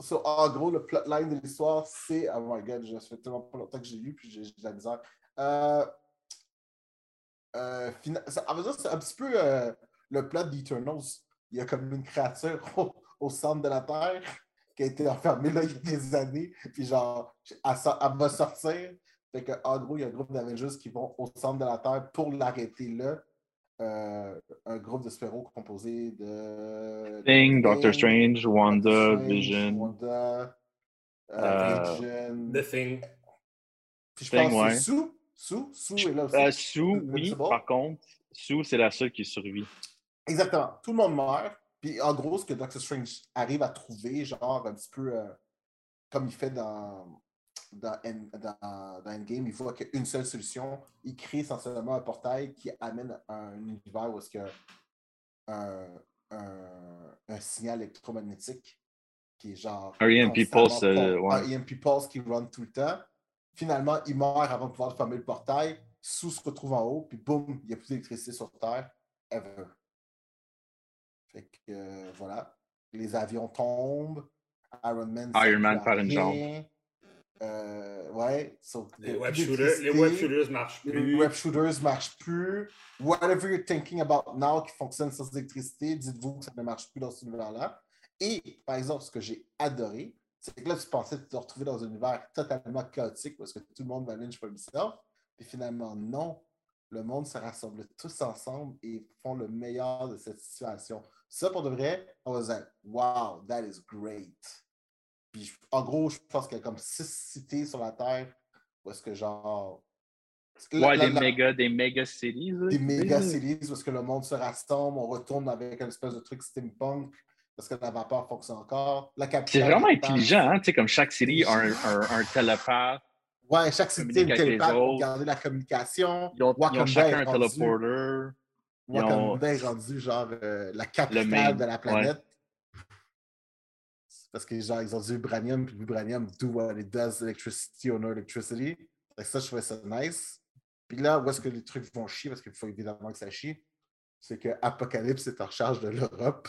So, en gros, le plotline de l'histoire, c'est. Oh my god, ça fait tellement pas longtemps que j'ai lu, puis j'ai de la misère. Euh, euh, fina- ça- à vrai dire, c'est un petit peu euh, le plot d'Eternals. Il y a comme une créature au, au centre de la Terre qui a été enfermée là il y a des années, puis genre, elle, elle va sortir. Fait que, en gros, il y a un groupe d'Avengers qui vont au centre de la Terre pour l'arrêter là. Euh, un groupe de super composé de. Thing, Doctor Strange, Wanda, Strange, Vision. Wanda, euh, Euh, Vision. The Thing. Puis je Thing, pense ouais. que Sue, Sue, Sue est là aussi. Euh, Sue, oui. Par contre, Sue, c'est la seule qui survit. Exactement. Tout le monde meurt. Puis en gros, ce que Doctor Strange arrive à trouver, genre un petit peu euh, comme il fait dans, dans, dans, dans Endgame, il voit qu'il y a une seule solution. Il crée essentiellement un portail qui amène à un univers où est-ce a un, un- un signal électromagnétique qui est genre. Un EMP pulse, euh, ouais. Un EMP pulse qui run tout le temps. Finalement, il meurt avant de pouvoir fermer le portail. Sous se retrouve en haut, puis boum, il n'y a plus d'électricité sur Terre. Ever. Fait que euh, voilà. Les avions tombent. Iron Man. Iron Man perd une jambe. Euh, ouais. so, Les web shooters, les web shooters marchent Les plus. web shooters marchent plus. Whatever you're thinking about now qui fonctionne sans électricité, dites-vous que ça ne marche plus dans cet univers-là. Et, par exemple, ce que j'ai adoré, c'est que là, tu pensais te retrouver dans un univers totalement chaotique parce que tout le monde va lynch for himself. Puis finalement, non. Le monde se rassemble tous ensemble et font le meilleur de cette situation. Ça, pour de vrai, on va dire, wow, that is great. Puis, en gros, je pense qu'il y a comme six cités sur la Terre où est-ce que genre. Ouais, la- des la- méga, des méga cities. des méga séries où est-ce que le monde se rassemble, on retourne avec une espèce de truc steampunk parce que la vapeur fonctionne encore. La C'est vraiment intelligent, hein? Tu sais, comme chaque série a un, un, un télépathe. Ouais, chaque cité a les télépathe pour garder la communication. Ils ont, ils ont chacun un rendu- téléporter. ils ont- Wakanda est rendu genre euh, la capitale de la planète. Parce que genre, ils ont du vibranium, puis vibranium do what it does, electricity or no electricity. Fait que ça, je trouvais ça nice. Puis là, où est-ce que les trucs vont chier, parce qu'il faut évidemment que ça chie, c'est que Apocalypse est en charge de l'Europe.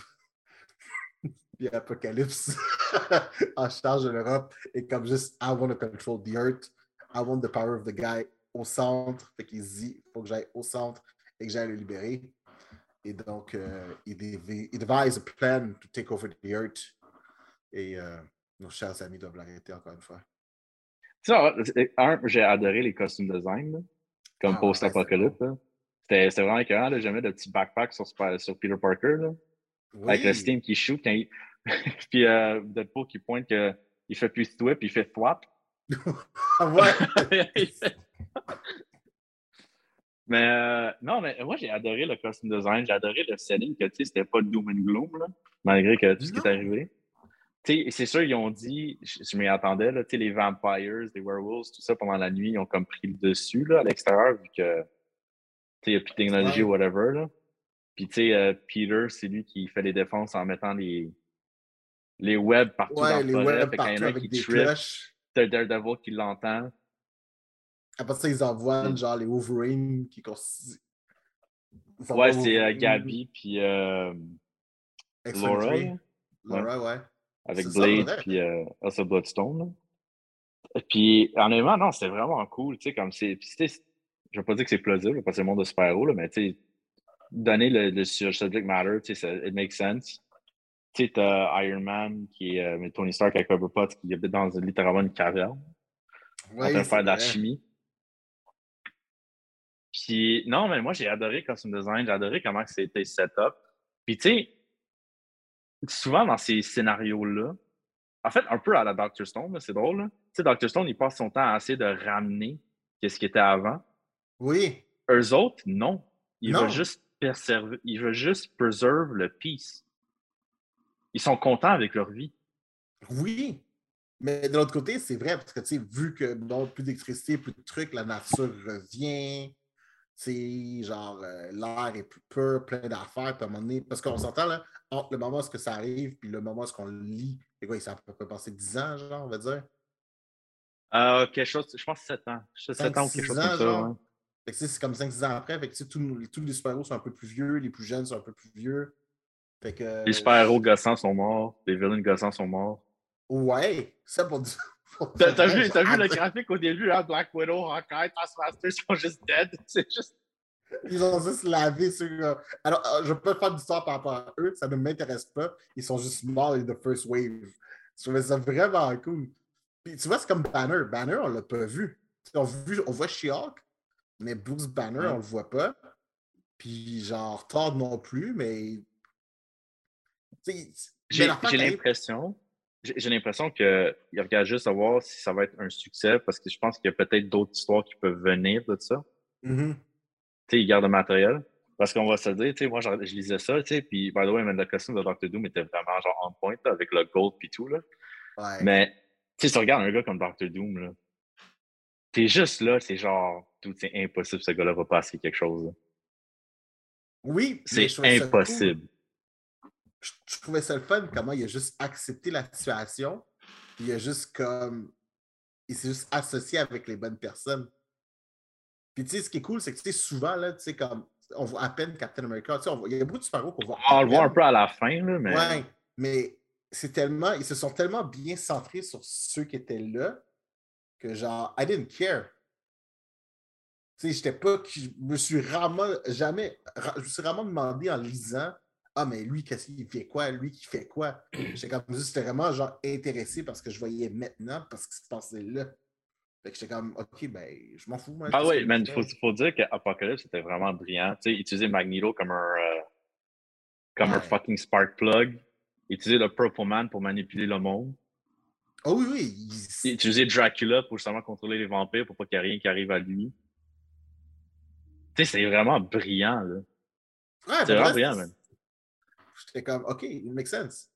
Puis Apocalypse en charge de l'Europe est comme juste I want to control the earth. I want the power of the guy au centre. Fait qu'il dit, il faut que j'aille au centre et que le libérer. Et donc, euh, il, devi- il devise a plan to take over the earth. Et euh, nos chers amis doivent l'arrêter encore une fois. Un, j'ai adoré les costumes design, là, comme Ah, post-apocalypse. là. C'était vraiment écœurant. là. J'aimais le petit backpack sur, sur Peter Parker, là, avec le. Steam qui shoot. Quand il... puis euh, Deadpool qui pointe qu'il fait plus puis il fait thwap. Ah ouais. mais euh, non, mais moi, j'ai adoré le costume design. J'ai adoré le setting que, tu sais, c'était pas doom and gloom, là, malgré que tout ce qui est arrivé. Tu sais, c'est sûr, ils ont dit, je, je m'y attendais, là, tu sais, les vampires, les werewolves, tout ça, pendant la nuit, ils ont comme pris le dessus, là, à l'extérieur, vu que, tu sais, il n'y a plus de technologie ou whatever, là. Puis, tu sais, euh, Peter, c'est lui qui fait les défenses en mettant les, les webs partout dans Ouais, le forêt. Fait quand il y en a avec qui trip, t'as Daredevil qui l'entend. Après ça, ils envoient genre les Wolverine qui constituent. Ouais, c'est euh, Gabi puis euh, X-23. Laura, Laura, ouais. avec Blade puis euh, Elsa Bloodstone. là. Et puis, honnêtement, non, c'était vraiment cool, tu sais, comme c'est... Je veux pas dire que c'est plausible, parce que c'est le monde de super-héros, mais tu sais, donner le, le subject matter, tu sais, ça- it makes sense. Tu sais, t'as Iron Man, qui est euh, Tony Stark avec Pepper Potts, qui habite dans une- littéralement une caverne. en Ouais, train de faire de la chimie. Puis, non, mais moi, j'ai adoré costume design, j'ai adoré comment c'était set up. Puis, tu sais, souvent dans ces scénarios-là, en fait, un peu à la Dr. Stone, c'est drôle. Tu sais, Dr. Stone, il passe son temps à essayer de ramener ce qui était avant. Oui. Eux autres, non. Ils Non. veulent juste perserver, ils veulent juste preserve le peace. Ils sont contents avec leur vie. Oui. Mais de l'autre côté, c'est vrai, parce que, tu sais, vu que, bon, plus d'électricité, plus de trucs, la nature revient. C'est genre, euh, l'air est plus pur, plein d'affaires. Puis à un moment donné, parce qu'on s'entend, là, entre le moment où est-ce que ça arrive, puis le moment où est-ce qu'on lit, c'est quoi, ça peut passer 10 ans, genre, on va dire? Euh, quelque chose, je pense 7 ans. 7 Cinq, ans ou quelque chose ans, comme ça. genre. ouais. Fait que, tu sais, c'est comme 5-6 ans après. Fait que, tu sais, tous, tous les super-héros sont un peu plus vieux, les plus jeunes sont un peu plus vieux. Fait que. Les super-héros gossants sont morts, les villains gossants sont morts. Ouais, ça pour dire. T'as vu, t'as vu le graphique au début, hein? Black Widow, Hawkeye, Taskmaster sont juste dead. C'est juste. Ils ont juste lavé sur. euh, Alors, euh, je peux faire d'histoire par rapport à eux, ça ne m'intéresse pas. Ils sont juste morts the first wave. Je trouvais ça vraiment cool. Puis tu vois, c'est comme Banner. Banner, on l'a pas vu. On, vu- on voit She-Hulk, mais Bruce Banner, on le voit pas. Puis genre, Thor non plus, mais. J'ai mais l'impression. J'ai l'impression qu'ils regardent juste à voir si ça va être un succès parce que je pense qu'il y a peut-être d'autres histoires qui peuvent venir de ça. Mhm. Tu sais, ils gardent le matériel. Parce qu'on va se dire, tu sais, moi, je, je lisais ça, tu sais, puis, by the way, même le costume de Doctor Doom était vraiment genre on point, là, avec le gold puis tout, là. Ouais. Mais, tu sais, si tu regardes un gars comme Doctor Doom, là, t'es juste là, c'est genre, tout, c'est impossible, ce gars-là va passer quelque chose. là. Oui, C'est impossible. Je, je trouvais ça le fun comment il a juste accepté la situation. Il a juste comme. Il s'est juste associé avec les bonnes personnes. Puis tu sais, ce qui est cool, c'est que tu sais, souvent, là, tu sais, comme. On voit à peine Captain America. Tu sais, on voit- il y a beaucoup de super-héros qu'on voit. à On le voit un peu à la fin, là, mais. Ouais, mais c'est tellement. Ils se sont tellement bien centrés sur ceux qui étaient là que genre, I didn't care. Tu sais, j'étais pas. Je me suis rarement. Jamais. Je me suis rarement demandé en lisant Ah, mais lui, qu'est-ce qu'il fait quoi? Lui qui fait quoi? J'étais comme j'étais vraiment genre intéressé parce que je voyais maintenant parce qu'il se passait là. Fait que j'étais comme, OK, ben, je m'en fous. Moi, Ah oui, je il faut, faut dire qu'Apocalypse était vraiment brillant. Tu sais, utiliser Magneto comme un, euh, comme un fucking spark plug. Utiliser le Purple Man pour manipuler le monde. Oh oui, oui. il- Utiliser Dracula pour justement contrôler les vampires pour pas qu'il y ait rien qui arrive à lui. Tu sais, c'est vraiment brillant, là. Ouais, C'est vraiment vrai, brillant, man. J'étais comme, OK, it makes sense.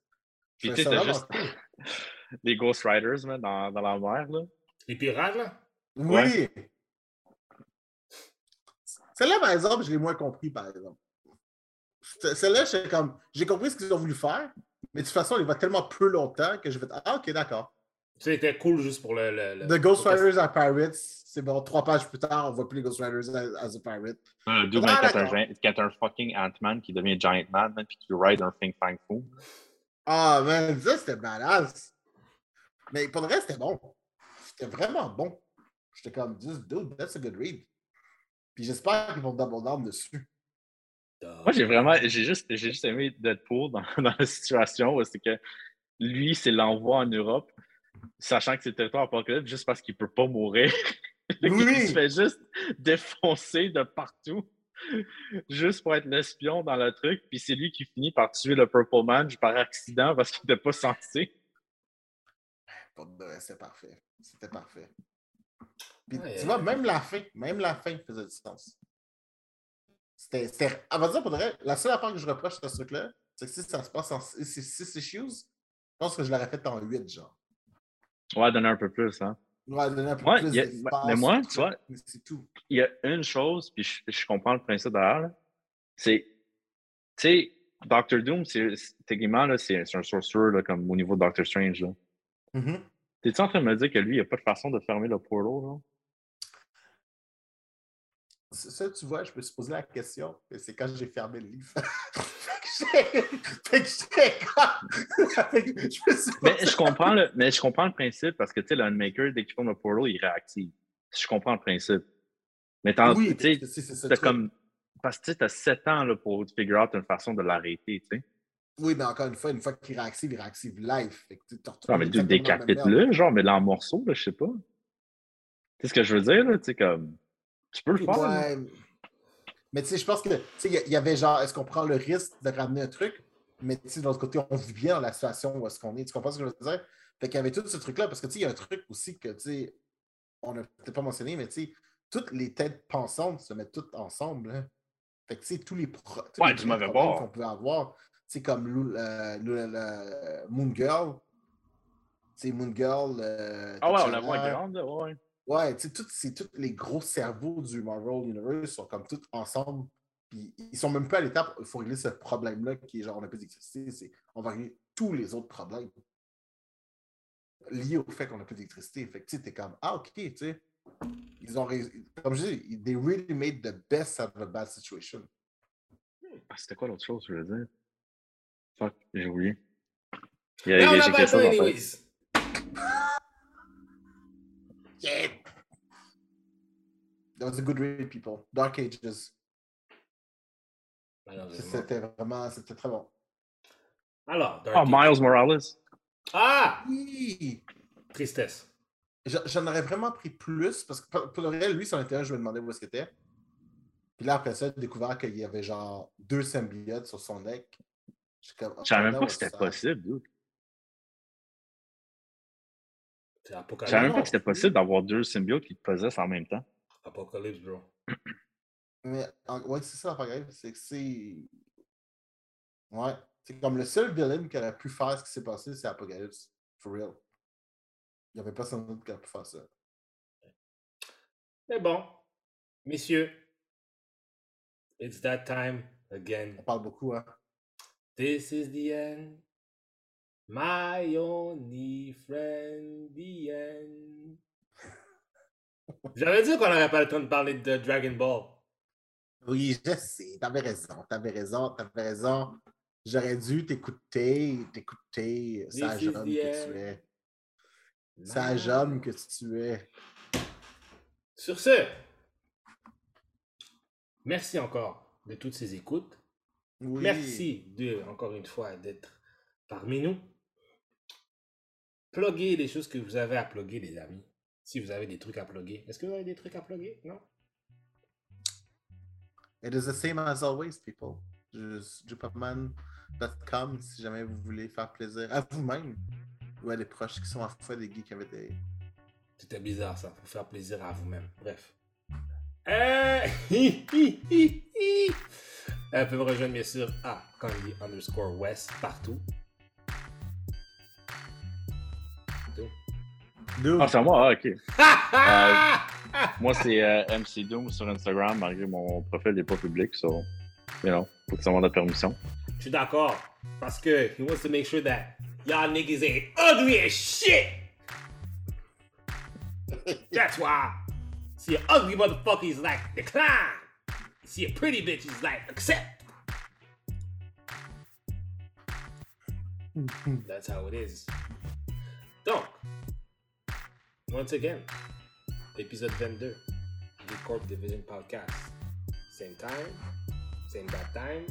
Je Puis tu sais, juste cool. les Ghost Riders, man, dans, dans la mer, là. Les pirates, là? Oui. Celle-là, par exemple, je l'ai moins compris, par exemple. Ce- Celle-là, j'étais comme, j'ai compris ce qu'ils ont voulu faire, mais de toute façon, il va tellement peu longtemps que je vais Ah, OK, d'accord. C'était cool juste pour le. le, le- The Ghost Riders are Pirates, c'est bon, trois pages plus tard, on voit plus les Ghost Riders as, as a pirate. Euh, Doom, Ah, quand, un, fucking Ant-Man qui devient Giant Man, man, puis qui ride un Fing Fang Foo. Ah, man, ça, c'était badass. Mais pour le reste, c'était bon. C'était vraiment bon. J'étais comme, Just, dude, that's a good read. Puis j'espère qu'ils vont double down dessus. Moi, j'ai vraiment, j'ai juste, j'ai juste aimé Deadpool dans, dans la situation où c'est que lui, c'est l'envoi en Europe, sachant que c'est le territoire apocalypse, juste parce qu'il peut pas mourir. Oui. Il se fait juste défoncer de partout, juste pour être l'espion dans le truc. Puis c'est lui qui finit par tuer le Purple Man par accident parce qu'il n'était pas censé. Pour de vrai, c'était parfait. C'était parfait. Puis, Ouais, tu euh, vois, même la fin, même la fin faisait du sens. C'était. c'était- On va dire pour de vrai, la seule affaire que je reproche à ce truc-là, c'est que si ça se passe en 6 issues, je pense que je l'aurais fait en 8, genre. Ouais, donner un peu plus, hein? Ouais, donner un peu Ouais, plus a- mais moi, tu vois, C'est tout. il y a une chose, puis je, je comprends le principe derrière, c'est, tu sais, Doctor Doom, c'est, techniquement, là, c'est, un sorcerer, là, comme au niveau de Doctor Strange, là. Mhm. T'es-tu en train de me dire que lui, il n'y a pas de façon de fermer le portal, là? Ça, tu vois, je me suis posé la question, c'est quand j'ai fermé le livre. Mais je comprends le, mais je comprends le principe parce que, tu sais, le Unmaker, dès qu'il ferme le portal, il réactive. Je comprends le principe. Mais Oui, t'as truc. comme. Parce que tu as 7 ans là, pour figure out une façon de l'arrêter, tu sais. Oui, mais encore une fois, une fois qu'il réactive, il réactive live. Fait que Non, mais tu décapites-le, genre, mais en morceaux, là, je sais pas. Tu sais ce que je veux dire, là? Tu sais, comme. Tu peux le faire. là. Ouais. Mais tu sais, je pense que, tu sais, il y avait genre, est-ce qu'on prend le risque de ramener un truc? Mais tu sais, de l'autre côté, on vit bien dans la situation où est-ce qu'on est. Tu comprends ce que je veux dire? Fait qu'il y avait tout ce truc-là, parce que tu sais, il y a un truc aussi que, tu sais, on n'a peut-être pas mentionné, mais tu sais, toutes les têtes pensantes se mettent toutes ensemble. hein. Fait que, tu sais, tous les, pro- tous Ouais, les du problèmes qu'on peut avoir, tu sais, comme Lou- euh, Lou- le- Moon Girl, tu sais, Moon Girl. euh, Ah ouais, on la voit grande, ouais. Ouais, tu sais, tous les gros cerveaux du Marvel Universe sont comme tous ensemble. Puis ils sont même pas à l'étape où il faut régler ce problème-là qui est genre on n'a plus d'électricité. C'est on va régler tous les autres problèmes liés au fait qu'on n'a plus d'électricité. Fait que tu sais, t'es comme Ah, ok, tu sais. Ils ont Comme je dis, they really made the best out of a bad situation. Ah, C'était quoi l'autre chose, je veux dire? Fuck, j'ai oublié. Il y a, Mais on il y a- pas Yeah! That was a good read, people. Dark Ages. Malheureusement. C'était vraiment, c'était très bon. Alors, Dark Ah, Age. Miles Morales. Ah! Oui! Tristesse. J'en aurais vraiment pris plus parce que pour le réel, lui, son intérêt, je me demandais où est-ce qu'il était. Puis là, après ça, j'ai découvert qu'il y avait genre deux symbiotes sur son deck. Je savais même oh, pas que c'était possible, dude. C'est Je Apocalypse. savais même pas que c'était possible d'avoir deux symbiotes qui te possessent en même temps. Apocalypse, bro. Mais en- ouais, c'est ça, la grave, c'est que c'est. Ouais. C'est comme le seul villain qui aurait pu faire ce qui s'est passé, c'est Apocalypse. For real. Il n'y avait personne d'autre qui aurait pu faire ça. Mais bon, messieurs, it's that time again. On parle beaucoup, hein. This is the end. My only friend, the end. J'avais dit qu'on n'aurait pas le temps de parler de Dragon Ball. Oui, je sais. T'avais raison. T'avais raison. T'avais raison. J'aurais dû t'écouter, t'écouter, sage homme que tu es. Sage homme que tu es. Sur ce, merci encore de toutes ces écoutes. Oui. Merci de, encore une fois, d'être parmi nous. Pluguez les choses que vous avez à plugger, les amis. Si vous avez des trucs à plugger. Est-ce que vous avez des trucs à plugger? Non? It is the same as always, people. Jupopman.com si jamais vous voulez faire plaisir à vous-même ou à des proches qui sont en foi des geeks avec des. C'était bizarre ça, pour faire plaisir à vous-même. Bref. Euh, vous pouvez me rejoindre bien sûr à Candy underscore West partout. Dude, Ah, c'est à moi? Ah, ok. Ah, Moi, c'est euh, MC Doom sur Instagram, malgré mon profil n'est pas public, so, you know, faut que ça demande la permission. Je suis d'accord. Parce que he wants to make sure that y'all niggas ain't ugly as shit. That's why. See an ugly motherfucker is like decline. See a pretty bitch is like accept. That's how it is. Donc, once again, épisode 22 du Corp Division Podcast. Same time, same bad time,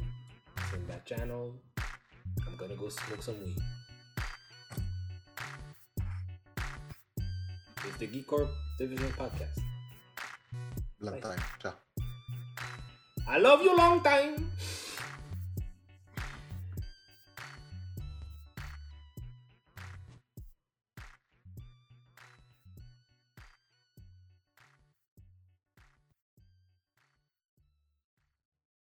same bad channel. I'm gonna go smoke some weed. It's the Geek Corp Division Podcast. long time. Ciao. I love you long time.